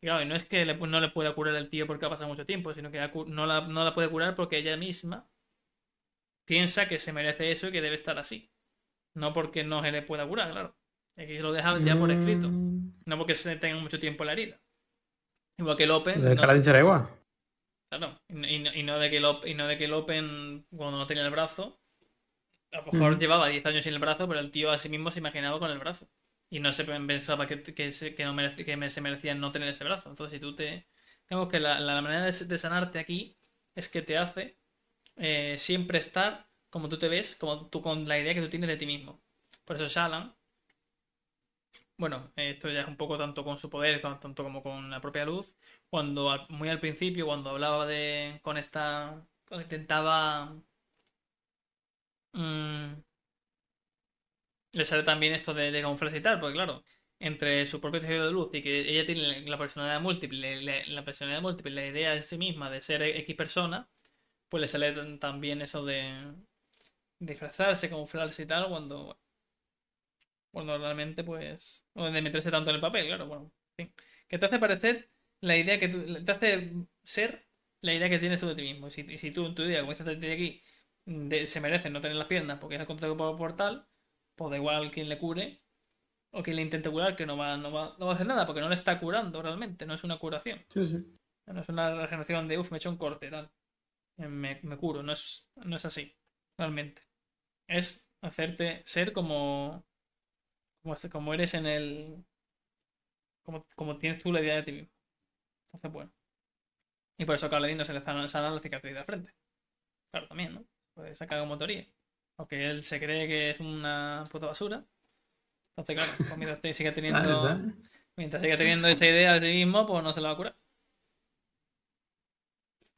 Y claro, y no es que no le pueda curar el tío porque ha pasado mucho tiempo, sino que no la, no la puede curar porque ella misma piensa que se merece eso y que debe estar así. No porque no se le pueda curar, claro. Aquí lo deja ya por escrito. Mm, No porque se tenga mucho tiempo en la herida. Igual que el Open. De no- que igual. Claro, y no, y no- y no de que el, y no de que el Open, cuando no tenía el brazo, a lo mejor Ujú. llevaba 10 años sin el brazo, pero el tío a sí mismo se imaginaba con el brazo. Y no se pensaba que, que, se, que no merece- que se merecía no tener ese brazo. Entonces, si tú te. Digamos que la, la manera de, de sanarte aquí es que te hace eh, siempre estar como tú te ves, como tú con la idea que tú tienes de ti mismo. Por eso Shalan. Bueno, esto ya es un poco tanto con su poder, tanto como con la propia luz. Cuando muy al principio, cuando hablaba de. con esta. intentaba. mm, le sale también esto de, de camuflarse y tal, porque claro, entre su propio tejido de luz y que ella tiene la personalidad múltiple, le- la personalidad múltiple, la idea en sí misma de ser X persona, pues le sale también eso de disfrazarse, camuflarse y tal, cuando cuando realmente, pues. O de meterse tanto en el papel, claro, bueno. en fin. Que te hace parecer la idea que tú. Te hace ser la idea que tienes tú de ti mismo. Y si, y si tú en tu idea, como dices de aquí, de- se merece no tener las piernas porque es el contacto por portal, pues da igual quien le cure o quien le intente curar, que no va, no va, no va a hacer nada porque no le está curando realmente, no es una curación. Sí, sí. No es una regeneración de, uff, me he hecho un corte, tal. Eh, Me, me curo, no es, no es así, realmente. Es hacerte ser como, como, como eres en el... Como, como tienes tú la idea de ti mismo. Entonces, bueno. Y por eso a Carledín no se le sana, la cicatriz de la frente. Claro, también, ¿no? Pues saca como teoría. Aunque él se cree que es una puta basura. Entonces, claro, pues mientras te siga teniendo... Mientras siga teniendo esa idea de sí mismo, pues no se la va a curar.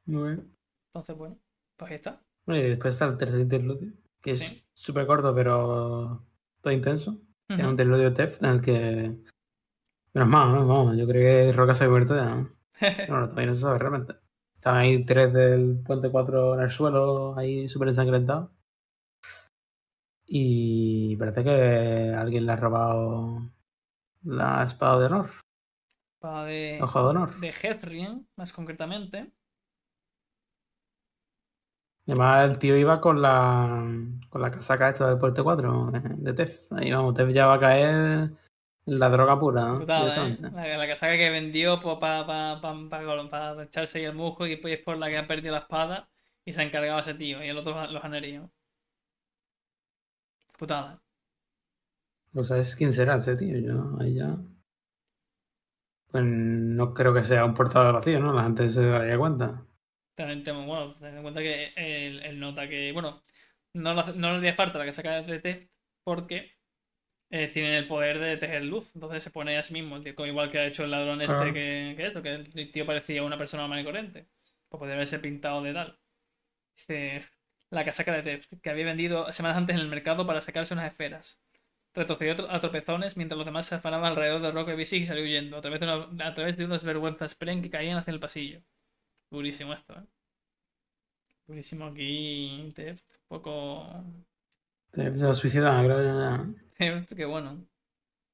Muy bien. Entonces, bueno, pues ahí está. Bueno, y después está el tercer interludio, que es súper corto, pero todo intenso. Es Ujú. un interludio TEF en el que. Menos mal, ¿no? Vamos, yo creo que Roca se ha muerto ya. ¿no? No, no, todavía no se sabe realmente. Estaban ahí tres del puente 4 en el suelo, ahí súper ensangrentados. Y parece que alguien le ha robado la espada de honor, Espada de, ojo de honor. de Hethrian, más concretamente. Además el tío iba con la con la casaca esta del puente 4 eh, de Tef. Ahí vamos, Tef ya va a caer en la droga pura, ¿no? Putada, ¿eh? La, la casaca que vendió para pa, pa, pa- echarse ahí el musgo y pues es por la que ha perdido la espada y se ha encargado ese tío y el otro los herido. Putada. O sea, es quién será ese tío, yo ahí ya. Pues no creo que sea un portador vacío, ¿no? La gente se daría cuenta. También tengo, bueno, ten en cuenta que él, él nota que, bueno, no, no le haría falta la casaca de Tef porque eh, tienen el poder de tejer luz. Entonces se pone a sí mismo, el tío, igual que ha hecho el ladrón este Ah. que, que esto, que el tío parecía una persona normal y corriente. Pues podría haberse pintado de tal. Dice la casaca de Tef, que había vendido semanas antes en el mercado para sacarse unas esferas. Retrocedió tro- a tropezones mientras los demás se afanaban alrededor de Rock y y salió huyendo, a través de, una- a través de unos vergüenzas Spren que caían hacia el pasillo. Durísimo esto, ¿eh? Durísimo aquí, Tef. Un poco. Tef se ha suicidado, creo ya. Tef, qué bueno.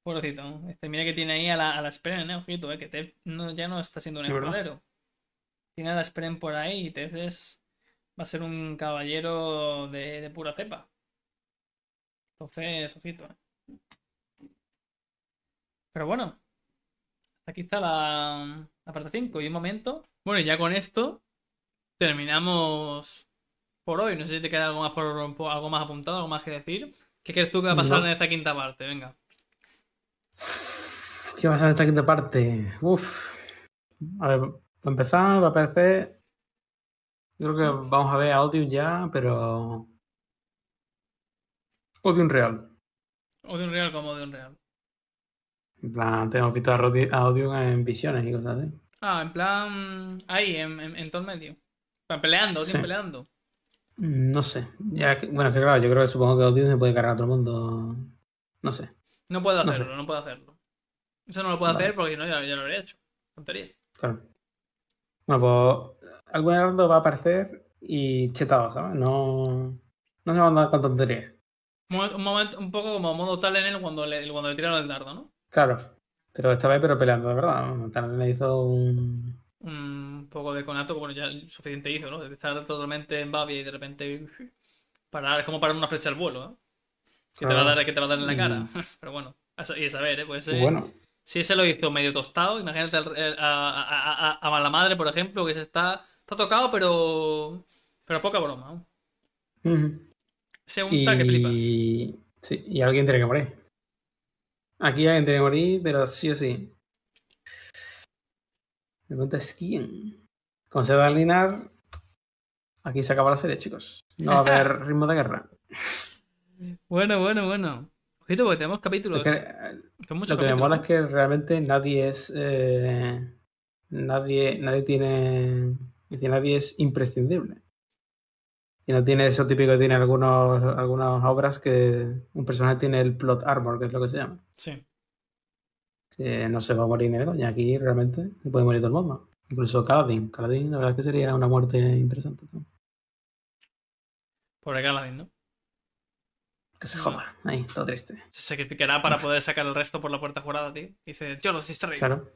Pobrecito. Este, mira que tiene ahí a la, a la Spren, ¿eh? Ojito, ¿eh? Que Tef no, ya no está siendo un escudero. Tiene a la Spren por ahí y Tef es. Va a ser un caballero de, de pura cepa. Entonces, ojito. ¿eh? Pero bueno, aquí está la, la parte 5 y un momento. Bueno, y ya con esto terminamos por hoy. No sé si te queda algo más, por, algo más apuntado, algo más que decir. ¿Qué crees tú que va a pasar en esta quinta parte? Venga. ¿Qué va a pasar en esta quinta parte? Uf. A ver, para empezar, va a aparecer. Yo creo que vamos a ver audio ya, pero. Audio real. Audio real como audio real. En plan, tenemos visto audio en visiones y cosas así. Ah, en plan. Ahí, en, en, todo el medio. Peleando, sin peleando. No sé. Ya, bueno, es que claro, yo creo que supongo que audio se puede cargar a todo el mundo. No sé. No puede hacerlo, no, puede hacerlo. Eso no lo puede hacer porque no, ya, lo habría hecho. Tontería. Claro. Bueno, pues algún error va a aparecer y chetado, ¿sabes? No, no se va a andar con tonterías. Un, momento, un poco como modo tal en él cuando le, cuando le tiraron el dardo, ¿no? Claro. Pero esta vez, pero peleando, de verdad. Tal le hizo un. Un poco de conato, bueno, ya suficiente hizo, ¿no? De estar totalmente en babia y de repente. Parar, como parar una flecha al vuelo, ¿no? Que, te va a dar, que te va a dar en la cara. Pero bueno, y saber, ¿eh? Pues, bueno. Si ese lo hizo medio tostado, imagínate a, a, la madre, por ejemplo, que se está, está tocado, pero. Pero poca broma. Se unta que flipas. Sí, y alguien tiene que morir. Aquí alguien tiene que morir, pero sí o sí. Me pregunta es quién. Con Seda Linar, aquí se acaba la serie, chicos. No va a haber ritmo de guerra. Bueno, bueno, bueno. Ojito, porque tenemos capítulos. lo que me mola es que realmente nadie es. Eh, nadie, nadie tiene. Nadie es imprescindible. Y no tiene eso típico que tiene algunos, algunas obras que un personaje tiene el plot armor, que es lo que se llama. Sí. no se va a morir ni Y aquí realmente se puede morir todo el mundo. Incluso Caladín. Caladín, la verdad es que sería una muerte interesante. Pobre Caladín, ¿no? Que se joda. Ahí, todo triste. Se sacrificará para poder sacar el resto por la puerta jurada, tío. dice, yo los distraigo. Claro.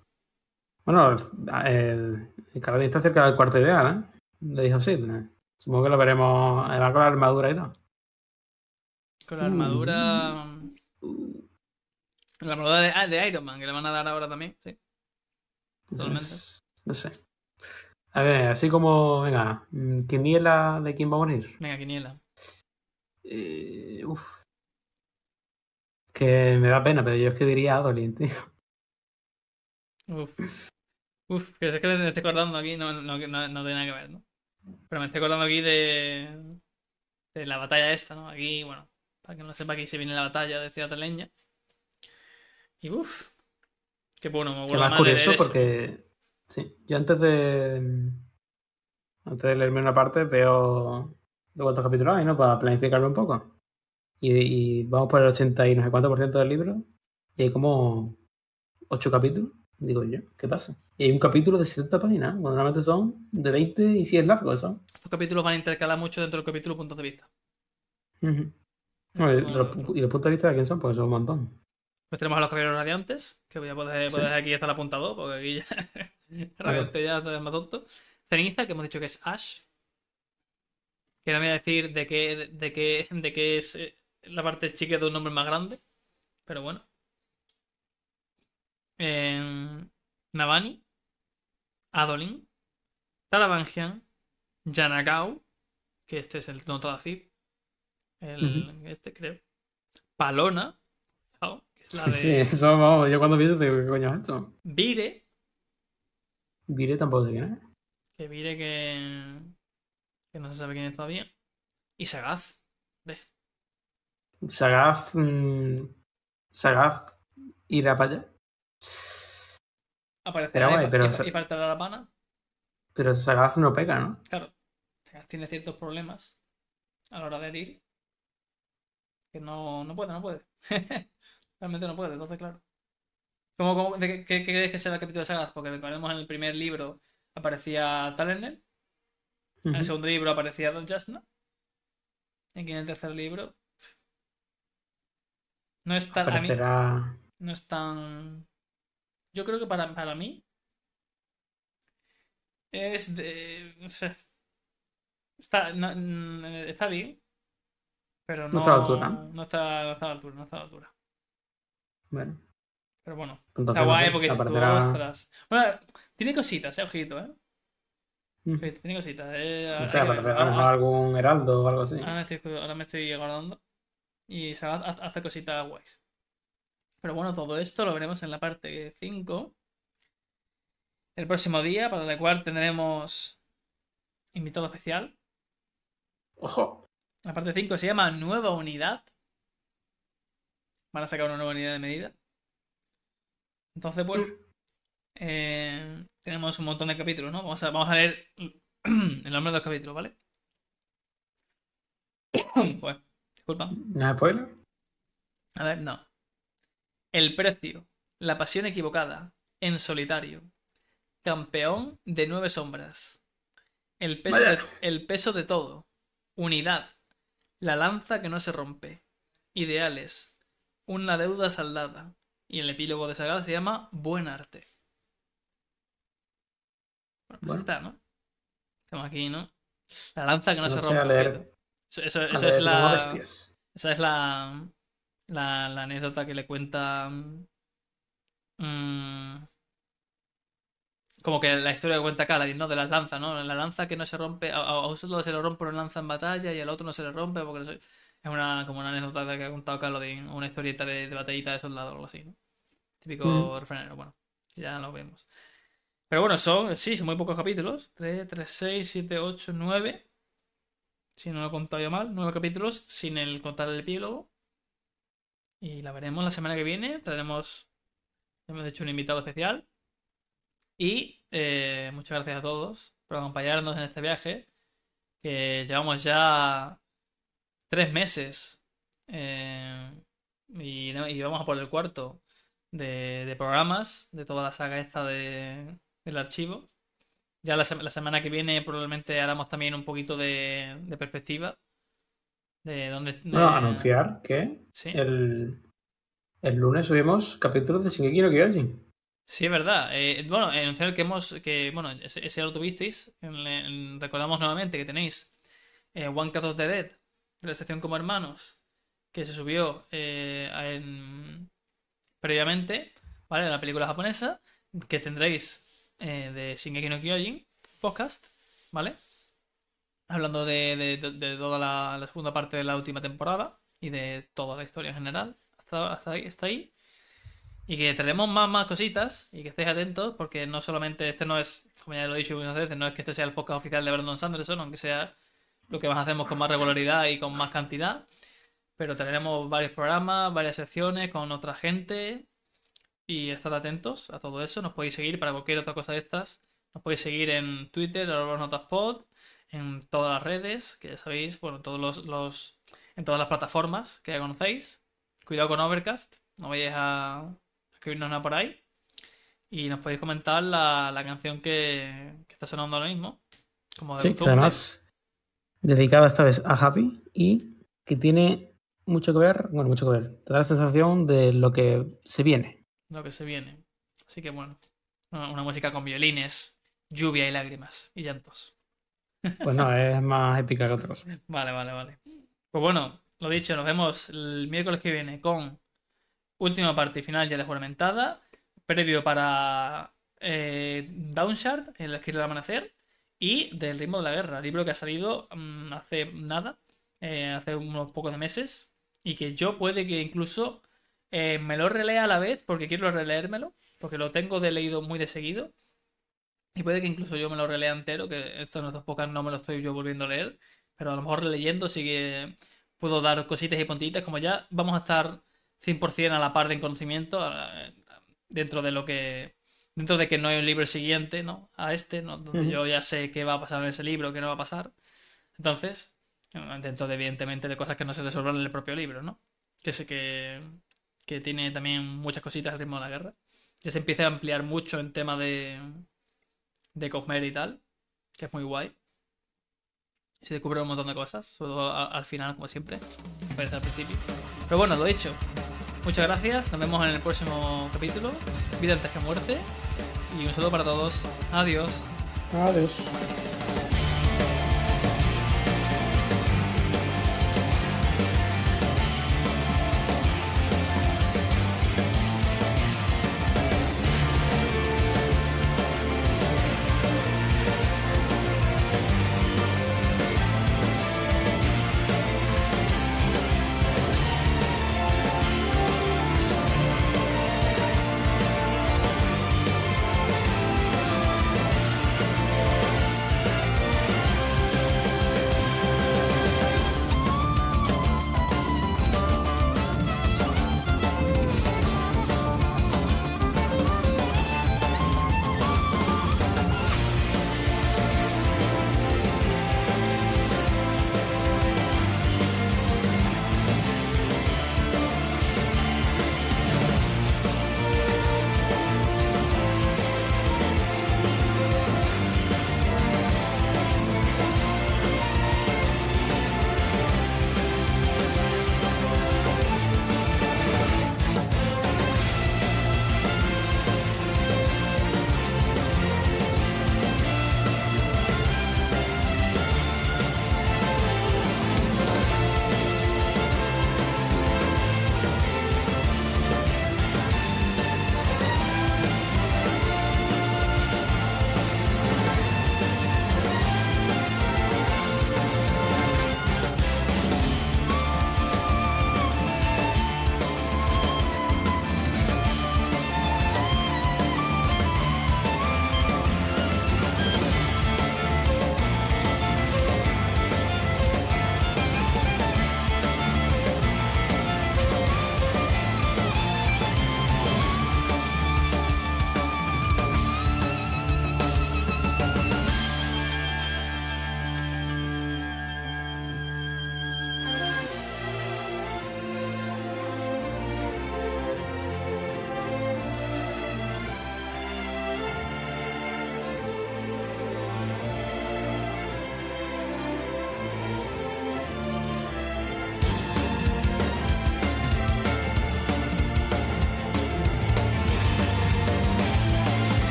Bueno, el, el Caladín está cerca del cuarto ideal, ¿eh? Le dijo así. Supongo que lo veremos. Va con la armadura y todo. Con la armadura. Uh. La armadura de, ah, de, Iron Man, que le van a dar ahora también, sí. Totalmente. No sé. A ver, así como. Venga, mm, Quiniela de quién va a morir. Venga, Quiniela. Eh, uf. Que me da pena, pero yo es que diría Adolin, tío. Uf. Uf, que es que me estoy acordando aquí, no, no, no, no tiene nada que ver, ¿no? Pero me estoy acordando aquí de, de la batalla esta, ¿no? Aquí, bueno, para que no sepa, aquí se viene la batalla de Ciudad Leña. Y uff, qué bueno, me acuerdo más curioso porque, sí, yo antes de antes de leerme una parte veo de cuántos capítulos hay, ¿no? Para planificarlo un poco. Y, y, vamos por el 80 y no sé cuánto por ciento del libro. Y hay como 8 capítulos. Digo yo, ¿qué pasa? Y hay un capítulo de 70 páginas, cuando normalmente son de 20 y si es largo eso. Estos capítulos van a intercalar mucho dentro del capítulo puntos de vista. y, los, puntos de vista de quién son, pues son un montón. Pues tenemos a los caballeros radiantes, que voy a poder, poder aquí estar apuntado, porque aquí ya radiante ya es más tonto. Ceniza, que hemos dicho que es Ash. Que no voy a decir de qué, de qué, de qué es eh, la parte chica de un nombre más grande. Pero bueno. Navani, Adolin, Talavangian, Yanagao, que este es el Notadacid, el, este creo, Palona, que es la de... Sí, eso, vamos, yo cuando pienso digo, ¿qué coño es esto? Vire. Vire tampoco sé quién es. Que Vire que... que no se sabe quién es todavía. Y Sagaz. Sagaz... Mmm, Sagaz irá para allá. Aparecerá pero y, parte de la pana. Pero Sagaz no pega, ¿no? Claro. Sagaz tiene ciertos problemas a la hora de herir. Que no, no puede, no puede. Realmente no puede, entonces, claro. ¿Cómo, cómo, de qué, crees que será el capítulo de Sagaz? Porque recordemos en el primer libro aparecía Talernel. En el segundo libro aparecía Don Jasna. Y en el tercer libro. No es tan. no es tan yo creo que para, para mí es de. Está, está bien. Pero no, No está a la altura. No está, no está a la altura, no está a la altura. Bueno, Pero bueno, entonces está guay porque tú, ostras. Bueno, tiene cositas, eh, ojito, eh. Mm. Tiene cositas, eh. Que ver. aparecerá Ahora- algún heraldo o algo así. Ahora me estoy, ahora me estoy guardando. Y hace hace cositas guays. Pero bueno, todo esto lo veremos en la parte 5. El próximo día, para el cual tendremos invitado especial. Ojo. La parte 5 se llama Nueva Unidad. Van a sacar una nueva unidad de medida. Entonces, bueno. eh, tenemos un montón de capítulos, ¿no? Vamos a, vamos a leer el nombre de los capítulos, ¿vale? Pues, disculpa. ¿No spoiler? A ver, no. El precio. La pasión equivocada. En solitario. Campeón de nueve sombras. El peso, de, el peso de todo. Unidad. La lanza que no se rompe. Ideales. Una deuda saldada. Y el epílogo de Saga se llama Buen Arte. Bueno, pues Bueno. está, ¿no? Estamos aquí, ¿no? La lanza que no, No se rompe. Eso, es la. Esa es la, la, la anécdota que le cuenta. mm, como que la historia que cuenta Kaladin, ¿no? De las lanzas, ¿no? La lanza que no se rompe. A, a un soldado se le rompe una lanza en batalla y al otro no se le rompe porque no es una, como una anécdota que ha contado Kaladin, una historieta de, de batallita de soldado o algo así, ¿no? Típico Mm. refranero, bueno, ya lo vemos. Pero bueno, son, sí, son muy pocos capítulos. 3, 3, 6, 7, 8, 9. Si no lo he contado yo mal, 9 capítulos sin el contar el epílogo. Y la veremos la semana que viene. Traeremos, hemos hecho un invitado especial. Y eh, muchas gracias a todos por acompañarnos en este viaje. Que llevamos ya tres meses. eh, y, no- vamos a por el cuarto de, programas de toda la saga esta de, del archivo. Ya la, sema- la semana que viene probablemente haremos también un poquito de perspectiva. De dónde. de- Bueno, anunciar que Sí. el, el lunes subimos capítulos de Shingeki no Kyojin. Sí, es verdad. Eh, bueno, anunciar que hemos. que Bueno, ese, ese lo tuvisteis. En- en- recordamos nuevamente que tenéis eh, One Cut of the Dead de la sección Como Hermanos. Que se subió eh, en- previamente. ¿Vale? La película japonesa. Que tendréis eh, de Shingeki no Kyojin podcast. ¿Vale? Hablando de, de- toda la, segunda parte de la última temporada. Y de toda la historia en general. Hasta, hasta ahí, hasta ahí. Y que traeremos más, más cositas y que estéis atentos porque no solamente este no es, como ya lo he dicho muchas veces, no es que este sea el podcast oficial de Brandon Sanderson, aunque sea lo que más hacemos con más regularidad y con más cantidad. Pero traeremos varios programas, varias secciones con otra gente y estad atentos a todo eso. Nos podéis seguir para cualquier otra cosa de estas. Nos podéis seguir en Twitter, arroba notaspod, en todas las redes, que ya sabéis, bueno, en todos los, los- en todas las plataformas que ya conocéis. Cuidado con Overcast, no vayáis a escribirnos nada por ahí. Y nos podéis comentar la, la canción que, que está sonando ahora mismo. Como de Sí, además dedicada esta vez a Happy y que tiene mucho que ver, bueno, mucho que ver, te da la sensación de lo que se viene. lo que se viene. Así que bueno, una música con violines, lluvia y lágrimas y llantos. Pues no, es más épica que otra cosa. Vale, vale, vale. Pues bueno, lo dicho, nos vemos el miércoles que viene con última parte final ya de juramentada, previo para eh, Downshard, el escrito del amanecer, y del ritmo de la guerra, libro que ha salido mm, hace nada, eh, hace unos pocos de meses, y que yo puede que incluso eh, me lo relea a la vez, porque quiero releérmelo, porque lo tengo de leído muy de seguido, y puede que incluso yo me lo relea entero, que estos nuestros pocas no me lo estoy yo volviendo a leer, pero a lo mejor releyendo sí que puedo dar cositas y puntitas, como ya vamos a estar 100% a la par de conocimiento dentro de lo que dentro de que no hay un libro siguiente no a este ¿no? donde yo ya sé qué va a pasar en ese libro qué no va a pasar. Entonces dentro de evidentemente de cosas que no se resuelvan en el propio libro no que sé que que tiene también muchas cositas al ritmo de la guerra. Ya se empieza a ampliar mucho en tema de de Cosmer y tal que es muy guay se descubre un montón de cosas, sobre todo al final, como siempre, parece al principio. Pero bueno, lo dicho. Muchas gracias, nos vemos en el próximo capítulo. Vida antes que muerte. Y un saludo para todos. Adiós. Adiós.